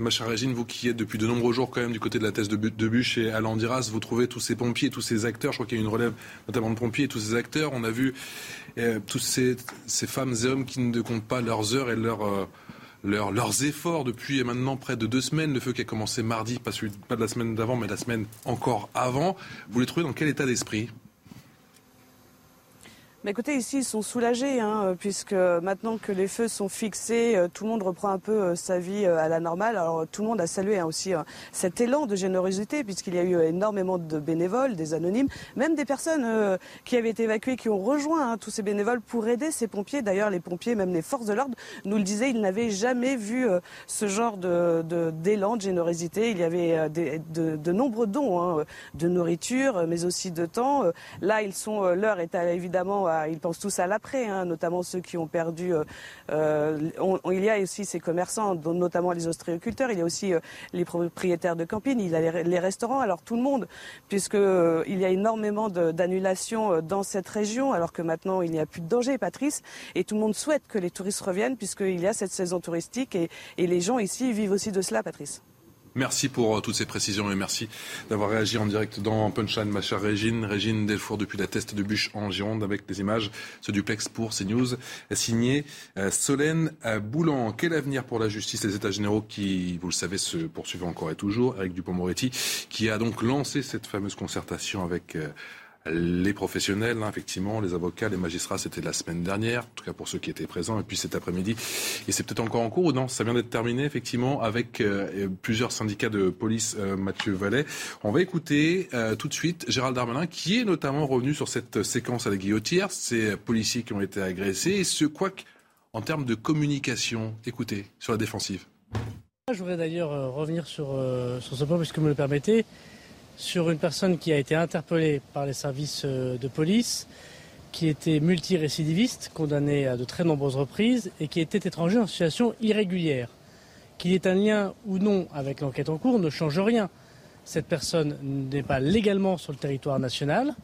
Ma chère Régine, vous qui êtes depuis de nombreux jours quand même du côté de la thèse de, Bûche et à Landiras, vous trouvez tous ces pompiers, tous ces acteurs, je crois qu'il y a une relève notamment de pompiers, tous ces acteurs, on a vu euh, tous ces, femmes et hommes qui ne comptent pas leurs heures et euh, leurs efforts depuis maintenant près de deux semaines, le feu qui a commencé mardi, pas, pas de la semaine d'avant, mais la semaine encore avant. Vous les trouvez dans quel état d'esprit? Mais écoutez, ici, ils sont soulagés, hein, puisque maintenant que les feux sont fixés, euh, tout le monde reprend un peu euh, sa vie euh, à la normale. Alors tout le monde a salué hein, aussi cet élan de générosité, puisqu'il y a eu énormément de bénévoles, des anonymes, même des personnes qui avaient été évacuées, qui ont rejoint hein, tous ces bénévoles pour aider ces pompiers. D'ailleurs, les pompiers, même les forces de l'ordre, nous le disaient, ils n'avaient jamais vu ce genre d'élan, de, d'élan de, générosité. Il y avait de, de, nombreux dons, de nourriture, mais aussi de temps. Là, ils sont, l'heure est évidemment ils pensent tous à l'après, hein, notamment ceux qui ont perdu. Euh, euh, il y a aussi ces commerçants, notamment les ostréiculteurs. Il y a aussi euh, les propriétaires de camping. Il y a les, restaurants. Alors tout le monde, puisque il y a énormément d'annulations dans cette région, alors que maintenant il n'y a plus de danger, Patrice. Et tout le monde souhaite que les touristes reviennent, puisqu'il y a cette saison touristique et les gens ici vivent aussi de cela, Patrice. Merci pour euh, toutes ces précisions et merci d'avoir réagi en direct dans Punchline, ma chère Régine. Régine Delfour depuis la teste de bûche en Gironde avec les images, ce duplex pour CNews, signé euh, Solène Boulan. Quel avenir pour la justice des États généraux qui, vous le savez, se poursuivent encore et toujours? Avec Dupont-Moretti qui a donc lancé cette fameuse concertation avec euh, les professionnels, hein, effectivement, les avocats, les magistrats, c'était la semaine dernière, en tout cas pour ceux qui étaient présents, et puis cet après-midi. Et c'est peut-être encore en cours ou non? Ça vient d'être terminé, effectivement, avec euh, plusieurs syndicats de police, euh, Mathieu Vallet. On va écouter euh, tout de suite Gérald Darmanin, qui est notamment revenu sur cette séquence à la guillotière, ces policiers qui ont été agressés, et ce, quoi en termes de communication, écoutez, sur la défensive. Je voudrais d'ailleurs revenir sur, sur ce point, puisque vous me le permettez sur une personne qui a été interpellée par les services euh, de police, qui était multirécidiviste, condamné à de très nombreuses reprises et qui était étranger en situation irrégulière. Qu'il ait un lien ou non avec l'enquête en cours ne change rien. Cette personne n'est pas légalement sur le territoire national,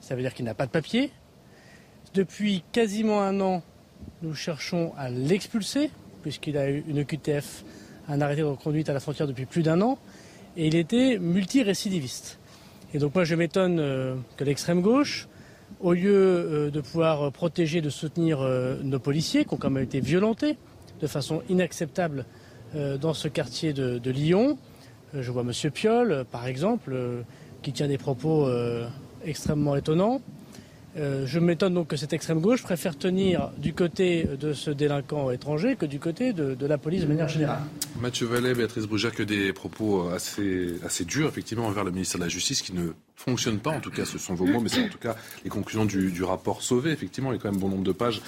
ça veut dire qu'il n'a pas de papier. Depuis quasiment un an, nous cherchons à l'expulser, puisqu'il a eu une QTF, un arrêté de reconduite à la frontière depuis plus d'un an et il était multirécidiviste. Et donc moi je m'étonne euh, que l'extrême gauche, au lieu euh, de pouvoir protéger, de soutenir euh, nos policiers qui ont quand même été violentés de façon inacceptable dans ce quartier de, de Lyon, je vois M. Piolle par exemple, qui tient des propos extrêmement étonnants. Euh, je m'étonne donc que cette extrême gauche préfère tenir du côté de ce délinquant étranger que du côté de, la police de manière générale. Mathieu Vallet, Béatrice Brugère, que des propos assez, assez durs, effectivement, envers le ministère de la Justice qui ne fonctionne pas. En tout cas, ce sont vos mots, mais c'est en tout cas les conclusions du, du rapport Sauvé. Effectivement, il y a quand même bon nombre de pages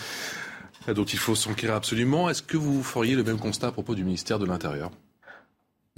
dont il faut s'enquérir absolument. Est-ce que vous feriez le même constat à propos du ministère de l'Intérieur?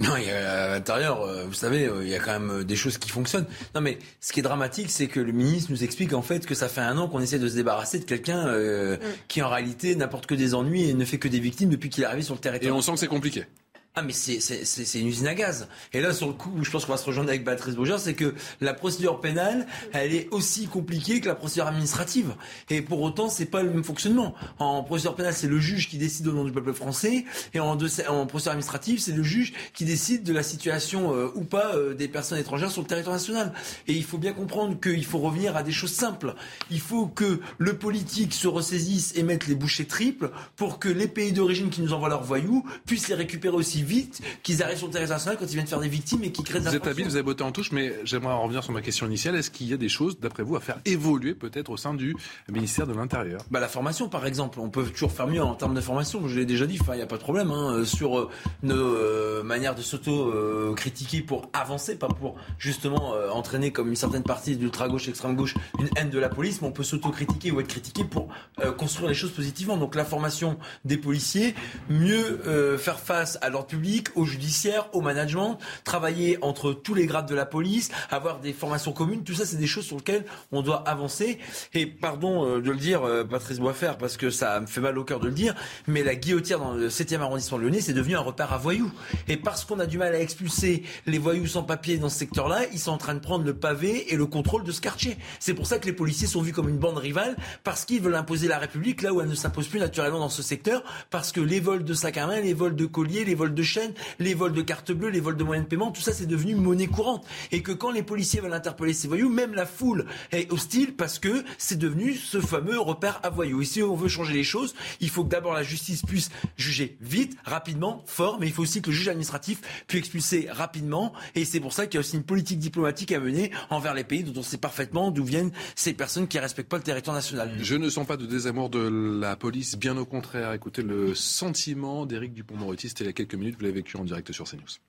Non, il y a, à l'intérieur, euh, vous savez, euh, il y a quand même euh, des choses qui fonctionnent. Non, mais ce qui est dramatique, c'est que le ministre nous explique en fait que ça fait un an qu'on essaie de se débarrasser de quelqu'un mm. qui en réalité n'apporte que des ennuis et ne fait que des victimes depuis qu'il est arrivé sur le territoire. Et on sent que c'est compliqué. Ah mais c'est une usine à gaz. Et là sur le coup, je pense qu'on va se rejoindre avec Patrice Bourgeois, c'est que la procédure pénale, elle est aussi compliquée que la procédure administrative. Et pour autant, c'est pas le même fonctionnement. En procédure pénale, c'est le juge qui décide au nom du peuple français, et en, en procédure administrative, c'est le juge qui décide de la situation euh, ou pas euh, des personnes étrangères sur le territoire national. Et il faut bien comprendre qu'il faut revenir à des choses simples. Il faut que le politique se ressaisisse et mette les bouchées triples pour que les pays d'origine qui nous envoient leurs voyous puissent les récupérer aussi vite qu'ils arrivent sur le territoire national quand ils viennent faire des victimes et qui créent des Vous êtes habile, vous avez botté en touche, mais j'aimerais en revenir sur ma question initiale. Est-ce qu'il y a des choses, d'après vous, à faire évoluer peut-être au sein du ministère de l'Intérieur? Bah, la formation, par exemple, on peut toujours faire mieux en termes de formation. Je l'ai déjà dit, il n'y a pas de problème hein, euh, sur euh, nos euh, manières de s'auto-critiquer pour avancer, pas pour justement euh, entraîner comme une certaine partie d'ultra-gauche, extrême-gauche, une haine de la police, mais on peut s'auto-critiquer ou être critiqué pour euh, construire les choses positivement. Donc la formation des policiers, mieux faire face à l'ordre au judiciaire, au management, travailler entre tous les grades de la police, avoir des formations communes, tout ça c'est des choses sur lesquelles on doit avancer. Et pardon euh, de le dire, euh, Patrice Boisfer, parce que ça me fait mal au cœur de le dire, mais la guillotière dans le 7e arrondissement de Lyonnais, c'est devenu un repère à voyous. Et parce qu'on a du mal à expulser les voyous sans papier dans ce secteur-là, ils sont en train de prendre le pavé et le contrôle de ce quartier. C'est pour ça que les policiers sont vus comme une bande rivale, parce qu'ils veulent imposer la République là où elle ne s'impose plus naturellement dans ce secteur, parce que les vols de sacs à main, les vols de colliers, les vols de chaînes, les vols de cartes bleues, les vols de moyens de paiement, tout ça c'est devenu monnaie courante. Et que quand les policiers veulent interpeller ces voyous, même la foule est hostile parce que c'est devenu ce fameux repère à voyous. Et si on veut changer les choses, il faut que d'abord la justice puisse juger vite, rapidement, fort, mais il faut aussi que le juge administratif puisse expulser rapidement. Et c'est pour ça qu'il y a aussi une politique diplomatique à mener envers les pays dont on sait parfaitement d'où viennent ces personnes qui ne respectent pas le territoire national. Je ne sens pas de désamour de la police, bien au contraire. Écoutez le sentiment d'Éric Dupont-Moretti, c'était il y a quelques minutes, vous l'avez vécu en direct sur CNews.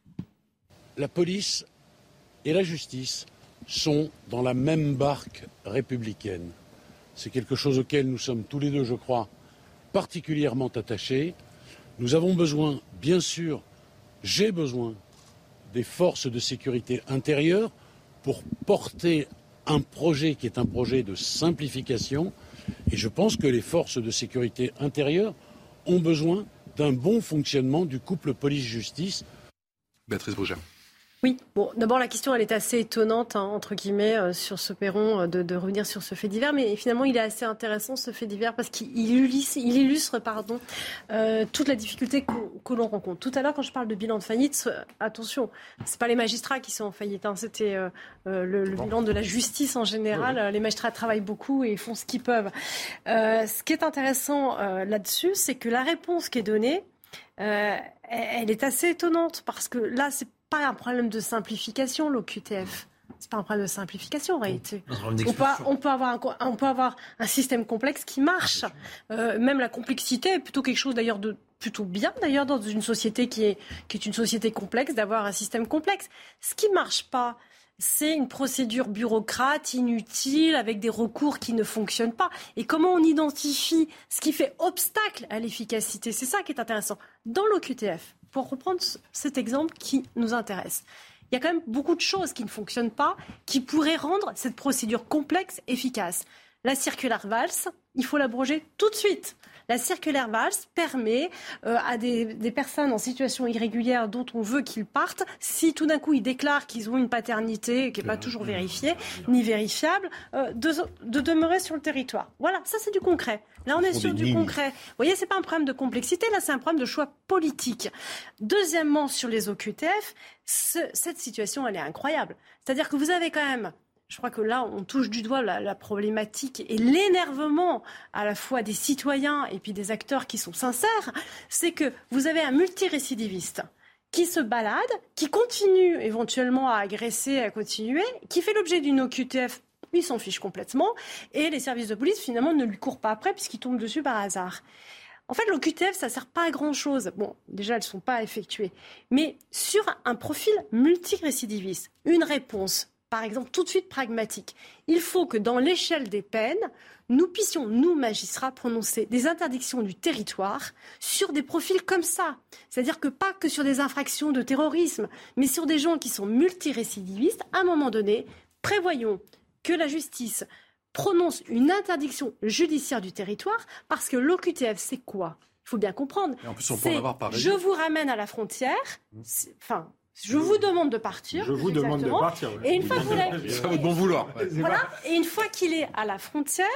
La police et la justice sont dans la même barque républicaine. C'est quelque chose auquel nous sommes tous les deux, je crois, particulièrement attachés. Nous avons besoin, bien sûr, j'ai besoin des forces de sécurité intérieure pour porter un projet qui est un projet de simplification. Et je pense que les forces de sécurité intérieure ont besoin d'un bon fonctionnement du couple police-justice. Béatrice. Oui, bon, d'abord la question elle est assez étonnante hein, entre guillemets euh, sur ce perron euh, de, de revenir sur ce fait divers, mais finalement il est assez intéressant ce fait divers parce qu'il illustre, il illustre pardon euh, toute la difficulté que, que l'on rencontre. Tout à l'heure quand je parle de bilan de faillite, attention, c'est pas les magistrats qui sont en faillite, hein, c'était le, le bilan de la justice en général. Les magistrats travaillent beaucoup et font ce qu'ils peuvent. Ce qui est intéressant là-dessus, c'est que la réponse qui est donnée, elle est assez étonnante parce que là c'est pas un problème de simplification, l'OQTF. C'est pas un problème de simplification en réalité. On peut, d'expulsion. on, peut avoir un, co- on peut avoir un système complexe qui marche. Euh, même la complexité est plutôt quelque chose d'ailleurs de plutôt bien d'ailleurs dans une société qui est, qui est une société complexe d'avoir un système complexe. Ce qui marche pas, c'est une procédure bureaucrate, inutile, avec des recours qui ne fonctionnent pas. Et comment on identifie ce qui fait obstacle à l'efficacité? C'est ça qui est intéressant. Dans l'OQTF, pour reprendre cet exemple qui nous intéresse, il y a quand même beaucoup de choses qui ne fonctionnent pas, qui pourraient rendre cette procédure complexe efficace. La circulaire VALS, il faut l'abroger tout de suite. La circulaire VALS permet euh, à des, des personnes en situation irrégulière dont on veut qu'ils partent, si tout d'un coup ils déclarent qu'ils ont une paternité qui n'est pas toujours vérifiée ni vérifiable, euh, de, de demeurer sur le territoire. Voilà, ça c'est du concret. Là on est sur du concret. Vous voyez, c'est pas un problème de complexité, là c'est un problème de choix politique. Deuxièmement, sur les OQTF, ce- cette situation elle est incroyable. C'est-à-dire que vous avez quand même je crois que là, on touche du doigt la, la problématique et l'énervement à la fois des citoyens et puis des acteurs qui sont sincères. C'est que vous avez un multirécidiviste qui se balade, qui continue éventuellement à agresser, à continuer, qui fait l'objet d'une OQTF. Il s'en fiche complètement. Et les services de police, finalement, ne lui courent pas après puisqu'ils tombent dessus par hasard. En fait, l'OQTF, ça sert pas à grand-chose. Bon, déjà, elles ne sont pas effectuées. Mais sur un profil multirécidiviste, une réponse, par exemple, tout de suite pragmatique, il faut que dans l'échelle des peines, nous puissions, nous, magistrats, prononcer des interdictions du territoire sur des profils comme ça. C'est-à-dire que pas que sur des infractions de terrorisme, mais sur des gens qui sont multirécidivistes, à un moment donné, prévoyons que la justice prononce une interdiction judiciaire du territoire, parce que l'OQTF, c'est quoi? Il faut bien comprendre. En plus, on peut avoir Je vous ramène à la frontière, enfin, je vous demande de partir. Je vous demande de partir, ouais. Et une fois que vous l'avez- C'est à votre bon vouloir. voilà. Et une fois qu'il est à la frontière,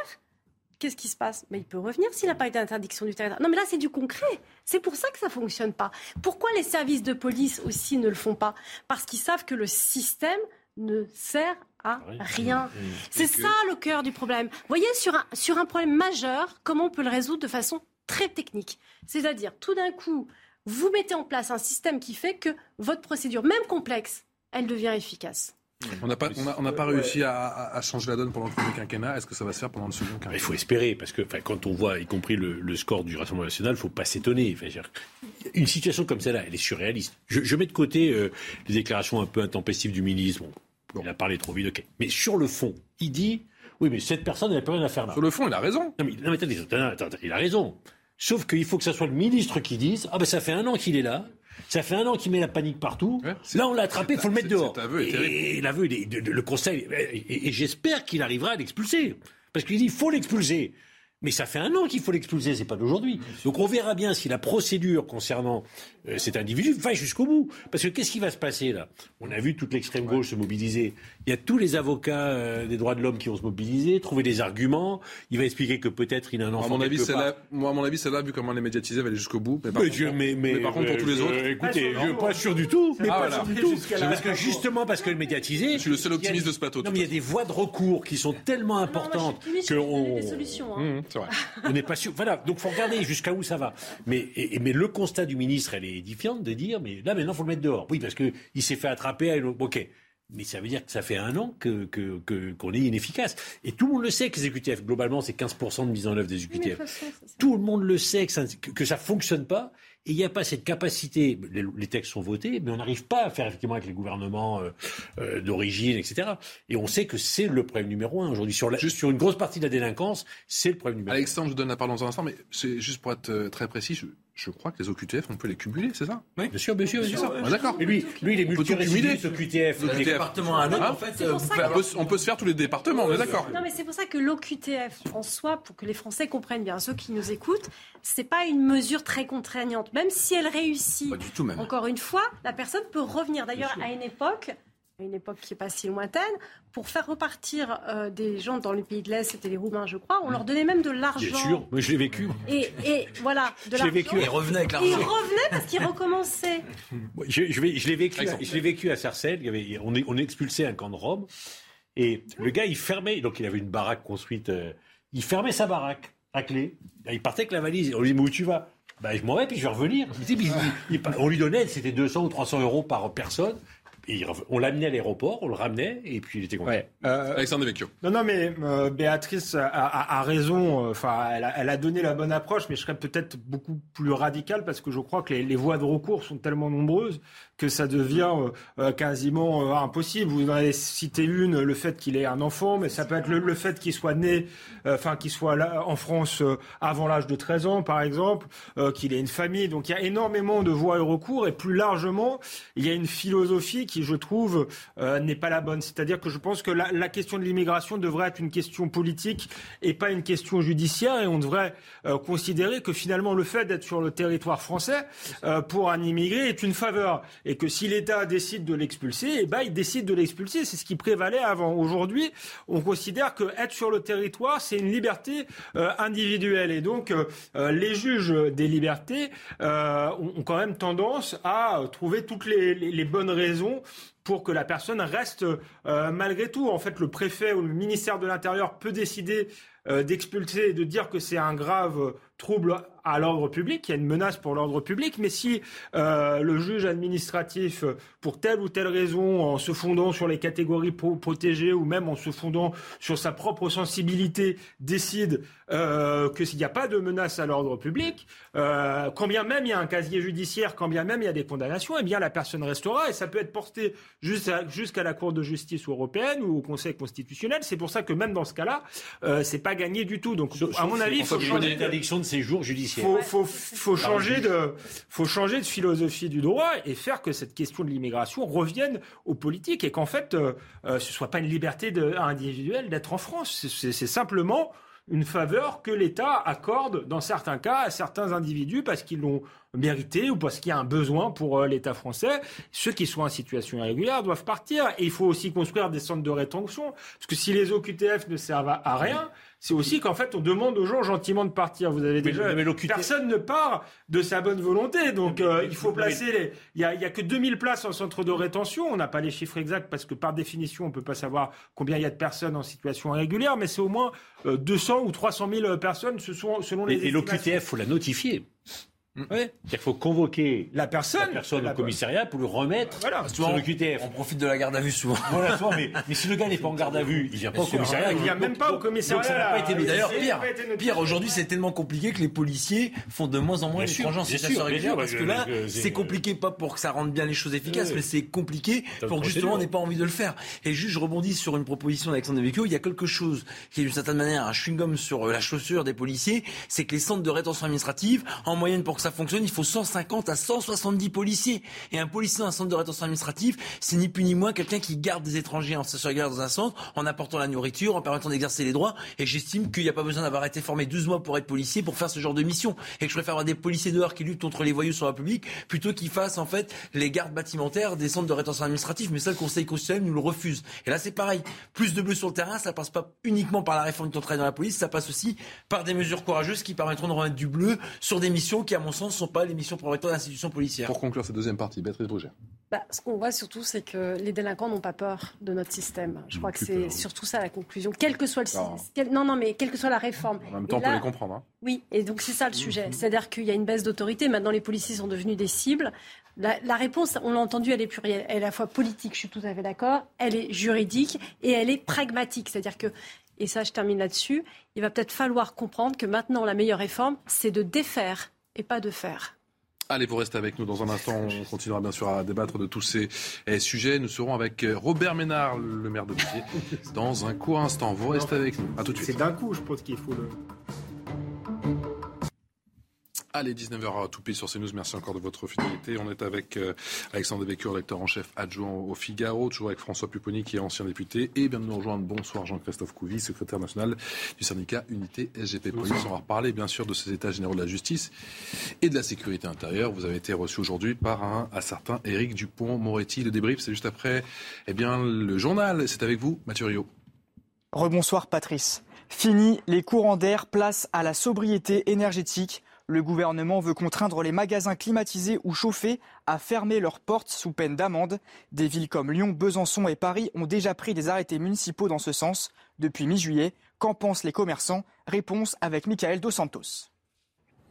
qu'est-ce qui se passe? Mais Il peut revenir s'il n'a pas été d'interdiction du territoire. Non, mais là, c'est du concret. C'est pour ça que ça fonctionne pas. Pourquoi les services de police aussi ne le font pas? Parce qu'ils savent que le système ne sert à rien. C'est Et que- ça le cœur du problème. Vous voyez, sur un, sur un problème majeur, comment on peut le résoudre de façon très technique? C'est-à-dire, tout d'un coup, vous mettez en place un système qui fait que votre procédure, même complexe, elle devient efficace. On n'a pas, on a- on n'a pas réussi à, changer la donne pendant le premier quinquennat. Est-ce que ça va se faire pendant le second quinquennat? Il faut espérer, parce que enfin, quand on voit, y compris le, le score du Rassemblement national, il ne faut pas s'étonner. Enfin, une situation comme celle-là, elle est surréaliste. Je, je mets de côté euh, les déclarations un peu intempestives du ministre. Bon, il a parlé trop vite, ok. Mais sur le fond, il dit oui, mais cette personne, elle n'a plus rien à faire là. Sur le fond, il a raison. Non, mais, non, mais attendez, attendez, attendez, il a raison. Sauf qu'il faut que ce soit le ministre qui dise Ah ben ça fait un an qu'il est là. Ça fait un an qu'il met la panique partout. Là, on l'a attrapé, il faut le mettre dehors. aveu terrible. et l'aveu, le conseil, et, et- et j'espère qu'il arrivera à l'expulser. Parce qu'il dit il faut l'expulser. Mais ça fait un an qu'il faut l'expulser, c'est pas d'aujourd'hui. Donc on verra bien si la procédure concernant euh, cet individu va jusqu'au bout. Parce que qu'est-ce qui va se passer là? On a vu toute l'extrême gauche se mobiliser. Il y a tous les avocats euh, des droits de l'homme qui vont se mobiliser, trouver des arguments. Il va expliquer que peut-être il a un enfant. à mon avis, celle-là, moi, à mon avis, celle-là, vu comment elle est médiatisée, va aller jusqu'au bout. Mais par, Mais contre, Dieu, mais, mais, par contre, pour euh, tous les autres. Écoutez, je suis pas sûr du tout. Mais Ah, pas voilà. sûr du tout. Parce que justement, parce que le médiatisé. Je suis le seul optimiste de ce plateau. Non, mais il y a des voies de recours qui sont tellement importantes que on. C'est vrai. On n'est pas sûr. Voilà, donc faut regarder jusqu'à où ça va. Mais, et- mais le constat du ministre, elle est édifiante de dire, mais là maintenant, faut le mettre dehors. Oui, parce que il s'est fait attraper. À une... Ok. Mais ça veut dire que ça fait un an que que- que- qu'on est inefficace. Et tout le monde le sait que les EQTF, globalement, c'est 15% de mise en œuvre des EQTF. Tout le monde le sait que ça que, que ça fonctionne pas. Et il n'y a pas cette capacité. Les, les textes sont votés, mais on n'arrive pas à faire effectivement avec les gouvernements euh, euh, d'origine, etc. Et on sait que c'est le problème numéro un aujourd'hui sur, la- sur une grosse partie de la délinquance. C'est le problème numéro un. Alexandre, je vous donne la parole dans un instant, mais c'est juste pour être euh, très précis, je, je crois que les OQTF, on peut les cumuler, c'est ça Oui, bien sûr, bien sûr, bien sûr. Ah, D'accord. Et lui, lui, il est On peut tout cumuler. multirécidiviste au QTF. Le département à un autre, Hein en fait, C'est pour euh, ça on, que- peut, on peut se faire tous les départements, on est d'accord. Non, mais c'est pour ça que l'OQTF en soi, pour que les Français comprennent bien, ceux qui nous écoutent, c'est pas une mesure très contraignante. Même si elle réussit, du tout, même. encore une fois, la personne peut revenir. D'ailleurs, à une époque, une époque qui est pas si lointaine, pour faire repartir euh, des gens dans les pays de l'Est, c'était les Roumains, je crois, on leur donnait même de l'argent. Bien sûr, mais je l'ai vécu. Et, et voilà, de Je l'ai l'argent. vécu. Ils revenaient avec l'argent. Ils revenaient parce qu'ils recommençaient. Je, je vais- je l'ai vécu, je l'ai vécu à Sarcelles. Il y avait, on, expulsait un camp de Rome. Et le gars, il fermait. Donc, il avait une baraque construite. euh, il fermait sa baraque à clé. Il partait avec la valise. On lui dit, mais où tu vas? Bah, Je m'en vais, puis je vais revenir. Il dit, mais il- il- on lui donnait, c'était 200 ou 300 euros par personne. Et on l'amenait à l'aéroport, on le ramenait, et puis il était content. Alexandre Devecchio. Non, non, mais euh, Béatrice a, a- a raison. euh, Enfin, elle, a, elle a donné la bonne approche, mais je serais peut-être beaucoup plus radical parce que je crois que les, les voies de recours sont tellement nombreuses que ça devient euh, euh, quasiment euh, impossible. Vous en avez cité une, le fait qu'il ait un enfant, mais ça peut être le, le fait qu'il soit né, euh, enfin qu'il soit là en France euh, avant l'âge de 13 ans, par exemple, qu'il ait une famille. Donc il y a énormément de voies de recours et plus largement, il y a une philosophie qui, je trouve, n'est pas la bonne. C'est-à-dire que je pense que la, la question de l'immigration devrait être une question politique et pas une question judiciaire et on devrait considérer que finalement le fait d'être sur le territoire français pour un immigré est une faveur et que si l'État décide de l'expulser, eh ben il décide de l'expulser. C'est ce qui prévalait avant. Aujourd'hui, on considère que être sur le territoire c'est une liberté euh, individuelle et donc euh, euh, les juges des libertés ont, quand même tendance à trouver toutes les, bonnes raisons pour que la personne reste malgré tout. En fait, le préfet ou le ministère de l'Intérieur peut décider d'expulser et de dire que c'est un grave trouble à l'ordre public, qu'il y a une menace pour l'ordre public, mais si euh, le juge administratif, pour telle ou telle raison, en se fondant sur les catégories pro- protégées ou même en se fondant sur sa propre sensibilité, décide euh, que s'il n'y a pas de menace à l'ordre public, euh, quand bien même il y a un casier judiciaire, quand bien même il y a des condamnations, eh bien la personne restera et ça peut être porté jusqu'à la Cour de justice européenne ou au Conseil constitutionnel. C'est pour ça que même dans ce cas-là, euh, c'est pas gagné du tout. Donc, à mon avis, il faut changer. interdiction de séjour judiciaire. Faut, faut, faut changer de, faut changer de philosophie du droit et faire que cette question de l'immigration revienne aux politiques et qu'en fait, euh, euh, ce soit pas une liberté de, individuelle d'être en France. C'est- simplement une faveur que l'État accorde dans certains cas à certains individus parce qu'ils l'ont mérité ou parce qu'il y a un besoin pour euh, l'État français. Ceux qui sont en situation irrégulière doivent partir et il faut aussi construire des centres de rétention parce que si les OQTF ne servent à- à rien, c'est aussi qu'en fait on demande aux gens gentiment de partir. Vous avez déjà mais personne ne part de sa bonne volonté, donc euh, il faut placer les. Il y a, que 2000 places en centre de rétention. On n'a pas les chiffres exacts parce que par définition on peut pas savoir combien il y a de personnes en situation irrégulière, mais c'est au moins euh, 200 ou 300 000 personnes ce sont, selon les. Et, et l'OQTF, faut la notifier. Ouais. Il faut convoquer la personne, la personne au commissariat pour lui remettre Voilà, sur le QTF. On profite de la garde à vue souvent. Voilà, souvent, mais, mais si le gars n'est pas en garde à vue, il vient pas au commissariat. Il vient même pas au commissariat. Donc ça n'a pas été Mais D'ailleurs, pire, pire aujourd'hui, c'est tellement compliqué que les policiers font de moins en moins l'étranger en situation régulière parce que là, euh, c'est- compliqué pas pour que ça rende bien les choses efficaces, mais c'est compliqué pour le que justement on n'ait pas envie de le faire. Et juste, je rebondis sur une proposition d'Alexandre Devecchio. Il y a quelque chose qui est d'une certaine manière un chewing-gum sur euh, la chaussure des policiers, c'est que les centres de rétention administrative, en moyenne pour que ça fonctionne, il faut 150 à 170 policiers. Et un policier dans un centre de rétention administrative, c'est ni plus ni moins quelqu'un qui garde des étrangers en situation régulière dans un centre, en apportant la nourriture, en permettant d'exercer les droits. Et j'estime qu'il n'y a pas besoin d'avoir été formé 12 mois pour être policier pour faire ce genre de mission. Et que je préfère avoir des policiers dehors qui luttent contre les voyous sur la public plutôt qu'ils fassent en fait les gardes bâtimentaires des centres de rétention administrative. Mais ça, le Conseil constitutionnel nous le refuse. Et là, c'est pareil. Plus de bleus sur le terrain, ça passe pas uniquement par la réforme du de travail dans la police, ça passe aussi par des mesures courageuses qui permettront de remettre du bleu sur des missions qui, à mon sens, ne sont pas les missions prometteurs d'institutions policières. Pour conclure cette deuxième partie, Béatrice Brugère. Bah, ce qu'on voit surtout, c'est que les délinquants n'ont pas peur de notre système. Je crois que c'est surtout ça la conclusion. Quel que soit le Non. quel- non, non, mais quelle que soit la réforme. En même temps, on peut les comprendre. hein. Oui, et donc c'est ça le sujet. C'est-à-dire qu'il y a une baisse d'autorité. Maintenant, les policiers sont devenus des cibles. La, la réponse, on l'a entendu, elle est plurielle. Elle est à la fois politique, je suis tout à fait d'accord. Elle est juridique et elle est pragmatique. C'est-à-dire que, et ça, je termine là-dessus, il va peut-être falloir comprendre que maintenant, la meilleure réforme, c'est de défaire et pas de faire. Allez, vous restez avec nous dans un instant. On continuera bien sûr à débattre de tous ces eh, sujets. Nous serons avec euh, Robert Ménard, le maire de Béziers, dans un court instant. Vous restez avec nous. À tout de suite. C'est d'un coup, je pense qu'il faut le. Allez, 19h tout pile sur CNews. Merci encore de votre fidélité. On est avec euh, Alexandre Devecchio, lecteur en chef adjoint au Figaro, toujours avec François Pupponi, qui est ancien député, et bien de nous rejoindre. Bonsoir Jean-Christophe Couvi, secrétaire national du syndicat Unité SGP Police. On va reparler bien sûr de ces états généraux de la justice et de la sécurité intérieure. Vous avez été reçu aujourd'hui par un, un certain Éric Dupont-Moretti. Le débrief, c'est juste après eh bien, le journal. C'est avec vous, Mathieu Rio. Rebonsoir Patrice. Fini les courants d'air, place à la sobriété énergétique. Le gouvernement veut contraindre les magasins climatisés ou chauffés à fermer leurs portes sous peine d'amende. Des villes comme Lyon, Besançon et Paris ont déjà pris des arrêtés municipaux dans ce sens depuis mi-juillet. Qu'en pensent les commerçants? Réponse avec Michael Dos Santos.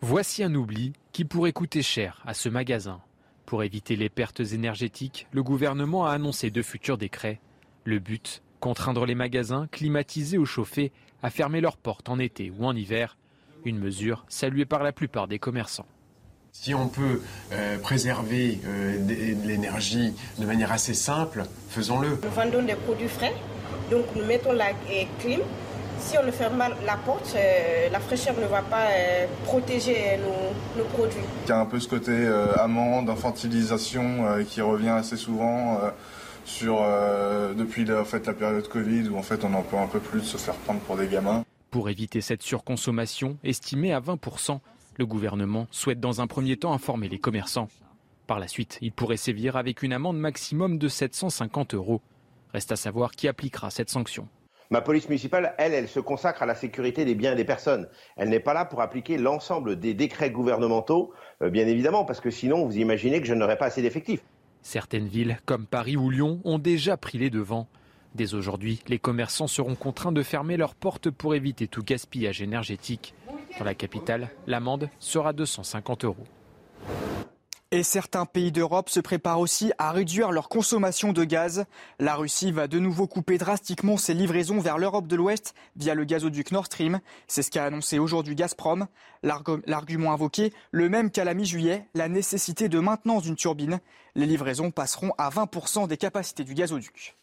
Voici un oubli qui pourrait coûter cher à ce magasin. Pour éviter les pertes énergétiques, le gouvernement a annoncé deux futurs décrets. Le but, contraindre les magasins climatisés ou chauffés à fermer leurs portes en été ou en hiver. Une mesure saluée par la plupart des commerçants. Si on peut euh, préserver euh, de, de l'énergie de manière assez simple, faisons-le. Nous vendons des produits frais, donc nous mettons la euh, clim. Si on ne ferme pas la porte, euh, la fraîcheur ne va pas euh, protéger nos, nos produits. Il y a un peu ce côté euh, amende, infantilisation euh, qui revient assez souvent euh, sur, euh, depuis la, en fait, la période Covid où en fait on en peut un peu plus de se faire prendre pour des gamins. Pour éviter cette surconsommation, estimée à 20%, le gouvernement souhaite dans un premier temps informer les commerçants. Par la suite, il pourrait sévir avec une amende maximum de 750 euros. Reste à savoir qui appliquera cette sanction. Ma police municipale, elle, elle se consacre à la sécurité des biens et des personnes. Elle n'est pas là pour appliquer l'ensemble des décrets gouvernementaux, euh, bien évidemment, parce que sinon, vous imaginez que je n'aurais pas assez d'effectifs. Certaines villes, comme Paris ou Lyon, ont déjà pris les devants. Dès aujourd'hui, les commerçants seront contraints de fermer leurs portes pour éviter tout gaspillage énergétique. Dans la capitale, l'amende sera 250 euros. Et certains pays d'Europe se préparent aussi à réduire leur consommation de gaz. La Russie va de nouveau couper drastiquement ses livraisons vers l'Europe de l'Ouest via le gazoduc Nord Stream. C'est ce qu'a annoncé aujourd'hui Gazprom. L'argu- L'argument invoqué, le même qu'à la mi-juillet, la nécessité de maintenance d'une turbine. Les livraisons passeront à 20% des capacités du gazoduc.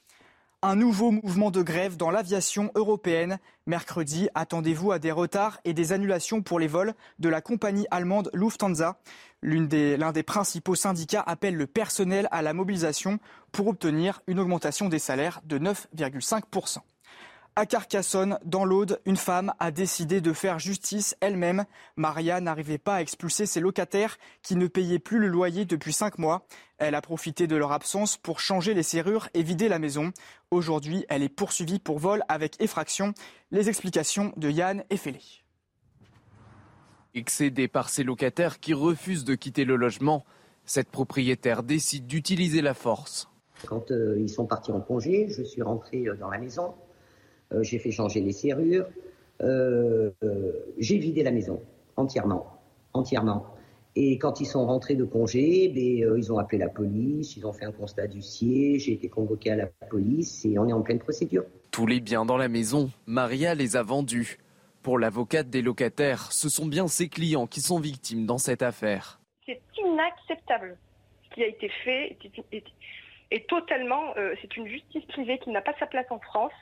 Un nouveau mouvement de grève dans l'aviation européenne. Mercredi, attendez-vous à des retards et des annulations pour les vols de la compagnie allemande Lufthansa. L'un des, principaux syndicats appelle le personnel à la mobilisation pour obtenir une augmentation des salaires de 9,5%. À Carcassonne, dans l'Aude, une femme a décidé de faire justice elle-même. Maria n'arrivait pas à expulser ses locataires qui ne payaient plus le loyer depuis cinq mois. Elle a profité de leur absence pour changer les serrures et vider la maison. Aujourd'hui, elle est poursuivie pour vol avec effraction. Les explications de Yann Effelé. Excédée par ses locataires qui refusent de quitter le logement, cette propriétaire décide d'utiliser la force. Quand euh, ils sont partis en congé, je suis rentré euh, dans la maison, euh, j'ai fait changer les serrures, euh, euh, j'ai vidé la maison entièrement, entièrement. Et quand ils sont rentrés de congé, ben, euh, ils ont appelé la police, ils ont fait un constat du siège, j'ai été convoqué à la police et on est en pleine procédure. Tous les biens dans la maison, Maria les a vendus. Pour l'avocate des locataires, ce sont bien ses clients qui sont victimes dans cette affaire. C'est inacceptable ce qui a été fait et totalement, euh, c'est une justice privée qui n'a pas sa place en France.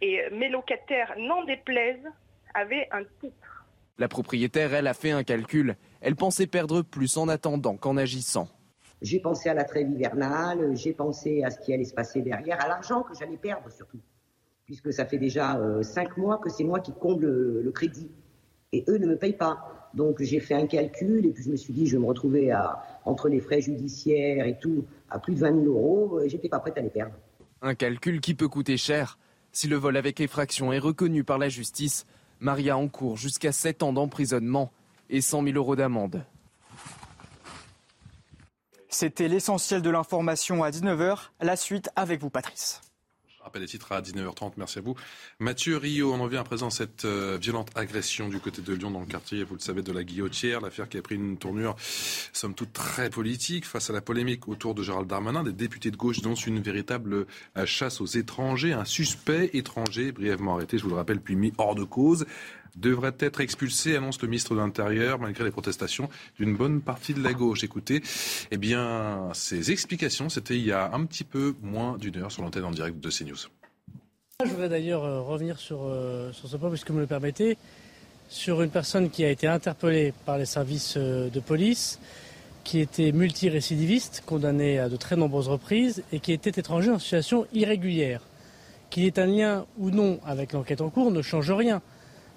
Et mes locataires, n'en déplaisent, avaient un titre. La propriétaire, elle, a fait un calcul. Elle pensait perdre plus en attendant qu'en agissant. J'ai pensé à la trêve hivernale, j'ai pensé à ce qui allait se passer derrière, à l'argent que j'allais perdre surtout. Puisque ça fait déjà euh, cinq mois que c'est moi qui comble le, crédit. Et eux ne me payent pas. Donc j'ai fait un calcul et puis je me suis dit, je vais me retrouver à, entre les frais judiciaires et tout, à plus de 20 000 euros. Et j'étais pas prête à les perdre. Un calcul qui peut coûter cher. Si le vol avec effraction est reconnu par la justice, Maria encourt jusqu'à 7 ans d'emprisonnement et 100 000 euros d'amende. C'était l'essentiel de l'information à 19h. La suite avec vous, Patrice rappelle les titres à 19h30. Merci à vous. Mathieu Rio, on en vient à présent à cette euh, violente agression du côté de Lyon dans le quartier, vous le savez, de la Guillotière. L'affaire qui a pris une tournure, somme toute, très politique face à la polémique autour de Gérald Darmanin. Des députés de gauche dénoncent une véritable euh, chasse aux étrangers. Un suspect étranger, brièvement arrêté, je vous le rappelle, puis mis hors de cause devrait être expulsé, annonce le ministre de l'Intérieur, malgré les protestations d'une bonne partie de la gauche. Écoutez, eh bien, ces explications, c'était il y a un petit peu moins d'une heure sur l'antenne en direct de CNews. Je voudrais d'ailleurs euh, revenir sur, euh, sur ce point, puisque vous me le permettez, sur une personne qui a été interpellée par les services euh, de police, qui était multirécidiviste, condamné à de très nombreuses reprises, et qui était étranger en situation irrégulière. Qu'il ait un lien ou non avec l'enquête en cours ne change rien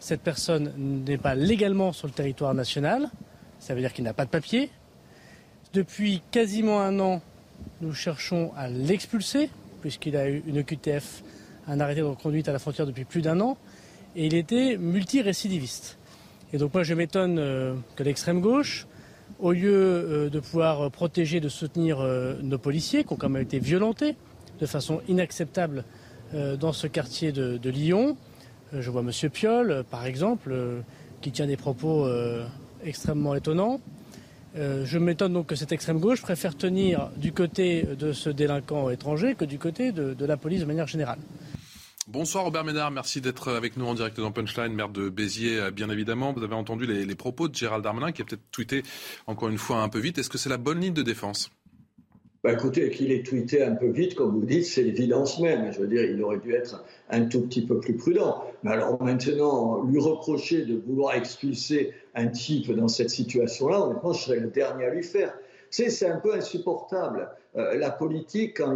cette personne n'est pas légalement sur le territoire national, ça veut dire qu'il n'a pas de papier. Depuis quasiment un an, nous cherchons à l'expulser, puisqu'il a eu une QTF, un arrêté de conduite à la frontière depuis plus d'un an, et il était multirécidiviste. Et donc moi je m'étonne euh, que l'extrême gauche, au lieu euh, de pouvoir protéger, de soutenir euh, nos policiers, qui ont quand même été violentés de façon inacceptable dans ce quartier de Lyon, je vois M. Piolle, euh, par exemple, euh, qui tient des propos extrêmement étonnants. je m'étonne donc que cette extrême gauche préfère tenir du côté de ce délinquant étranger que du côté de, la police de manière générale. Bonsoir Robert Ménard, merci d'être avec nous en direct dans Punchline, maire de Béziers, bien évidemment. Vous avez entendu les, les propos de Gérald Darmanin qui a peut-être tweeté encore une fois un peu vite. Est-ce que c'est la bonne ligne de défense? Bah écoutez, qu'il ait tweeté un peu vite, comme vous dites, c'est l'évidence même. Je veux dire, il aurait dû être un tout petit peu plus prudent. Mais alors maintenant, lui reprocher de vouloir expulser un type dans cette situation-là, honnêtement, je serais le dernier à lui faire. C'est un peu insupportable. Euh, la politique, quand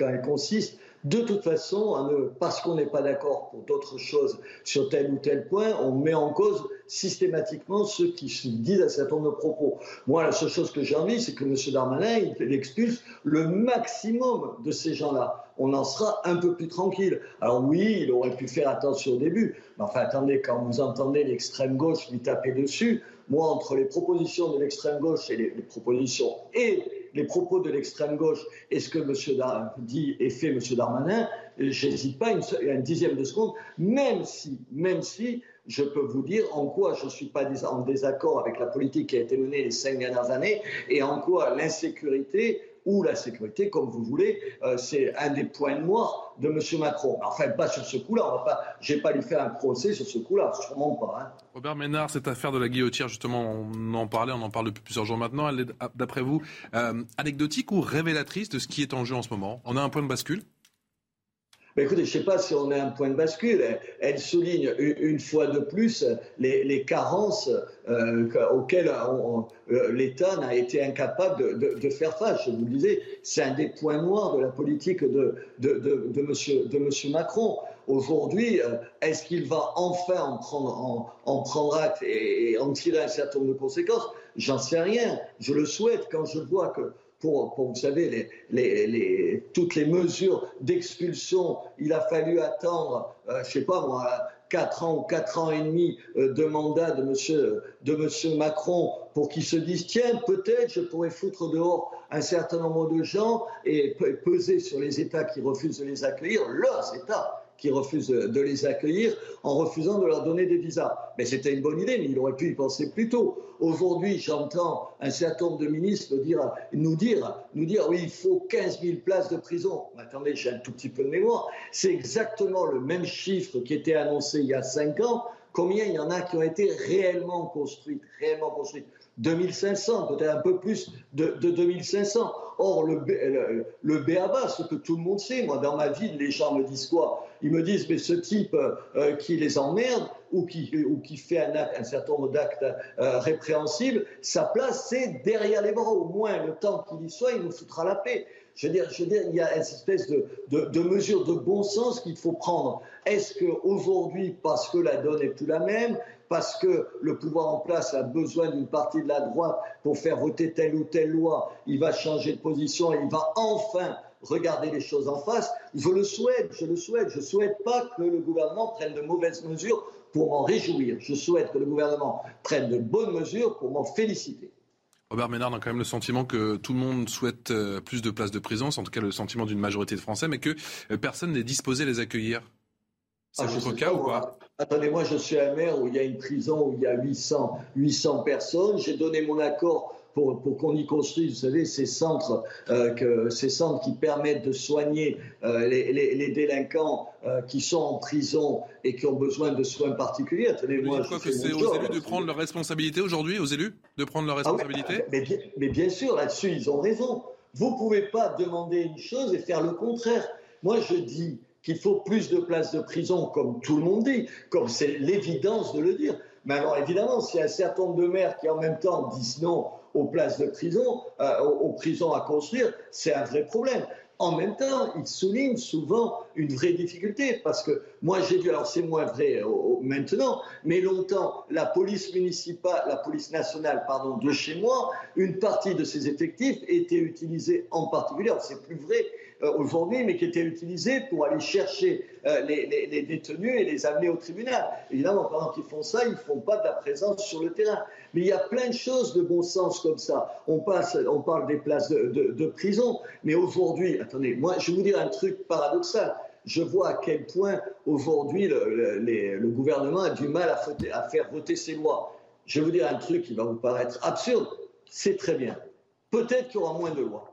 elle, consiste de toute façon, parce qu'on n'est pas d'accord pour d'autres choses sur tel ou tel point, on met en cause systématiquement ceux qui se disent à certain nombre de propos. Moi, la seule chose que j'ai envie, c'est que M. Darmanin il expulse le maximum de ces gens-là. On en sera un peu plus tranquille. Alors oui, il aurait pu faire attention au début, mais enfin attendez, quand vous entendez l'extrême gauche lui taper dessus, moi, entre les propositions de l'extrême gauche et les, propositions et les propos de l'extrême gauche et ce que M. dit et fait M. Darmanin, j'hésite pas une, une, dixième de seconde, même si, même si je peux vous dire en quoi je ne suis pas en désaccord avec la politique qui a été menée les cinq dernières années et en quoi l'insécurité ou la sécurité, comme vous voulez, euh, c'est un des points noirs de M. Macron. Enfin, pas sur ce coup-là. Je n'ai pas lui faire un procès sur ce coup-là, sûrement pas. Hein. Robert Ménard, cette affaire de la guillotière, justement, on en parlait, on en parle depuis plusieurs jours maintenant. Elle est, d'après vous, euh, anecdotique ou révélatrice de ce qui est en jeu en ce moment? On a un point de bascule écoutez, je ne sais pas si on a un point de bascule. Elle, souligne une, fois de plus les, carences euh, auxquelles euh, l'État n'a été incapable de, faire face. Je vous le disais, c'est un des points noirs de la politique de, de, monsieur, de monsieur Macron. Aujourd'hui, euh, est-ce qu'il va enfin en prendre, en, prendre acte et en tirer un certain nombre de conséquences? J'en sais rien. Je le souhaite quand je vois que pour, vous savez, toutes les mesures d'expulsion, il a fallu attendre, euh, je sais pas moi, 4 ans ou 4 ans et demi euh, de mandat de monsieur, de monsieur Macron pour qu'il se dise tiens, peut-être je pourrais foutre dehors un certain nombre de gens et peser sur les États qui refusent de les accueillir, leurs États qui refuse de les accueillir en refusant de leur donner des visas. Mais c'était une bonne idée, mais il aurait pu y penser plus tôt. Aujourd'hui, j'entends un certain nombre de ministres nous dire, nous dire, oui, il faut 15 000 places de prison. Attendez, j'ai un tout petit peu de mémoire. C'est exactement le même chiffre qui était annoncé il y a 5 ans. Combien il y en a qui ont été réellement construites, réellement construites? 2500, peut-être un peu plus de, 2500. Or, le, le, le BABA, ce que tout le monde sait, moi, dans ma ville, les gens me disent quoi? Ils me disent, mais ce type euh, qui les emmerde ou qui, ou qui fait un, un certain nombre d'actes euh, répréhensibles, sa place, c'est derrière les barreaux. Au moins, le temps qu'il y soit, il nous foutra la paix. Je veux dire, je veux dire il y a une espèce de, de, de mesure de bon sens qu'il faut prendre. Est-ce qu'aujourd'hui, parce que la donne n'est plus la même, parce que le pouvoir en place a besoin d'une partie de la droite pour faire voter telle ou telle loi, il va changer de position et il va enfin regarder les choses en face. Je le souhaite, je le souhaite. Je ne souhaite pas que le gouvernement prenne de mauvaises mesures pour m'en réjouir. Je souhaite que le gouvernement prenne de bonnes mesures pour m'en féliciter. Robert Ménard a quand même le sentiment que tout le monde souhaite euh, plus de places de prison, c'est en tout cas le sentiment d'une majorité de Français, mais que euh, personne n'est disposé à les accueillir. C'est ah, votre cas ou pas? Attendez, moi je suis un maire où il y a une prison où il y a 800, 800 personnes. J'ai donné mon accord pour, pour qu'on y construise, vous savez, ces centres, euh, que, ces centres qui permettent de soigner euh, les, les, les, délinquants euh, qui sont en prison et qui ont besoin de soins particuliers. Attendez, moi, quoi que c'est aux élus de prendre leurs responsabilités aujourd'hui, aux élus de prendre leurs ah responsabilités mais, bien, mais bien sûr, là-dessus, ils ont raison. Vous ne pouvez pas demander une chose et faire le contraire. Moi, je dis qu'il faut plus de places de prison, comme tout le monde dit, comme c'est l'évidence de le dire. Mais alors évidemment, s'il y a un certain nombre de maires qui en même temps disent non aux places de prison, euh, aux, prisons à construire, c'est un vrai problème. En même temps, ils soulignent souvent une vraie difficulté, parce que moi j'ai vu, alors c'est moins vrai maintenant, mais longtemps, la police municipale, la police nationale, pardon, de chez moi, une partie de ses effectifs était utilisée en particulier, c'est plus vrai euh, aujourd'hui, mais qui était utilisé pour aller chercher euh, les, détenus et les amener au tribunal. Évidemment, pendant qu'ils font ça, ils ne font pas de la présence sur le terrain. Mais il y a plein de choses de bon sens comme ça. On, passe, on parle des places de, prison, mais aujourd'hui, attendez, moi je vais vous dire un truc paradoxal je vois à quel point aujourd'hui le, gouvernement a du mal à, à, faire voter ses lois. Je vais vous dire un truc qui va vous paraître absurde. C'est très bien. Peut-être qu'il y aura moins de lois.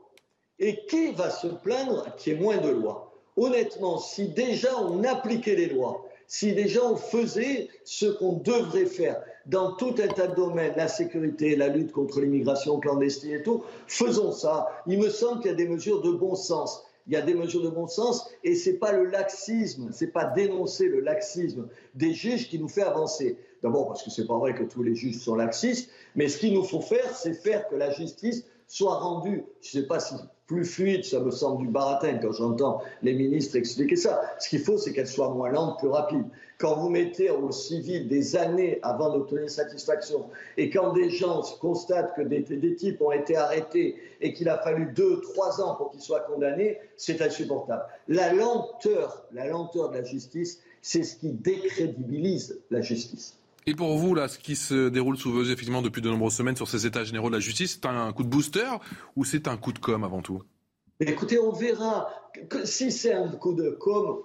Et qui va se plaindre qu'il y ait moins de lois? Honnêtement, si déjà on appliquait les lois, si déjà on faisait ce qu'on devrait faire dans tout un tas de domaines, la sécurité, la lutte contre l'immigration clandestine et tout, faisons ça. Il me semble qu'il y a des mesures de bon sens. Il y a des mesures de bon sens et ce n'est pas le laxisme, ce n'est pas dénoncer le laxisme des juges qui nous fait avancer. D'abord parce que ce n'est pas vrai que tous les juges sont laxistes, mais ce qu'il nous faut faire, c'est faire que la justice soit rendue, je ne sais pas si plus fluide, ça me semble du baratin quand j'entends les ministres expliquer ça. Ce qu'il faut, c'est qu'elle soit moins lente, plus rapide. Quand vous mettez au civil des années avant d'obtenir satisfaction, et quand des gens constatent que des, des types ont été arrêtés et qu'il a fallu deux, trois ans pour qu'ils soient condamnés, c'est insupportable. La lenteur, la lenteur de la justice, c'est ce qui décrédibilise la justice. Et pour vous, là, ce qui se déroule sous vos effectivement, depuis de nombreuses semaines sur ces états généraux de la justice, c'est un coup de booster ou c'est un coup de com' avant tout? Écoutez, on verra. Que si c'est un coup de com',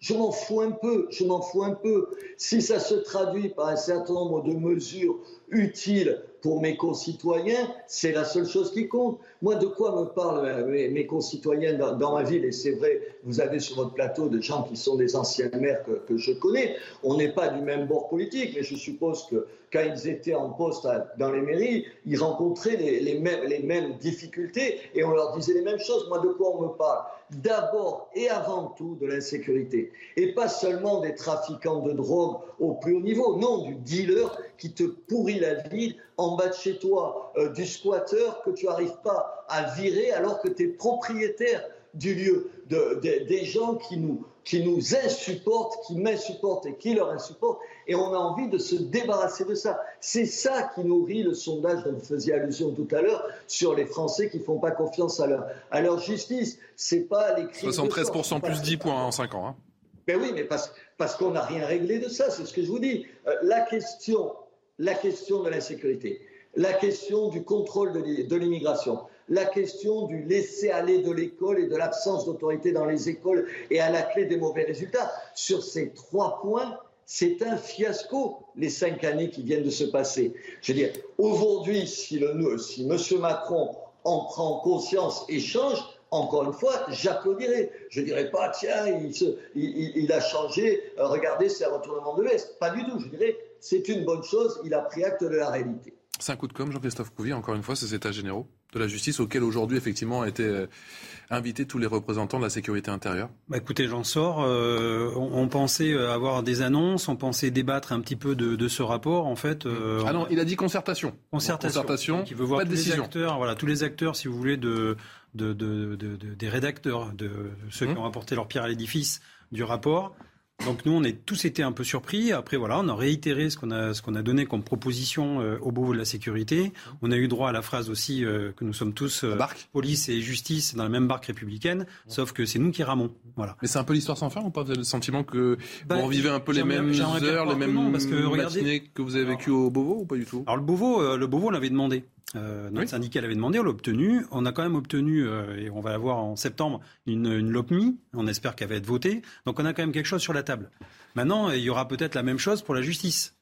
je m'en fous un peu, je m'en fous un peu. Si ça se traduit par un certain nombre de mesures utiles pour mes concitoyens, c'est la seule chose qui compte. Moi, de quoi me parlent euh, mes, concitoyens dans, ma ville? Et c'est vrai, vous avez sur votre plateau des gens qui sont des anciens maires que, je connais. On n'est pas du même bord politique, mais je suppose que quand ils étaient en poste dans les mairies, ils rencontraient les, mêmes, les mêmes difficultés et on leur disait les mêmes choses. Moi, de quoi on me parle? D'abord et avant tout de l'insécurité. Et pas seulement des trafiquants de drogue au plus haut niveau, non, du dealer qui te pourrit la vie en bas de chez toi euh, du squatteur que tu n'arrives pas à virer alors que tu es propriétaire du lieu, de, des gens qui nous, qui nous insupportent, qui m'insupportent et qui leur insupportent, et on a envie de se débarrasser de ça. C'est ça qui nourrit le sondage dont vous faisiez allusion tout à l'heure sur les Français qui ne font pas confiance à leur, à leur justice. C'est pas les crimes 73% plus 10 points en 5 ans. Hein. Ben oui, mais parce, parce qu'on n'a rien réglé de ça, c'est ce que je vous dis. Euh, la question la question de l'insécurité, la question du contrôle de l'immigration, la question du laisser-aller de l'école et de l'absence d'autorité dans les écoles et à la clé des mauvais résultats. Sur ces trois points, c'est un fiasco, les cinq années qui viennent de se passer. Je veux dire, aujourd'hui, si, M. Macron en prend conscience et change, encore une fois, j'applaudirais. Je ne dirais pas, tiens, il, il, a changé, euh, regardez, c'est un retournement de l'Est. Pas du tout. Je dirais, c'est une bonne chose, il a pris acte de la réalité. C'est un coup de com', Jean-Christophe Couvier, encore une fois, ces états généraux de la justice auxquels aujourd'hui, effectivement, ont été euh, invités tous les représentants de la sécurité intérieure bah Écoutez, j'en sors. Euh, on, pensait avoir des annonces, on pensait débattre un petit peu de, ce rapport. En fait, ah non, il a dit concertation. Concertation. concertation qui veut voir tous les acteurs, voilà, tous les acteurs, si vous voulez, de, de, des rédacteurs, de ceux qui mmh. ont apporté leur pierre à l'édifice du rapport. Donc nous, on est tous été un peu surpris. Après, voilà, on a réitéré ce qu'on a, ce qu'on a donné comme proposition euh, au Beauvau de la sécurité. On a eu droit à la phrase aussi euh, que nous sommes tous euh, police et justice dans la même barque républicaine, sauf que c'est nous qui ramons. Voilà. Mais c'est un peu l'histoire sans fin ou pas? Vous avez le sentiment que bah, vous revivez un peu les mêmes heures, les mêmes parce que, regardez, que vous avez vécu au Beauvau ou pas du tout? Alors le Beauvau, le Beauvau, on l'avait demandé. Euh, notre syndicat l'avait demandé, on l'a obtenu. On a quand même obtenu, euh, et on va avoir en septembre, une, une LOPMI. On espère qu'elle va être votée. Donc on a quand même quelque chose sur la table. Maintenant, il y aura peut-être la même chose pour la justice.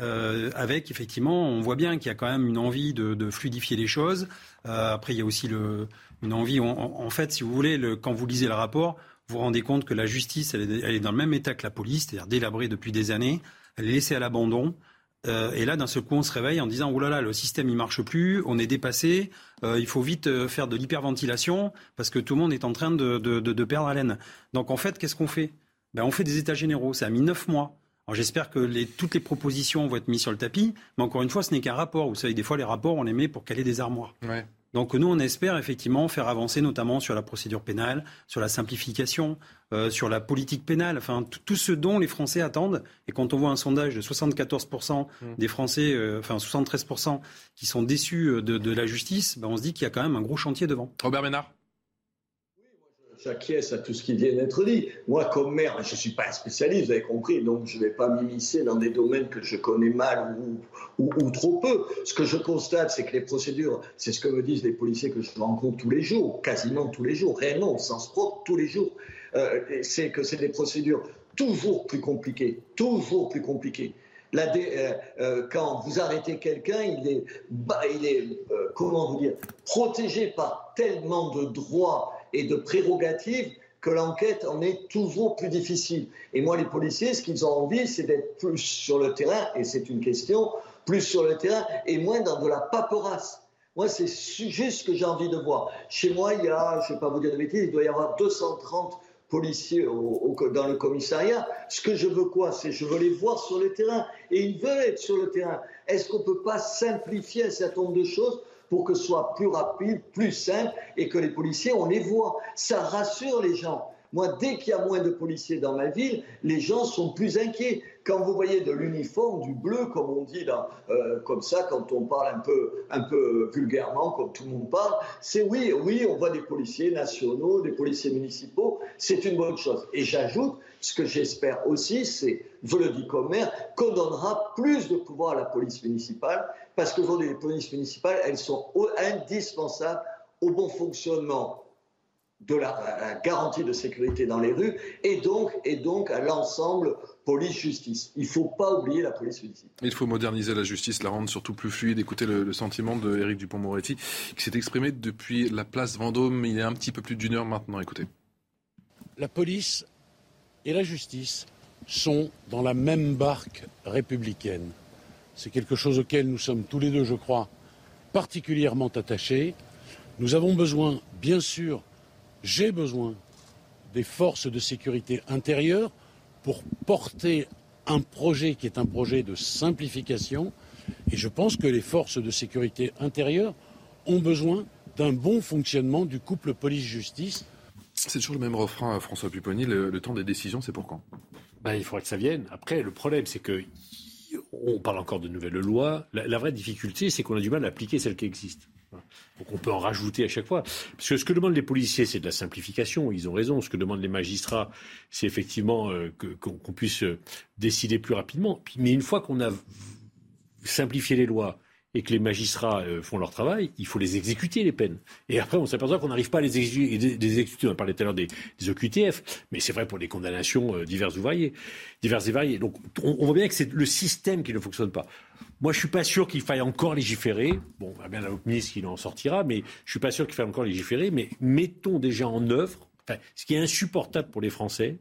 Euh, avec effectivement, on voit bien qu'il y a quand même une envie de, de fluidifier les choses. Après, il y a aussi le, une envie, en fait, si vous voulez, le, quand vous lisez le rapport, vous vous rendez compte que la justice, elle est, elle est dans le même état que la police, c'est-à-dire délabrée depuis des années, elle est laissée à l'abandon. Euh, et là, d'un seul coup, on se réveille en disant oh là là, le système il marche plus, on est dépassé, euh, il faut vite euh, faire de l'hyperventilation parce que tout le monde est en train de, de, de, de perdre haleine. Donc en fait, qu'est-ce qu'on fait? Ben, on fait des états généraux. Ça a mis neuf mois. J'espère que toutes les propositions vont être mises sur le tapis, mais encore une fois, ce n'est qu'un rapport. Vous savez, des fois, les rapports, on les met pour caler des armoires. Ouais. Donc nous, on espère effectivement faire avancer notamment sur la procédure pénale, sur la simplification, euh, sur la politique pénale, enfin tout ce dont les Français attendent. Et quand on voit un sondage de 74% mmh. des Français, euh, enfin 73% qui sont déçus euh, de, de la justice, ben on se dit qu'il y a quand même un gros chantier devant. Robert Ménard j'acquiesce à tout ce qui vient d'être dit. Moi, comme maire, je ne suis pas un spécialiste, vous avez compris, donc je ne vais pas m'immiscer dans des domaines que je connais mal ou, ou, trop peu. Ce que je constate, c'est que les procédures, c'est ce que me disent les policiers que je rencontre tous les jours, quasiment tous les jours, réellement, au sens propre, tous les jours, euh, c'est que c'est des procédures toujours plus compliquées, toujours plus compliquées. Euh, euh, quand vous arrêtez quelqu'un, il est, bah, il est comment vous dire, protégé par tellement de droits et de prérogatives que l'enquête en est toujours plus difficile. Et moi, les policiers, ce qu'ils ont envie, c'est d'être plus sur le terrain, et c'est une question, plus sur le terrain et moins dans de la paperasse. Moi, c'est juste ce que j'ai envie de voir. Chez moi, il y a, je ne vais pas vous dire de bêtises, il doit y avoir 230 policiers dans le commissariat. Ce que je veux quoi? C'est je veux les voir sur le terrain. Et ils veulent être sur le terrain. Est-ce qu'on ne peut pas simplifier un certain nombre de choses pour que ce soit plus rapide, plus simple et que les policiers, on les voit. Ça rassure les gens. Moi, dès qu'il y a moins de policiers dans ma ville, les gens sont plus inquiets. Quand vous voyez de l'uniforme, du bleu, comme on dit là, euh, comme ça, quand on parle un peu, un peu vulgairement, comme tout le monde parle, c'est oui, oui, on voit des policiers nationaux, des policiers municipaux, c'est une bonne chose. Et j'ajoute, ce que j'espère aussi, c'est, je le dis comme maire, qu'on donnera plus de pouvoir à la police municipale, parce qu'aujourd'hui, les polices municipales, elles sont indispensables au bon fonctionnement de la, garantie de sécurité dans les rues et donc, et donc à l'ensemble police-justice. Il ne faut pas oublier la police municipale. Il faut moderniser la justice, la rendre surtout plus fluide. Écoutez le, sentiment de Éric Dupont-Moretti qui s'est exprimé depuis la place Vendôme il y a un petit peu plus d'une heure maintenant. Écoutez. La police et la justice sont dans la même barque républicaine. C'est quelque chose auquel nous sommes tous les deux, je crois, particulièrement attachés. Nous avons besoin, bien sûr, j'ai besoin des forces de sécurité intérieure pour porter un projet qui est un projet de simplification. Et je pense que les forces de sécurité intérieure ont besoin d'un bon fonctionnement du couple police-justice. C'est toujours le même refrain, François Pupponi. Le, temps des décisions, c'est pour quand? Ben, Il faudrait que ça vienne. Après, le problème, c'est que on parle encore de nouvelles lois. La, vraie difficulté, c'est qu'on a du mal à appliquer celles qui existent. Donc on peut en rajouter à chaque fois. Parce que ce que demandent les policiers, c'est de la simplification. Ils ont raison. Ce que demandent les magistrats, c'est effectivement euh, qu'on puisse euh, décider plus rapidement. Mais une fois qu'on a simplifié les lois et que les magistrats euh, font leur travail, il faut les exécuter, les peines. Et après, on s'aperçoit qu'on n'arrive pas à les exécuter. On parlait tout à l'heure des, OQTF, mais c'est vrai pour les condamnations euh, diverses ou variées. Diverses et variées. Donc, on, voit bien que c'est le système qui ne fonctionne pas. Moi, je suis pas sûr qu'il faille encore légiférer. Bon, on va bien la ministre qui en sortira, mais je suis pas sûr qu'il faille encore légiférer. Mais mettons déjà en œuvre, ce qui est insupportable pour les Français,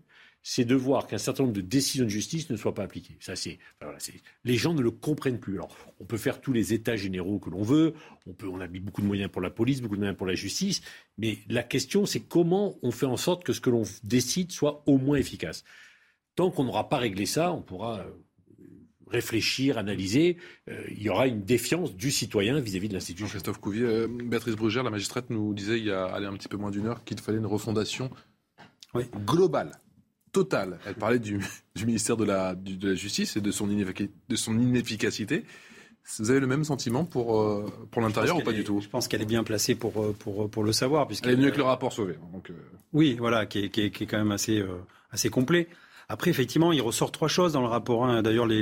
c'est de voir qu'un certain nombre de décisions de justice ne soient pas appliquées. Ça, c'est, enfin, voilà, c'est- les gens ne le comprennent plus. Alors, on peut faire tous les états généraux que l'on veut. On peut, on a mis beaucoup de moyens pour la police, beaucoup de moyens pour la justice. Mais la question, c'est comment on fait en sorte que ce que l'on décide soit au moins efficace. Tant qu'on n'aura pas réglé ça, on pourra euh, réfléchir, analyser. Euh, il y aura une défiance du citoyen vis-à-vis de l'institution. Christophe Couvier, euh, Béatrice Brugère, la magistrate, nous disait il y a allez, un petit peu moins d'une heure qu'il fallait une refondation globale, totale. Elle parlait du, du ministère de la, du- de la Justice et de son, ineffic- de son inefficacité. Vous avez le même sentiment pour, euh, pour l'intérieur ou pas du tout? Je pense qu'elle est bien placée pour, euh, pour, pour le savoir. Elle est mieux que le rapport Sauvé. Donc, euh, Oui, voilà, qui est, qui est- qui est quand même assez, euh, assez complet. Après, effectivement, il ressort trois choses dans le rapport. hein. D'ailleurs, les,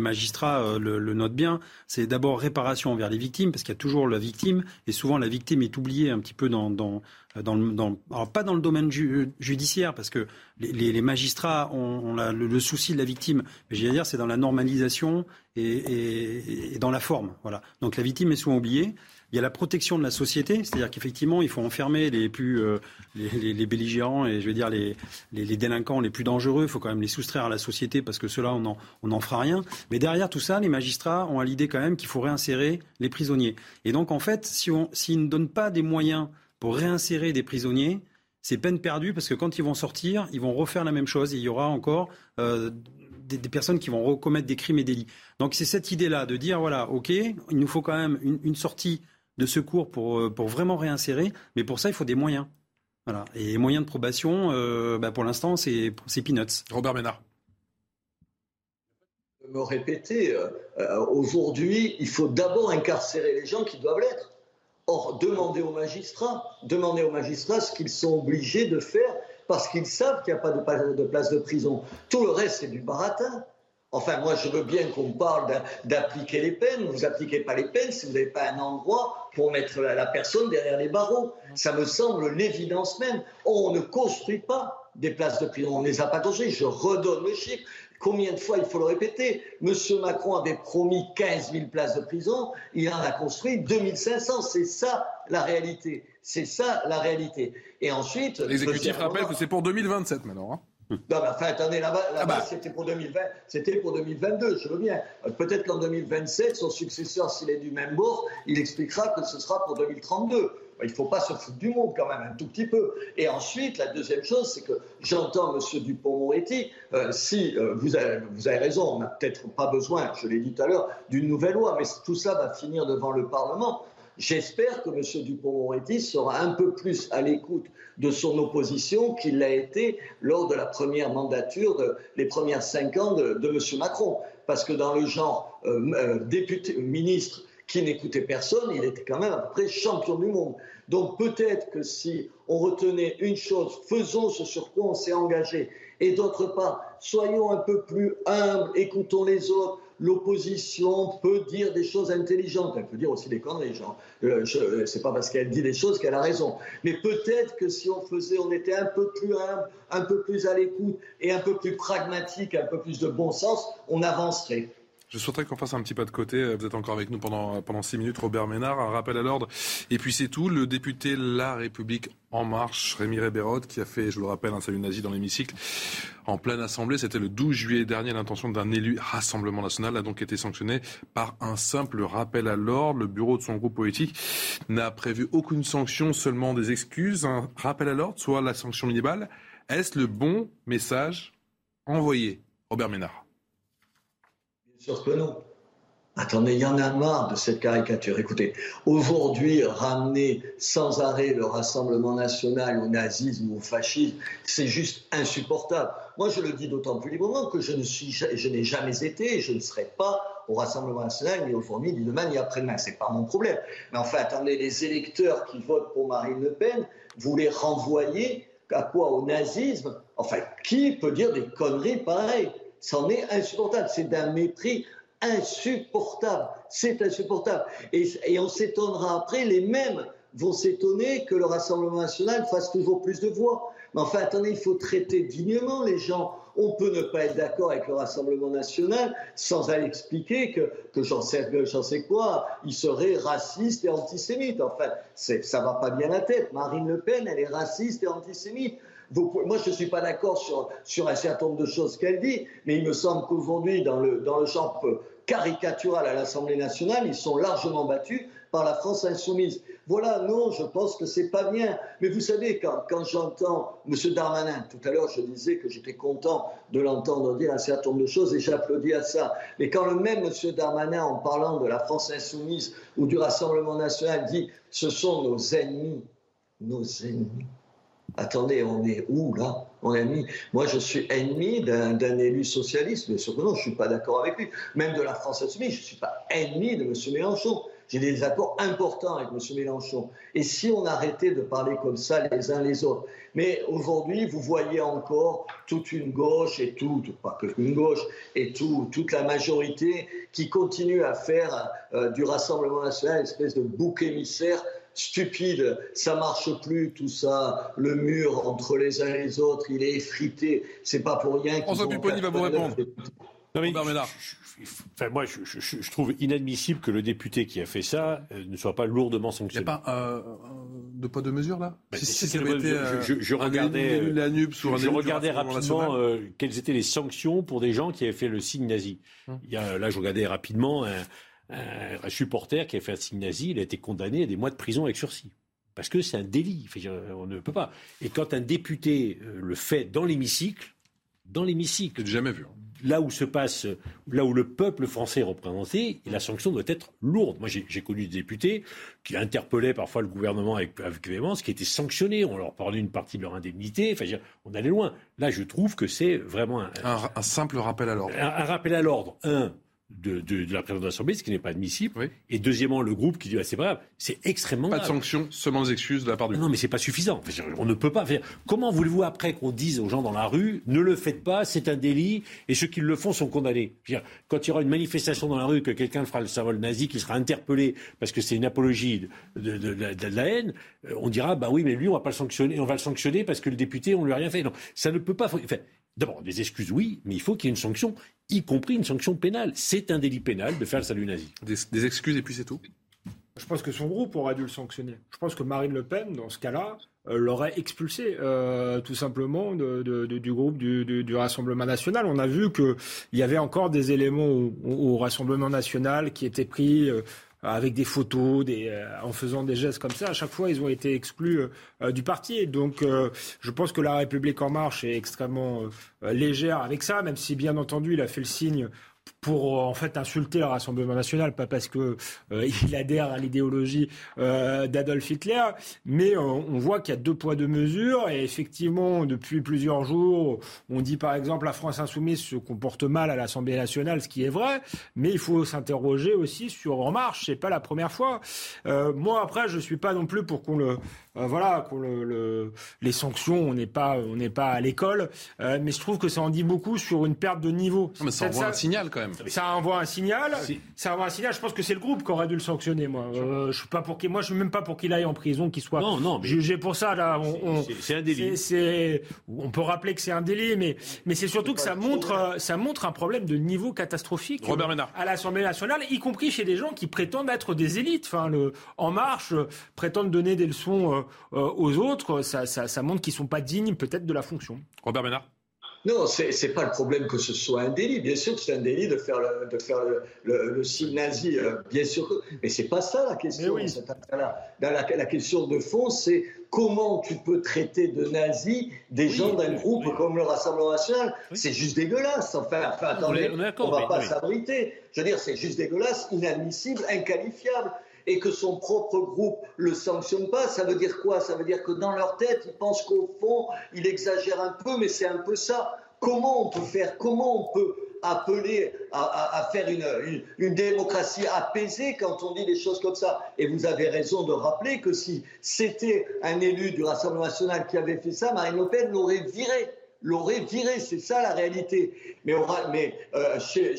magistrats euh, le, notent bien. C'est d'abord réparation envers les victimes, parce qu'il y a toujours la victime, et souvent la victime est oubliée un petit peu dans, dans, dans, le- dans alors pas dans le domaine ju- judiciaire, parce que les, magistrats ont, le, souci de la victime. Mais veux dire, c'est dans la normalisation et, et, et dans la forme. Voilà. Donc la victime est souvent oubliée. Il y a la protection de la société, c'est-à-dire qu'effectivement, il faut enfermer les plus euh, les, belligérants et je veux dire les, les, délinquants les plus dangereux. Il faut quand même les soustraire à la société parce que cela, on n'en on en fera rien. Mais derrière tout ça, les magistrats ont l'idée quand même qu'il faut réinsérer les prisonniers. Et donc, en fait, si on, s'ils ne donnent pas des moyens pour réinsérer des prisonniers, c'est peine perdue parce que quand ils vont sortir, ils vont refaire la même chose et il y aura encore euh, des, personnes qui vont recommettre des crimes et délits. Donc c'est cette idée-là de dire voilà, ok, il nous faut quand même une sortie de secours pour, euh, pour vraiment réinsérer, mais pour ça il faut des moyens. Voilà. Et les moyens de probation, euh, bah, pour l'instant, c'est c'est peanuts. Robert Ménard. me répéter, euh, aujourd'hui, il faut d'abord incarcérer les gens qui doivent l'être. Or, demander aux magistrats, demander aux magistrats ce qu'ils sont obligés de faire parce qu'ils savent qu'il n'y a pas de, pa- de place de prison. Tout le reste, c'est du baratin. Enfin, moi, je veux bien qu'on parle d'a- d'appliquer les peines. Vous n'appliquez pas les peines si vous n'avez pas un endroit pour mettre la personne derrière les barreaux. Ça me semble l'évidence même. On ne construit pas des places de prison. On ne les a pas construites. Je redonne le chiffre. Combien de fois il faut le répéter? Monsieur Macron avait promis 15 000 places de prison, il en a construit 2500. C'est ça la réalité. C'est ça la réalité. Et ensuite, L'exécutif rappelle que c'est pour 2027 maintenant. hein. Non, mais enfin, attendez, là-bas, là Ah bah. c'était pour 2020, c'était pour 2022, je veux bien. Euh, Peut-être qu'en 2027, son successeur, s'il est du même bord, il expliquera que ce sera pour 2032. Il ne faut pas se foutre du monde quand même, un tout petit peu. Et ensuite, la deuxième chose, c'est que j'entends M. Dupont-Moretti, euh, si euh, vous, avez, vous avez raison, on n'a peut-être pas besoin, je l'ai dit tout à l'heure, d'une nouvelle loi, mais tout ça va finir devant le Parlement. J'espère que M. Dupont-Moretti sera un peu plus à l'écoute de son opposition qu'il l'a été lors de la première mandature, de, les premières cinq ans de, M. Macron. Parce que dans le genre euh, euh, député, ministre qui n'écoutait personne, il était quand même à peu près champion du monde. Donc peut-être que si on retenait une chose, faisons ce sur quoi on s'est engagé, et d'autre part, soyons un peu plus humbles, écoutons les autres. L'opposition peut dire des choses intelligentes, elle peut dire aussi des conneries, genre. Euh, je- c'est pas parce qu'elle dit des choses qu'elle a raison. Mais peut-être que si on faisait, on était un peu plus humble, un peu plus à l'écoute et un peu plus pragmatique, un peu plus de bon sens, on avancerait. Je souhaiterais qu'on fasse un petit pas de côté. Vous êtes encore avec nous pendant, pendant six minutes. Robert Ménard, un rappel à l'ordre. Et puis c'est tout. Le député La République En Marche, Rémi Rébérot, qui a fait, je le rappelle, un salut nazi dans l'hémicycle en pleine assemblée. C'était le 12 juillet dernier. L'intention d'un élu Rassemblement National a donc été sanctionnée par un simple rappel à l'ordre. Le bureau de son groupe politique n'a prévu aucune sanction, seulement des excuses. Un rappel à l'ordre, soit la sanction minimale. Est-ce le bon message envoyé? Robert Ménard. Sûr que non. Attendez, il y en a marre de cette caricature. Écoutez, aujourd'hui, ramener sans arrêt le Rassemblement national au nazisme ou au fascisme, c'est juste insupportable. Moi, je le dis d'autant plus librement que je ne suis, je n'ai jamais été et je ne serai pas au Rassemblement national ni aujourd'hui, ni demain, ni après-demain. C'est pas mon problème. Mais enfin, attendez, les électeurs qui votent pour Marine Le Pen, vous les renvoyez à quoi? Au nazisme? Enfin, qui peut dire des conneries pareilles? C'en est insupportable. C'est d'un mépris insupportable. C'est insupportable. Et, on s'étonnera après, les mêmes vont s'étonner que le Rassemblement national fasse toujours plus de voix. Mais enfin, attendez, il faut traiter dignement les gens. On peut ne pas être d'accord avec le Rassemblement national sans aller expliquer que, que j'en sais, sais, quoi, il serait raciste et antisémite. Enfin, ça va pas bien la tête. Marine Le Pen, elle est raciste et antisémite. Moi, je ne suis pas d'accord sur, un certain nombre de choses qu'elle dit, mais il me semble qu'aujourd'hui, dans le, dans genre caricatural à l'Assemblée nationale, ils sont largement battus par la France insoumise. Voilà, non, je pense que c'est pas bien. Mais vous savez, quand, quand j'entends M. Darmanin, tout à l'heure, je disais que j'étais content de l'entendre dire un certain nombre de choses et j'applaudis à ça. Mais quand le même M. Darmanin, en parlant de la France insoumise ou du Rassemblement national, dit ce sont nos ennemis, nos ennemis. Attendez, on est où là mon ami? Moi, je suis ennemi d'un élu socialiste, mais sûr que non, je ne suis pas d'accord avec lui. Même de la France insoumise, je ne suis pas ennemi de M. Mélenchon. J'ai des accords importants avec M. Mélenchon. Et si on arrêtait de parler comme ça les uns les autres? Mais aujourd'hui, vous voyez encore toute une gauche et tout, pas que une gauche, et tout, toute la majorité qui continue à faire euh, du Rassemblement national une espèce de bouc émissaire stupide, ça marche plus tout ça, le mur entre les uns et les autres, il est effrité, c'est pas pour rien. François Pupponi va vous répondre. Non, mais, Enfin, moi, je, trouve inadmissible que le député qui a fait ça euh, ne soit pas lourdement sanctionné. Il n'y a pas euh, de pas de mesure là? Bah, je, regardais, je regardais rapidement euh, quelles étaient les sanctions pour des gens qui avaient fait le signe nazi. Hum. Il y a, là, je regardais rapidement un, un, supporter qui a fait un signe nazi, il a été condamné à des mois de prison avec sursis. Parce que c'est un délit. On ne peut pas. Et quand un député le fait dans l'hémicycle, dans l'hémicycle. jamais vu. Hein là où se passe, là où le peuple français est représenté, la sanction doit être lourde. Moi, j'ai connu des députés qui interpellaient parfois le gouvernement avec, avec véhémence, qui étaient sanctionnés. On leur parlait une partie de leur indemnité. Enfin, on allait loin. Là, je trouve que c'est vraiment un, un, simple rappel à l'ordre. Un, un, rappel à l'ordre. Un, de, de, de, la présidente de l'Assemblée, ce qui n'est pas admissible. Et deuxièmement, le groupe qui dit ah, c'est pas grave, c'est extrêmement pas grave. De sanctions, seulement des excuses de la part du. Non, mais c'est pas suffisant. On ne peut pas faire. Comment voulez-vous après qu'on dise aux gens dans la rue ne le faites pas, c'est un délit, et ceux qui le font sont condamnés? Dire, quand il y aura une manifestation dans la rue, que quelqu'un fera le symbole nazi, qui sera interpellé parce que c'est une apologie de, de, la haine, euh, on dira bah oui, mais lui on va pas le sanctionner, on va le sanctionner parce que le député on lui a rien fait. Non, ça ne peut pas. Enfin, D'abord, des excuses, oui, mais il faut qu'il y ait une sanction, y compris une sanction pénale. C'est un délit pénal de faire le salut nazi. Des, excuses et puis c'est tout? Je pense que son groupe aurait dû le sanctionner. Je pense que Marine Le Pen, dans ce cas-là, euh, l'aurait expulsé euh, tout simplement du groupe du, Rassemblement national. On a vu qu'il y avait encore des éléments au, Rassemblement national qui étaient pris euh, avec des photos, des, euh, en faisant des gestes comme ça. À chaque fois, ils ont été exclus euh, du parti. Donc, euh, je pense que la République en marche est extrêmement légère avec ça, même si, bien entendu, il a fait le signe pour en fait insulter le Rassemblement national, pas parce que euh, il adhère à l'idéologie euh, d'Adolf Hitler, mais on voit qu'il y a deux poids deux mesures et effectivement depuis plusieurs jours, on dit par exemple la France insoumise se comporte mal à l'Assemblée nationale, ce qui est vrai, mais il faut s'interroger aussi sur En Marche, c'est pas la première fois. Euh, moi après, je suis pas non plus pour qu'on le euh, voilà, le, les sanctions, on n'est pas, on n'est pas à l'école, euh, mais je trouve que ça en dit beaucoup sur une perte de niveau. mais ça envoie un signal quand même. Ça envoie un signal. Ça envoie un signal. Je pense que c'est le groupe qui aurait dû le sanctionner. Moi, euh, je suis pas pour qu'il, moi, je suis même pas pour qu'il aille en prison, qu'il soit jugé pour ça. Là, c'est un délit. C'est, on peut rappeler que c'est un délit, mais mais c'est surtout que ça montre, ça montre un problème de niveau catastrophique. Robert Ménard. À l'Assemblée nationale, y compris chez des gens qui prétendent être des élites. Enfin, le En Marche prétendent donner des leçons euh, aux autres, ça, ça, montre qu'ils ne sont pas dignes peut-être de la fonction. Robert Ménard? Non, ce n'est pas le problème que ce soit un délit. Bien sûr que c'est un délit de faire le, de faire le, signe nazi, euh, bien sûr. Que, mais c'est pas ça la question. Oui. la, la, question de fond, c'est comment tu peux traiter de nazis des gens d'un groupe comme le Rassemblement national. C'est juste dégueulasse. Enfin, enfin attendez, on, ne va pas s'abriter. Je veux dire, c'est juste dégueulasse, inadmissible, inqualifiable et que son propre groupe le sanctionne pas, ça veut dire quoi? Ça veut dire que dans leur tête, ils pensent qu'au fond, il exagère un peu, mais c'est un peu ça. Comment on peut faire? Comment on peut appeler à, faire une, une, démocratie apaisée quand on dit des choses comme ça? Et vous avez raison de rappeler que si c'était un élu du Rassemblement national qui avait fait ça, Marine Le Pen l'aurait viré l'aurait viré. C'est ça la réalité. Mais, euh, chez,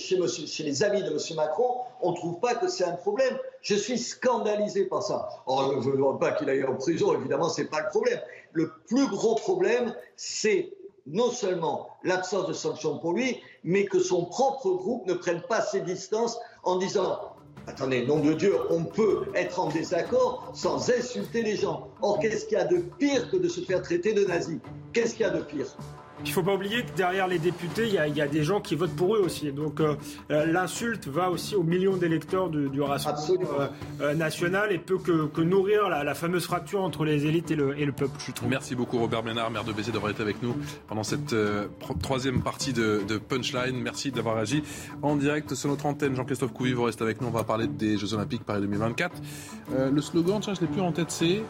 les amis de M. Macron, on ne trouve pas que c'est un problème. Je suis scandalisé par ça. Oh, je ne veux pas qu'il aille en prison, évidemment, ce n'est pas le problème. Le plus gros problème, c'est non seulement l'absence de sanctions pour lui, mais que son propre groupe ne prenne pas ses distances en disant Attendez, nom de Dieu, on peut être en désaccord sans insulter les gens. Or, qu'est-ce qu'il y a de pire que de se faire traiter de nazi? Qu'est-ce qu'il y a de pire? Il ne faut pas oublier que derrière les députés, il y, a, des gens qui votent pour eux aussi. Donc euh, euh, l'insulte va aussi aux millions d'électeurs du, du Rassemblement euh, national et peut que, nourrir la, fameuse fracture entre les élites et le, peuple, je trouve. Merci beaucoup Robert Ménard, maire de Béziers, d'avoir été avec nous pendant cette troisième partie de, Punchline. Merci d'avoir agi en direct sur notre antenne. Jean-Christophe Couvi, vous restez avec nous. On va parler des Jeux Olympiques Paris 2024. le slogan, tiens, je ne l'ai plus en tête, c'est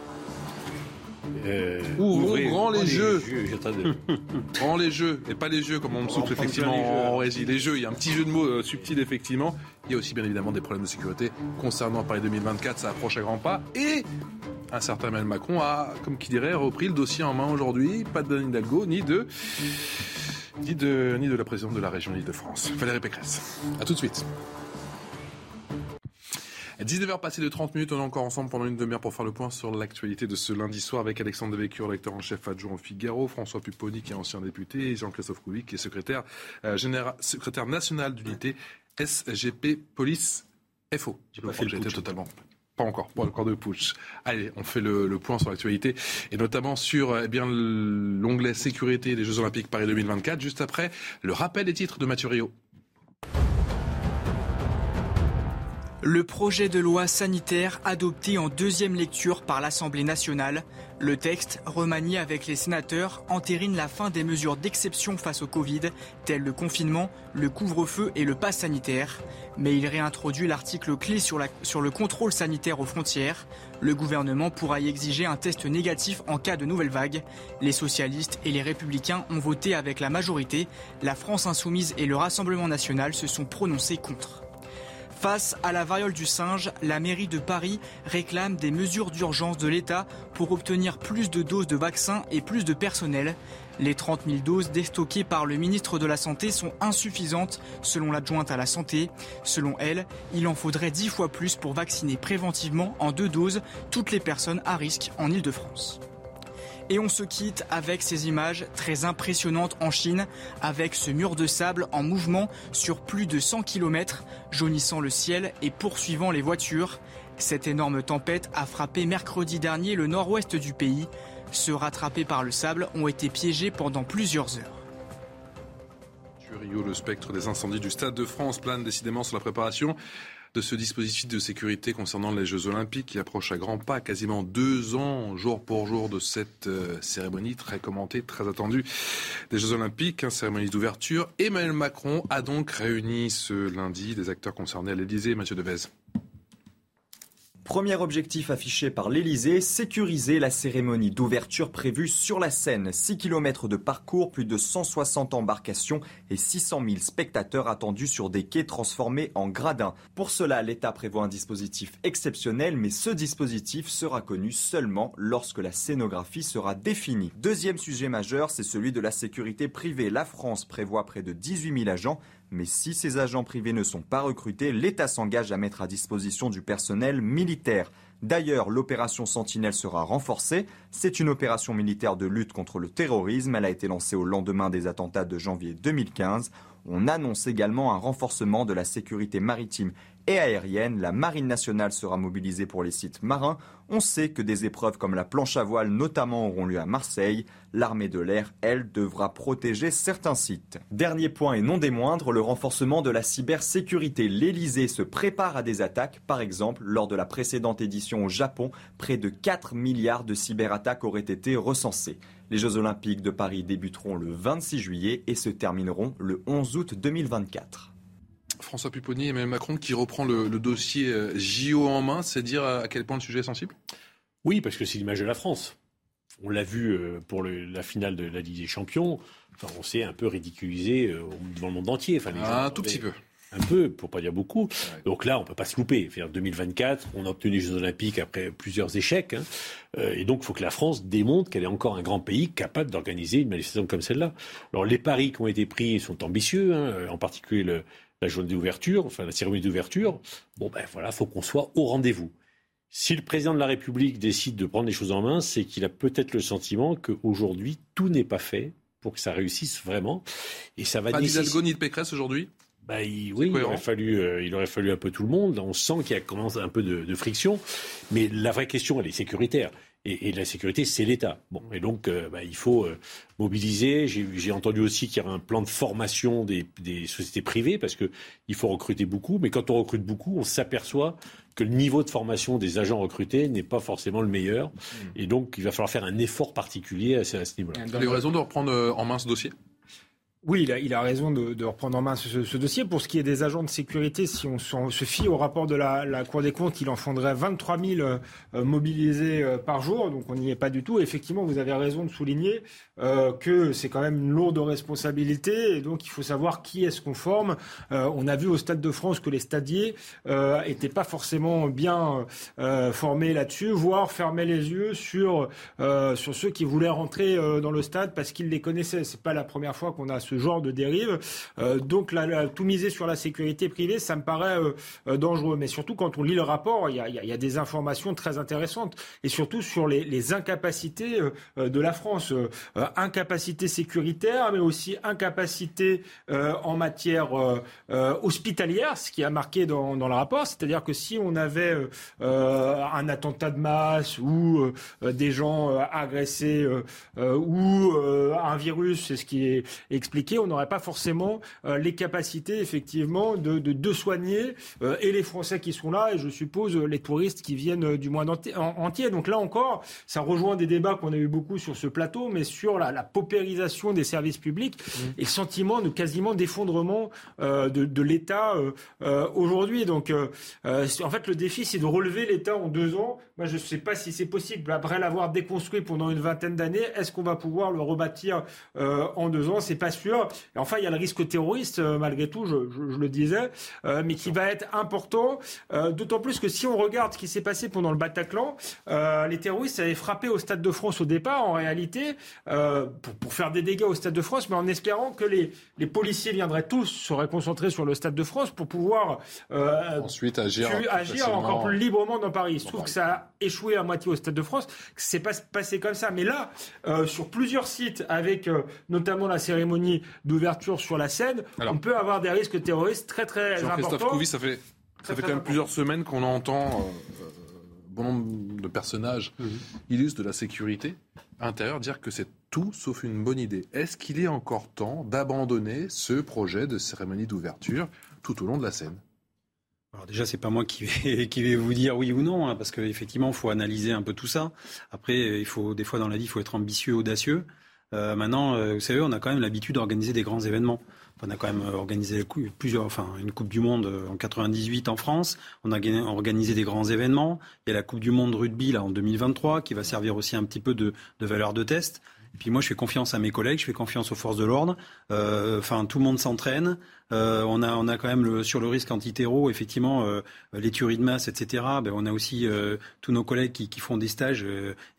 euh, ouvrons grand les, jeux. grand les jeux, et pas les jeux comme on me souffle effectivement en régie. Les jeux, il y a un petit jeu de mots euh, subtil effectivement. Il y a aussi bien évidemment des problèmes de sécurité concernant Paris 2024, ça approche à grands pas. Et un certain Emmanuel Macron a, comme qui dirait, repris le dossier en main aujourd'hui. Pas de Daniel Hidalgo, ni de, ni de, ni de la présidente de la région Île-de-France, Valérie Pécresse. A tout de suite. 19h passé de 30 minutes, on est encore ensemble pendant une demi-heure pour faire le point sur l'actualité de ce lundi soir avec Alexandre Devecure, lecteur en chef adjoint au Figaro, François Pupponi qui est ancien député et Jean-Christophe Couvic qui est secrétaire, euh, secrétaire national d'unité SGP Police FO. J'ai pas fait le totalement. Pas encore, pas encore de push. Allez, on fait le, point sur l'actualité et notamment sur eh bien l'onglet sécurité des Jeux Olympiques Paris 2024. Juste après, le rappel des titres de Mathieu Rio. Le projet de loi sanitaire adopté en deuxième lecture par l'Assemblée nationale, le texte, remanié avec les sénateurs, entérine la fin des mesures d'exception face au Covid, telles le confinement, le couvre-feu et le pass sanitaire. Mais il réintroduit l'article clé sur, sur le contrôle sanitaire aux frontières. Le gouvernement pourra y exiger un test négatif en cas de nouvelle vague. Les socialistes et les républicains ont voté avec la majorité. La France insoumise et le Rassemblement national se sont prononcés contre. Face à la variole du singe, la mairie de Paris réclame des mesures d'urgence de l'État pour obtenir plus de doses de vaccins et plus de personnel. Les 30 000 doses déstockées par le ministre de la Santé sont insuffisantes, selon l'adjointe à la Santé. Selon elle, il en faudrait 10 fois plus pour vacciner préventivement en deux doses toutes les personnes à risque en Ile-de-France. Et on se quitte avec ces images très impressionnantes en Chine, avec ce mur de sable en mouvement sur plus de 100 km, jaunissant le ciel et poursuivant les voitures. Cette énorme tempête a frappé mercredi dernier le nord-ouest du pays. Ceux rattrapés par le sable ont été piégés pendant plusieurs heures. Le spectre des incendies du Stade de France plane décidément sur la préparation de ce dispositif de sécurité concernant les Jeux Olympiques qui approche à grands pas, quasiment deux ans jour pour jour de cette euh, cérémonie très commentée, très attendue des Jeux Olympiques, hein, cérémonie d'ouverture. Emmanuel Macron a donc réuni ce lundi des acteurs concernés à l'Élysée. Mathieu Devez. Premier objectif affiché par l'Elysée, sécuriser la cérémonie d'ouverture prévue sur la Seine. 6 km de parcours, plus de 160 embarcations et 600 000 spectateurs attendus sur des quais transformés en gradins. Pour cela, l'État prévoit un dispositif exceptionnel, mais ce dispositif sera connu seulement lorsque la scénographie sera définie. Deuxième sujet majeur, c'est celui de la sécurité privée. La France prévoit près de 18 000 agents mais si ces agents privés ne sont pas recrutés, l'État s'engage à mettre à disposition du personnel militaire. D'ailleurs, l'opération Sentinelle sera renforcée. C'est une opération militaire de lutte contre le terrorisme. Elle a été lancée au lendemain des attentats de janvier 2015. On annonce également un renforcement de la sécurité maritime et aérienne. La Marine nationale sera mobilisée pour les sites marins. On sait que des épreuves comme la planche à voile notamment auront lieu à Marseille. L'armée de l'air, elle, devra protéger certains sites. Dernier point et non des moindres, le renforcement de la cybersécurité. L'Elysée se prépare à des attaques. Par exemple, lors de la précédente édition au Japon, près de 4 milliards de cyberattaques auraient été recensées. Les Jeux Olympiques de Paris débuteront le 26 juillet et se termineront le 11 août 2024. François Pupponi et Emmanuel Macron qui reprend le, dossier euh, JO en main, c'est dire à quel point le sujet est sensible? Oui, parce que c'est l'image de la France. On l'a vu euh, pour la finale de la Ligue des Champions. Enfin, on s'est un peu ridiculisé euh, devant le monde entier. un tout petit peu. un peu, pour pas dire beaucoup. Donc là, on peut pas se louper. En 2024, on a obtenu les Jeux Olympiques après plusieurs échecs. Hein. Et donc, il faut que la France démontre qu'elle est encore un grand pays capable d'organiser une manifestation comme celle-là. Alors, les paris qui ont été pris sont ambitieux, hein, en particulier le, la journée d'ouverture, enfin la cérémonie d'ouverture. Bon, ben voilà, faut qu'on soit au rendez-vous. Si le président de la République décide de prendre les choses en main, c'est qu'il a peut-être le sentiment qu'aujourd'hui, tout n'est pas fait pour que ça réussisse vraiment. Et ça va Pas d'Hidalgo ni de Pécresse aujourd'hui? Bah, il, oui, il aurait, fallu, euh, il aurait fallu un peu tout le monde. On sent qu'il y a commencé un peu de, de, friction. Mais la vraie question, elle est sécuritaire. Et, et la sécurité, c'est l'État. Bon, et donc, euh, bah, il faut euh, mobiliser. J'ai entendu aussi qu'il y a un plan de formation des, des sociétés privées parce qu'il faut recruter beaucoup. Mais quand on recrute beaucoup, on s'aperçoit que le niveau de formation des agents recrutés n'est pas forcément le meilleur. Mmh. Et donc, il va falloir faire un effort particulier à ce, à ce niveau-là. Vous avez raison de reprendre en main ce dossier? Oui, il a, raison de, reprendre en main ce, dossier. Pour ce qui est des agents de sécurité, si on, se fie au rapport de la, Cour des comptes, il en faudrait 23 000 euh, mobilisés euh, par jour, donc on n'y est pas du tout. Effectivement, vous avez raison de souligner euh, que c'est quand même une lourde responsabilité, et donc il faut savoir qui est-ce qu'on forme. On a vu au Stade de France que les stadiers n'étaient pas forcément bien formés là-dessus, voire fermaient les yeux sur, sur ceux qui voulaient rentrer dans le stade parce qu'ils les connaissaient. C'est pas la première fois qu'on a ce genre de dérive. Euh, donc tout miser sur la sécurité privée, ça me paraît euh, euh, dangereux. Mais surtout quand on lit le rapport, il y a, des informations très intéressantes et surtout sur les, incapacités de la France, incapacité sécuritaire, mais aussi incapacité en matière hospitalière, ce qui a marqué dans le rapport, c'est-à-dire que si on avait un attentat de masse ou des gens agressés ou un virus, c'est ce qui est expliqué on n'aurait pas forcément euh, les capacités effectivement de, de, soigner euh, et les Français qui sont là et je suppose les touristes qui viennent du monde entier. Donc là encore, ça rejoint des débats qu'on a eu beaucoup sur ce plateau, mais sur la, paupérisation des services publics mmh. et le sentiment de quasiment d'effondrement euh, de, de l'État aujourd'hui. Donc en fait, le défi, c'est de relever l'État en deux ans. Moi, je ne sais pas si c'est possible. Après l'avoir déconstruit pendant une vingtaine d'années, est-ce qu'on va pouvoir le rebâtir en deux ans? C'est pas sûr. Et enfin, il y a le risque terroriste, euh, malgré tout, je, je, le disais, euh, mais qui va être important, euh, d'autant plus que si on regarde ce qui s'est passé pendant le Bataclan, les terroristes avaient frappé au Stade de France au départ, en réalité, pour, pour, faire des dégâts au Stade de France, mais en espérant que les, les policiers viendraient tous, seraient concentrés sur le Stade de France pour pouvoir ensuite agir, agir encore plus librement dans Paris. Il se trouve que ça a échoué à moitié au Stade de France, que c'est pas passé comme ça. Mais là, sur plusieurs sites, avec notamment la cérémonie d'ouverture sur la scène, on peut avoir des risques terroristes très très importants. Couvi, ça fait, ça fait quand même plusieurs semaines qu'on entend euh, bon nombre de personnages mhm. illustres de la sécurité intérieure dire que c'est tout sauf une bonne idée. Est-ce qu'il est encore temps d'abandonner ce projet de cérémonie d'ouverture tout au long de la scène? Alors déjà, c'est pas moi qui vais, qui vais vous dire oui ou non, hein, parce qu'effectivement, il faut analyser un peu tout ça. Après, il faut des fois dans la vie, il faut être ambitieux, audacieux. Euh, maintenant, euh, vous savez, on a quand même l'habitude d'organiser des grands événements. On a quand même euh, organisé plusieurs, enfin, une Coupe du Monde en 98 en France. On a organisé des grands événements. Il y a la Coupe du Monde rugby là en 2023 qui va servir aussi un petit peu de, valeur de test. Et puis moi, je fais confiance à mes collègues, je fais confiance aux forces de l'ordre. Enfin, tout le monde s'entraîne. On a, on a quand même sur le risque antiterro, effectivement, les tueries de masse, etc. Ben, on a aussi tous nos collègues qui, qui font des stages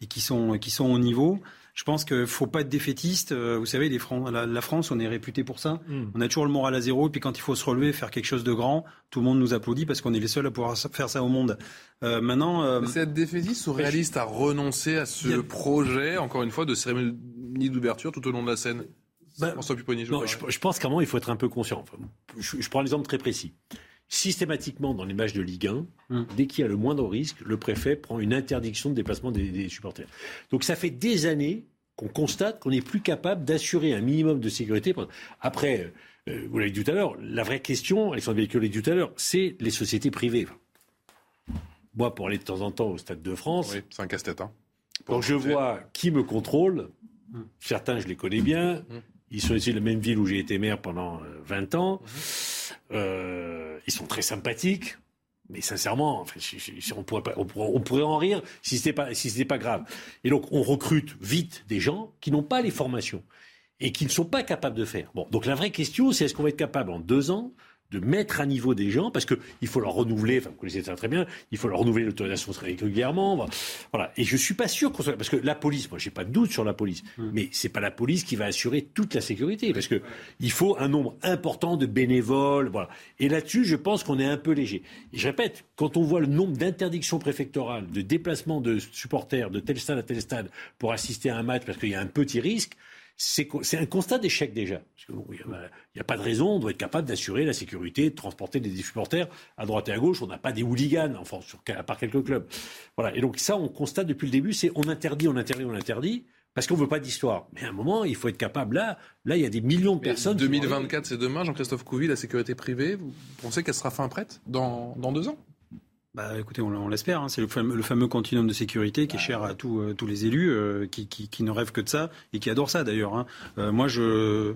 et qui sont, qui sont au niveau. Je pense qu'il faut pas être défaitiste. Euh, vous savez, les la, France, on est réputé pour ça. Hmm. On a toujours le moral à zéro. Et puis quand il faut se relever, faire quelque chose de grand, tout le monde nous applaudit parce qu'on est les seuls à pouvoir faire ça au monde. Euh, maintenant, euh, c'est être défaitiste ou réaliste à renoncer à ce projet, encore une fois, de cérémonie d'ouverture tout au long de la scène? Ben, François Pupponi, je, non, je, pense qu'à un moment, il faut être un peu conscient. je, je prends un exemple très précis systématiquement dans les matchs de Ligue 1, hum. dès qu'il y a le moindre risque, le préfet prend une interdiction de déplacement des, supporters. Donc ça fait des années qu'on constate qu'on n'est plus capable d'assurer un minimum de sécurité. Après, euh, vous l'avez dit tout à l'heure, la vraie question, Alexandre Véhicule l'a dit tout à l'heure, c'est les sociétés privées. Moi, pour aller de temps en temps au Stade de France, oui, c'est un casse-tête. Hein, quand je vois qui me contrôle, hum. certains je les connais bien, hum. ils sont ici de la même ville où j'ai été maire pendant 20 euh, ans. Euh, ils sont très sympathiques. Mais sincèrement, on, pourrait on, pourrait, en rire si c'était pas si pas grave. Et donc on recrute vite des gens qui n'ont pas les formations et qui ne sont pas capables de faire. Bon, donc la vraie question, c'est est-ce qu'on va être capable en deux ans de mettre à niveau des gens, parce qu'il faut leur renouveler, enfin vous connaissez ça très bien, il faut leur renouveler l'autorisation très régulièrement. Voilà. Et je ne suis pas sûr qu'on soit. Parce que la police, moi j'ai pas de doute sur la police, mmh. mais c'est pas la police qui va assurer toute la sécurité, parce qu'il faut un nombre important de bénévoles. Voilà. Et là-dessus, je pense qu'on est un peu léger. Et je répète, quand on voit le nombre d'interdictions préfectorales, de déplacements de supporters de tel stade à tel stade pour assister à un match parce qu'il y a un petit risque, c'est un constat d'échec déjà. Il n'y a, pas de raison, on doit être capable d'assurer la sécurité, de transporter des supporters à droite et à gauche. On n'a pas des hooligans, enfin, à part quelques clubs. Voilà. Et donc ça, on constate depuis le début, c'est on interdit, on interdit, on interdit. Parce qu'on ne veut pas d'histoire. Mais à un moment, il faut être capable. Là, là, il y a des millions de personnes. 2024, c'est demain, Jean-Christophe Couvi, la sécurité privée. Vous pensez qu'elle sera fin prête dans, dans deux ans? Bah, écoutez, on, l'espère. Hein. C'est le fameux, continuum de sécurité qui est cher à tous, euh, tous les élus, euh, qui, qui, qui, ne rêvent que de ça et qui adorent ça d'ailleurs. Hein. Euh, moi, je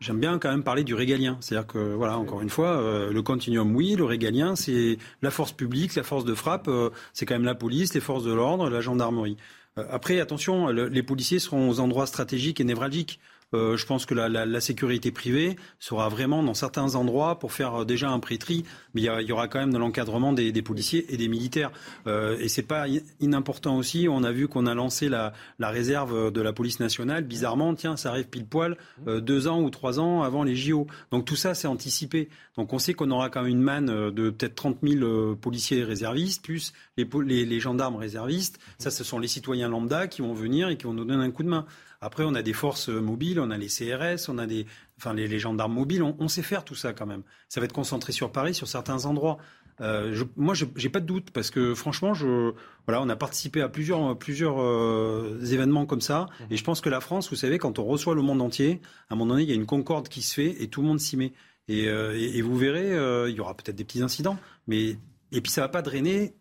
j'aime bien quand même parler du régalien. C'est-à-dire que voilà, encore une fois, le continuum, oui, le régalien, c'est la force publique, la force de frappe, c'est quand même la police, les forces de l'ordre, la gendarmerie. après, attention, les policiers seront aux endroits stratégiques et névralgiques. Euh, je pense que la, la, la, sécurité privée sera vraiment dans certains endroits pour faire euh, déjà un pré-tri, mais il y, aura quand même de l'encadrement des, des, policiers et des militaires. Euh, et c'est pas inimportant aussi. On a vu qu'on a lancé la, la, réserve de la police nationale. Bizarrement, tiens, ça arrive pile poil euh, deux ans ou trois ans avant les JO. Donc tout ça, c'est anticipé. Donc on sait qu'on aura quand même une manne de peut-être 30 000 policiers réservistes, plus les, les, les gendarmes réservistes. Ça, ce sont les citoyens lambda qui vont venir et qui vont nous donner un coup de main. Après, on a des forces mobiles, on a les CRS, on a des, enfin les, gendarmes mobiles. On, sait faire tout ça quand même. Ça va être concentré sur Paris, sur certains endroits. Euh, je, moi, j'ai pas de doute parce que franchement, je, voilà, on a participé à plusieurs, plusieurs euh, événements comme ça, et je pense que la France, vous savez, quand on reçoit le monde entier, à un moment donné, il y a une concorde qui se fait et tout le monde s'y met. Et, euh, et, vous verrez, euh, il y aura peut-être des petits incidents, mais et puis ça va pas drainer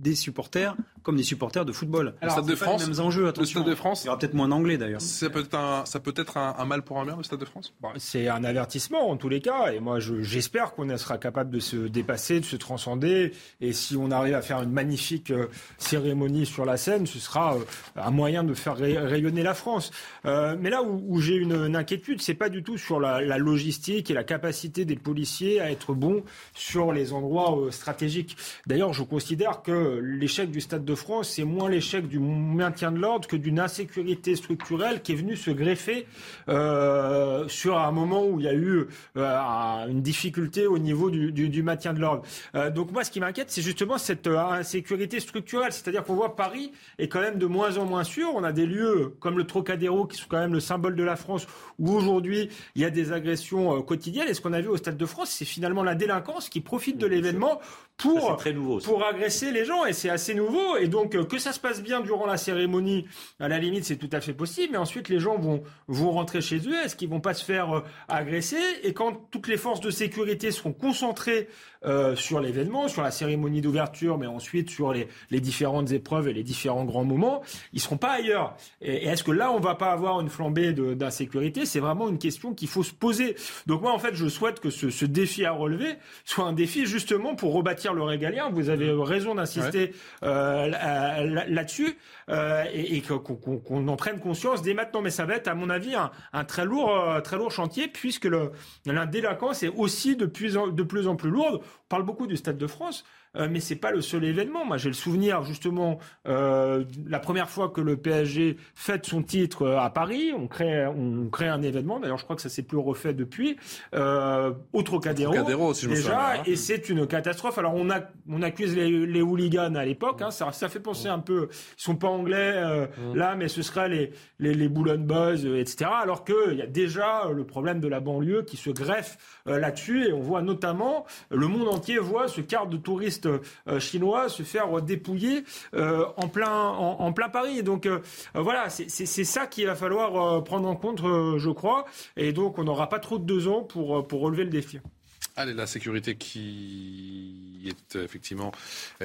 des supporters comme des supporters de football. le Stade de France, les mêmes enjeux, attention. Le Stade de France, il y aura peut-être moins d'anglais d'ailleurs. Ça peut être un, ça peut être un, mal pour un bien, le Stade de France? c'est un avertissement en tous les cas, et moi j'espère qu'on sera capable de se dépasser, de se transcender, et si on arrive à faire une magnifique euh, cérémonie sur la scène, ce sera euh, un moyen de faire rayonner la France. Euh, mais là où, j'ai une, une, inquiétude, c'est pas du tout sur la, la, logistique et la capacité des policiers à être bons sur les endroits stratégiques. D'ailleurs, je considère que l'échec du Stade de France, c'est moins l'échec du maintien de l'ordre que d'une insécurité structurelle qui est venue se greffer euh, sur un moment où il y a eu euh, une difficulté au niveau du, du, du maintien de l'ordre. Euh, donc moi, ce qui m'inquiète, c'est justement cette insécurité structurelle, c'est-à-dire qu'on voit Paris est quand même de moins en moins sûr. On a des lieux comme le Trocadéro qui sont quand même le symbole de la France, où aujourd'hui il y a des agressions quotidiennes. Et ce qu'on a vu au Stade de France, c'est finalement la délinquance qui profite de l'événement pour, très nouveau, pour agresser les gens. Et c'est assez nouveau. Et donc, euh, que ça se passe bien durant la cérémonie, à la limite, c'est tout à fait possible. Mais ensuite, les gens vont, vont rentrer chez eux. Est-ce qu'ils vont pas se faire euh, agresser Et quand toutes les forces de sécurité seront concentrées euh, sur l'événement, sur la cérémonie d'ouverture, mais ensuite sur les, les, différentes épreuves et les différents grands moments, ils seront pas ailleurs. Et, est-ce que là, on va pas avoir une flambée d'insécurité? C'est vraiment une question qu'il faut se poser. Donc moi, en fait, je souhaite que ce, ce, défi à relever soit un défi justement pour rebâtir le régalien. Vous avez raison d'insister euh, là-dessus euh, et, et qu'on en prenne conscience dès maintenant. Mais ça va être, à mon avis, un, un très lourd, euh, très lourd chantier puisque le, la délinquance est aussi de plus en, de plus en plus lourde. On parle beaucoup du Stade de France, euh, mais c'est pas le seul événement. Moi, j'ai le souvenir justement euh, la première fois que le PSG fête son titre euh, à Paris, on crée, on crée un événement. D'ailleurs, je crois que ça s'est plus refait depuis. Euh, au Trocadéro, Trocadéro si je déjà, et c'est une catastrophe. Alors, on a, on accuse les, les hooligans à l'époque. Hein, ça, ça fait penser un peu. Ils sont pas anglais euh, mmh. là, mais ce serait les les, les Boulogne Boys, etc. Alors que il y a déjà le problème de la banlieue qui se greffe là-dessus, et on voit notamment le monde entier voit ce quart de touristes euh, chinois se faire dépouiller euh, en plein en, plein Paris. Donc euh, voilà, c'est ça qu'il va falloir prendre en compte, je crois. Et donc on n'aura pas trop de deux ans pour pour relever le défi. Allez, la sécurité qui est effectivement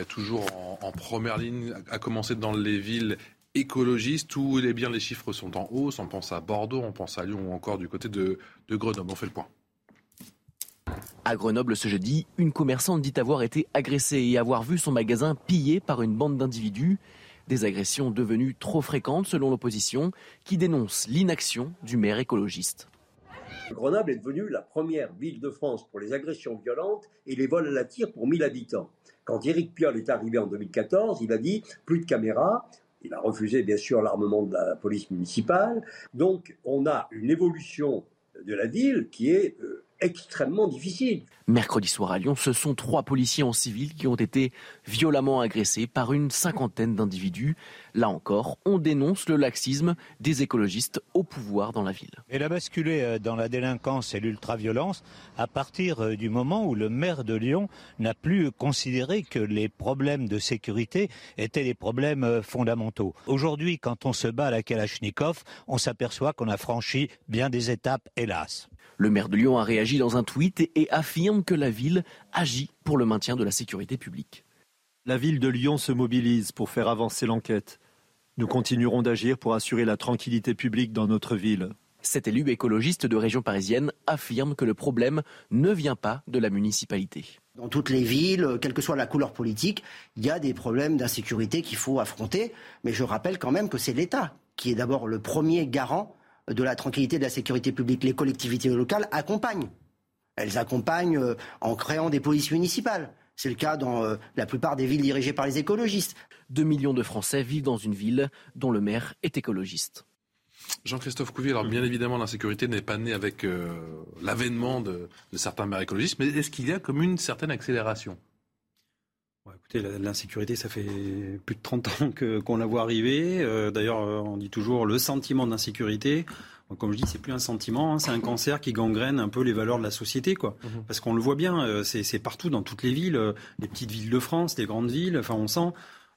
toujours en, première ligne, a commencé dans les villes écologistes où les bien les chiffres sont en hausse. On pense à Bordeaux, on pense à Lyon ou encore du côté de, de Grenoble. On fait le point. À Grenoble ce jeudi, une commerçante dit avoir été agressée et avoir vu son magasin pillé par une bande d'individus. Des agressions devenues trop fréquentes selon l'opposition qui dénonce l'inaction du maire écologiste. Grenoble est devenue la première ville de France pour les agressions violentes et les vols à la tire pour 1000 habitants. Quand Éric Piolle est arrivé en 2014, il a dit plus de caméras. Il a refusé bien sûr l'armement de la police municipale. Donc on a une évolution de la ville qui est euh, extrêmement difficile. Mercredi soir à Lyon, ce sont trois policiers en civil qui ont été violemment agressés par une cinquantaine d'individus. Là encore, on dénonce le laxisme des écologistes au pouvoir dans la ville. Elle a basculé euh, dans la délinquance et l'ultraviolence à partir euh, du moment où le maire de Lyon n'a plus considéré que les problèmes de sécurité étaient des problèmes euh, fondamentaux. Aujourd'hui, quand on se bat à la Kalachnikov, on s'aperçoit qu'on a franchi bien des étapes, hélas. Le maire de Lyon a réagi dans un tweet et affirme que la ville agit pour le maintien de la sécurité publique. La ville de Lyon se mobilise pour faire avancer l'enquête. Nous continuerons d'agir pour assurer la tranquillité publique dans notre ville. Cet élu écologiste de région parisienne affirme que le problème ne vient pas de la municipalité. Dans toutes les villes, quelle que soit la couleur politique, il y a des problèmes d'insécurité qu'il faut affronter. Mais je rappelle quand même que c'est l'État qui est d'abord le premier garant de la tranquillité et de la sécurité publique. Les collectivités locales accompagnent. Elles accompagnent euh, en créant des polices municipales. C'est le cas dans euh, la plupart des villes dirigées par les écologistes. 2 millions de Français vivent dans une ville dont le maire est écologiste. Jean-Christophe Couvier, alors bien évidemment l'insécurité n'est pas née avec euh, l'avènement de, de, certains maires écologistes, mais est-ce qu'il y a comme une certaine accélération? Écoutez, l'insécurité, ça fait plus de 30 ans qu'on la voit arriver. Euh, D'ailleurs, on dit toujours le sentiment d'insécurité. Comme je dis, c'est plus un sentiment, hein, c'est un cancer qui gangrène un peu les valeurs de la société, quoi. Mmh. Parce qu'on le voit bien, euh, c'est partout dans toutes les villes, euh, les petites villes de France, les grandes villes. Enfin, on sent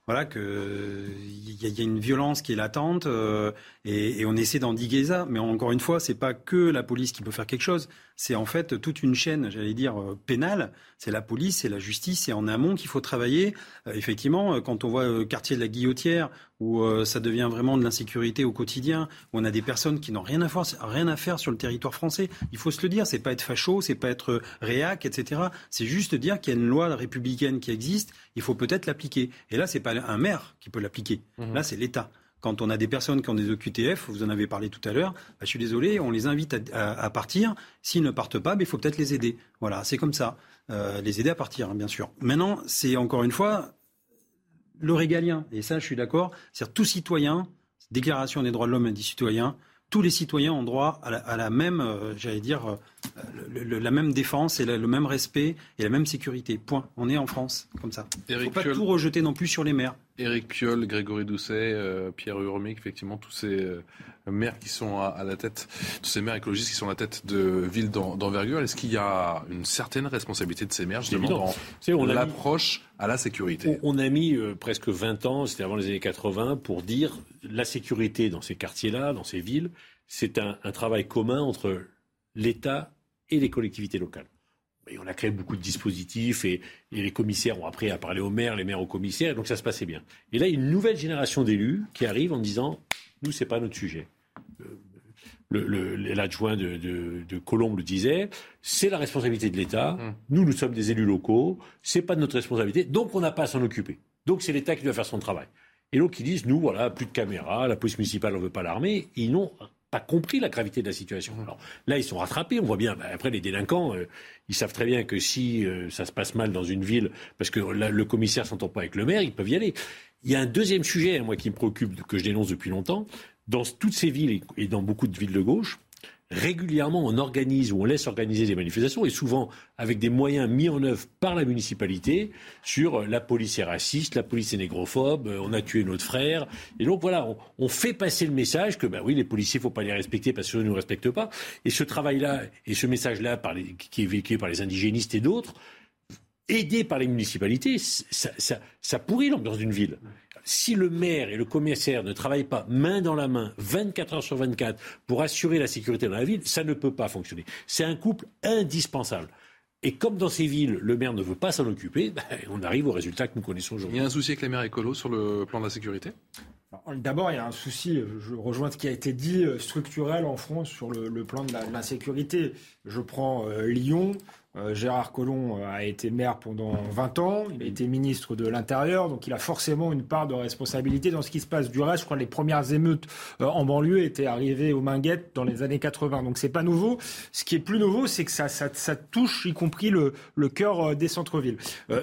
voilà que il y, y, a une violence qui est latente euh, et, et, on essaie d'endiguer ça. Mais encore une fois, c'est pas que la police qui peut faire quelque chose. C'est en fait toute une chaîne, j'allais dire euh, pénale. C'est la police, c'est la justice, c'est en amont qu'il faut travailler. Euh, effectivement, quand on voit euh, quartier de la Guillotière où euh, ça devient vraiment de l'insécurité au quotidien, où on a des personnes qui n'ont rien à faire, rien à faire sur le territoire français. Il faut se le dire, c'est pas être facho, c'est pas être réac, etc. C'est juste dire qu'il y a une loi républicaine qui existe, il faut peut-être l'appliquer. Et là, c'est pas un maire qui peut l'appliquer. Mmh. Là, c'est l'État. Quand on a des personnes qui ont des OQTF, vous en avez parlé tout à l'heure, bah, je suis désolé, on les invite à, à, à partir. S'ils ne partent pas, bah, il faut peut-être les aider. Voilà, c'est comme ça. Euh, les aider à partir, hein, bien sûr. Maintenant, c'est encore une fois le régalien. Et ça, je suis d'accord. C'est-à-dire tout citoyen, déclaration des droits de l'homme et des citoyens, tous les citoyens ont droit à la, à la même, euh, j'allais dire, euh, le, le, la même défense et la, le même respect et la même sécurité. Point. On est en France, comme ça. Il ne faut pas tout rejeter non plus sur les maires. Éric Piolle, Grégory Doucet, euh, Pierre Urmic, effectivement, tous ces euh, maires qui sont à, à, la tête, tous ces maires écologistes qui sont à la tête de villes d'envergure. Est-ce qu'il y a une certaine responsabilité de ces maires, justement, dans l'approche à la sécurité? On, on, a mis euh, presque 20 ans, c'était avant les années 80, pour dire la sécurité dans ces quartiers-là, dans ces villes, c'est un, un travail commun entre l'État et les collectivités locales. Et on a créé beaucoup de dispositifs et, et, les commissaires ont appris à parler aux maires, les maires aux commissaires, et donc ça se passait bien. Et là, il y a une nouvelle génération d'élus qui arrive en disant nous, c'est pas notre sujet. L'adjoint de, de, de, Colombe le disait, c'est la responsabilité de l'État. Mmh. Nous, nous sommes des élus locaux, c'est pas de notre responsabilité, donc on n'a pas à s'en occuper. Donc c'est l'État qui doit faire son travail. Et donc ils disent, nous, voilà, plus de caméras, la police municipale, on veut pas l'armée. Ils n'ont pas compris la gravité de la situation. Alors là, ils sont rattrapés. On voit bien. Bah, après, les délinquants, euh, ils savent très bien que si euh, ça se passe mal dans une ville, parce que là, le commissaire s'entend pas avec le maire, ils peuvent y aller. Il y a un deuxième sujet, moi, qui me préoccupe, que je dénonce depuis longtemps. Dans toutes ces villes et dans beaucoup de villes de gauche, régulièrement on organise ou on laisse organiser des manifestations et souvent avec des moyens mis en œuvre par la municipalité sur la police est raciste, la police est négrophobe, on a tué notre frère. Et donc voilà, on, fait passer le message que ben oui, les policiers, faut pas les respecter parce qu'ils ne nous respectent pas. Et ce travail-là et ce message-là qui est véhiculé par les indigénistes et d'autres, aidé par les municipalités, ça, ça, ça pourrit l'ambiance d'une ville si le maire et le commissaire ne travaillent pas main dans la main, 24 heures sur 24, pour assurer la sécurité dans la ville, ça ne peut pas fonctionner. C'est un couple indispensable. Et comme dans ces villes, le maire ne veut pas s'en occuper, ben, on arrive au résultat que nous connaissons aujourd'hui. Il y a un souci avec les maires écolos sur le plan de la sécurité? D'abord, il y a un souci, je rejoins ce qui a été dit, euh, structurel en France sur le, le plan de la, la, sécurité. Je prends euh, Lyon, Euh, Gérard Collomb euh, a été maire pendant 20 ans, il a été ministre de l'Intérieur, donc il a forcément une part de responsabilité dans ce qui se passe. Du reste, je crois que les premières émeutes euh, en banlieue étaient arrivées aux Minguettes dans les années 80, donc c'est pas nouveau. Ce qui est plus nouveau, c'est que ça, touche y compris le, cœur des centres-villes.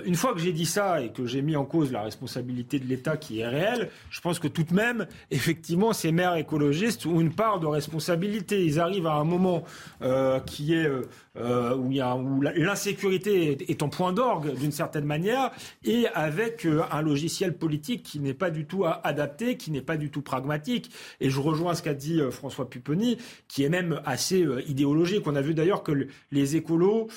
une fois que j'ai dit ça et que j'ai mis en cause la responsabilité de l'État qui est réelle, je pense que tout de même, effectivement, ces maires écologistes ont une part de responsabilité. Ils arrivent à un moment qui est où, où l'insécurité est, en point d'orgue d'une certaine manière, et avec euh, un logiciel politique qui n'est pas du tout adapté, qui n'est pas du tout pragmatique. Et je rejoins ce qu'a dit euh, François Pupponi, qui est même assez idéologique. On a vu d'ailleurs que les écolos,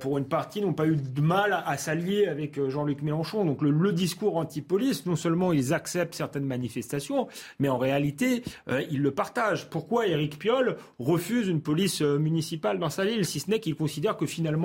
pour une partie, n'ont pas eu de mal à, s'allier avec Jean-Luc Mélenchon. Donc le, le discours anti-police, non seulement ils acceptent certaines manifestations, mais en réalité, ils le partagent. Pourquoi Éric Piolle refuse une police municipale dans sa ville si ce n'est qu'il considère que finalement,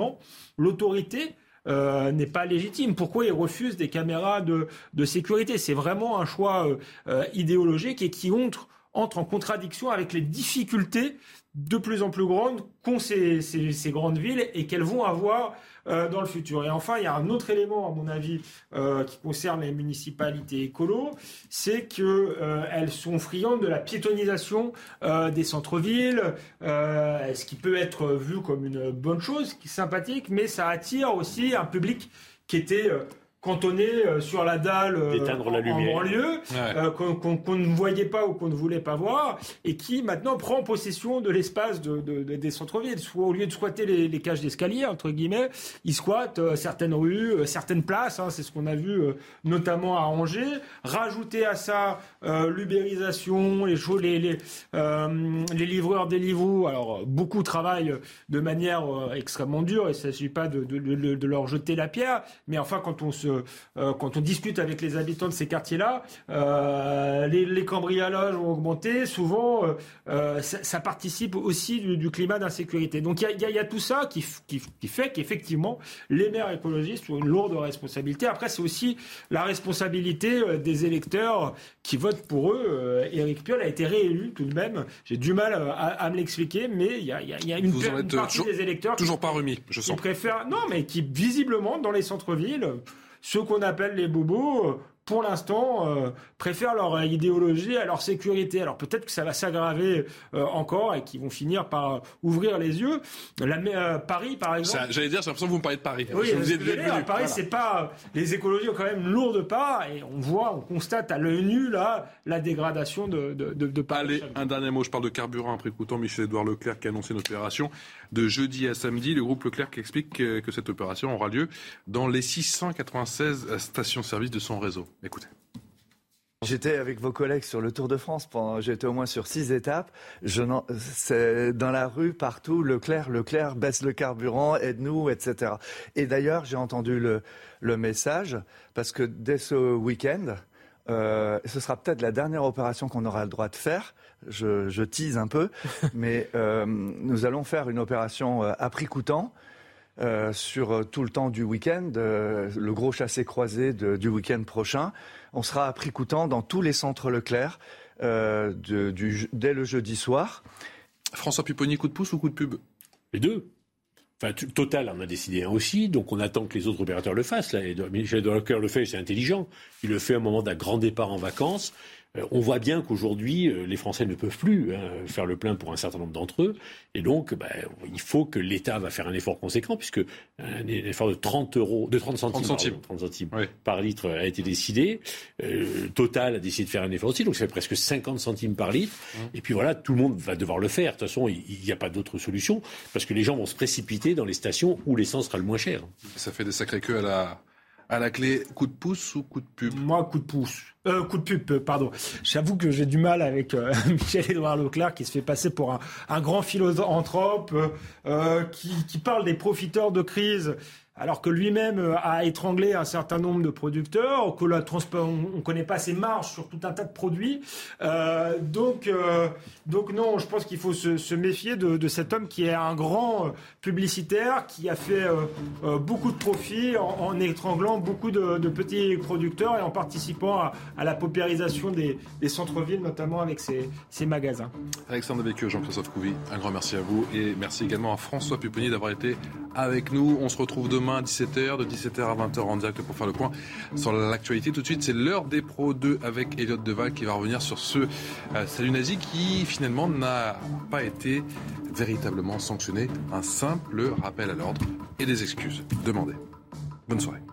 l'autorité euh, n'est pas légitime. Pourquoi il refuse des caméras de, sécurité? C'est vraiment un choix euh, euh, idéologique et qui entre en contradiction avec les difficultés de plus en plus grandes qu'ont ces, ces, grandes villes et qu'elles vont avoir euh, dans le futur. Et enfin, il y a un autre élément, à mon avis, euh, qui concerne les municipalités écolo, c'est qu'elles euh, sont friandes de la piétonisation des centres-villes, ce qui peut être vu comme une bonne chose, qui est sympathique, mais ça attire aussi un public qui était cantonné euh, sur la dalle euh, en, la lumière. banlieue, euh, qu'on ne voyait pas ou qu'on ne voulait pas voir, et qui maintenant prend possession de l'espace de, des centres-villes. Soit au lieu de squatter les, cages d'escalier entre guillemets, ils squattent certaines rues, certaines places. Hein, c'est ce qu'on a vu notamment à Angers. Rajouter à ça l'ubérisation, les, les, les, les livreurs des livres. Alors beaucoup travaillent de manière extrêmement dure. Il ne s'agit pas de, de leur jeter la pierre, mais enfin quand on se euh, quand on discute avec les habitants de ces quartiers-là, euh, les, cambriolages ont augmenté. Souvent, euh, ça, participe aussi du, climat d'insécurité. Donc il y, a, tout ça qui, fait qu'effectivement, les maires écologistes ont une lourde responsabilité. Après, c'est aussi la responsabilité des électeurs qui votent pour eux. Éric Piolle a été réélu tout de même. J'ai du mal à, me l'expliquer, mais il y a, une, partie des électeurs toujours pas remis, je sens. Qui préfèrent, non, mais qui visiblement dans les centres-villes ceux qu'on appelle les bobos pour l'instant, euh, préfèrent leur idéologie à leur sécurité. Alors peut-être que ça va s'aggraver euh, encore et qu'ils vont finir par ouvrir les yeux. La, euh, Paris, par exemple. J'allais dire, j'ai l'impression que vous me parlez de Paris. Oui, vous êtes Paris, c'est pas. Les écologies ont quand même une lourde part et on voit, on constate à l'œil nu là la dégradation de, de, de, Paris. Allez, un dernier mot. Je parle de carburant après écoutant Michel-Édouard Leclerc qui a annoncé une opération de jeudi à samedi. Le groupe Leclerc explique que, que cette opération aura lieu dans les 696 stations-service de son réseau. Écoutez. J'étais avec vos collègues sur le Tour de France. J'étais au moins sur six étapes. Je dans la rue, partout, Leclerc, Leclerc baisse le carburant, aide-nous, etc. Et d'ailleurs, j'ai entendu le, message parce que dès ce week-end, euh, ce sera peut-être la dernière opération qu'on aura le droit de faire. Je, je tease un peu, mais euh, nous allons faire une opération euh, à prix coûtant. Euh, sur euh, tout le temps du week-end, euh, le gros chassé-croisé du week-end prochain. On sera à prix coûtant dans tous les centres Leclerc de, du, dès le jeudi soir. François Pupponi, coup de pouce ou coup de pub? Les deux. Enfin, Total en a décidé un aussi, donc on attend que les autres opérateurs le fassent. Là. Michel Leclerc le fait, c'est intelligent. Il le fait à un moment d'un grand départ en vacances. Euh, on voit bien qu'aujourd'hui, euh, les Français ne peuvent plus hein, faire le plein pour un certain nombre d'entre eux. Et donc, ben, il faut que l'État va faire un effort conséquent, puisque un effort de 30 euros, de 30 centimes, par litre a été décidé. Euh, Total a décidé de faire un effort aussi, donc ça fait presque 50 centimes par litre. Mmh. Et puis voilà, tout le monde va devoir le faire. De toute façon, il n'y a pas d'autre solution, parce que les gens vont se précipiter dans les stations où l'essence sera le moins cher. Ça fait des sacrés queues à la, à la clé, coup de pouce ou coup de pub Moi, coup de pouce. Euh, coup de pub, euh, pardon. J'avoue que j'ai du mal avec euh, Michel-Édouard Leclerc qui se fait passer pour un, grand philosophe euh, qui, qui parle des profiteurs de crise alors que lui-même euh, a étranglé un certain nombre de producteurs, que on ne connaît pas ses marges sur tout un tas de produits. Euh, donc, euh, donc non, je pense qu'il faut se, méfier de, cet homme qui est un grand publicitaire, qui a fait beaucoup de profits en, étranglant beaucoup de, petits producteurs et en participant à, la paupérisation des, centres-villes, notamment avec ses, magasins. Alexandre Becqueux, Jean-Christophe Couvi, un grand merci à vous et merci également à François Pupponi d'avoir été avec nous. On se retrouve demain à 17h, de 17h à 20h en direct pour faire le point sur l'actualité. Tout de suite, c'est l'heure des pros 2 avec Elliot Deval qui va revenir sur ce euh, salut nazi qui finalement n'a pas été véritablement sanctionné. Un simple rappel à l'ordre et des excuses demandées. Bonne soirée.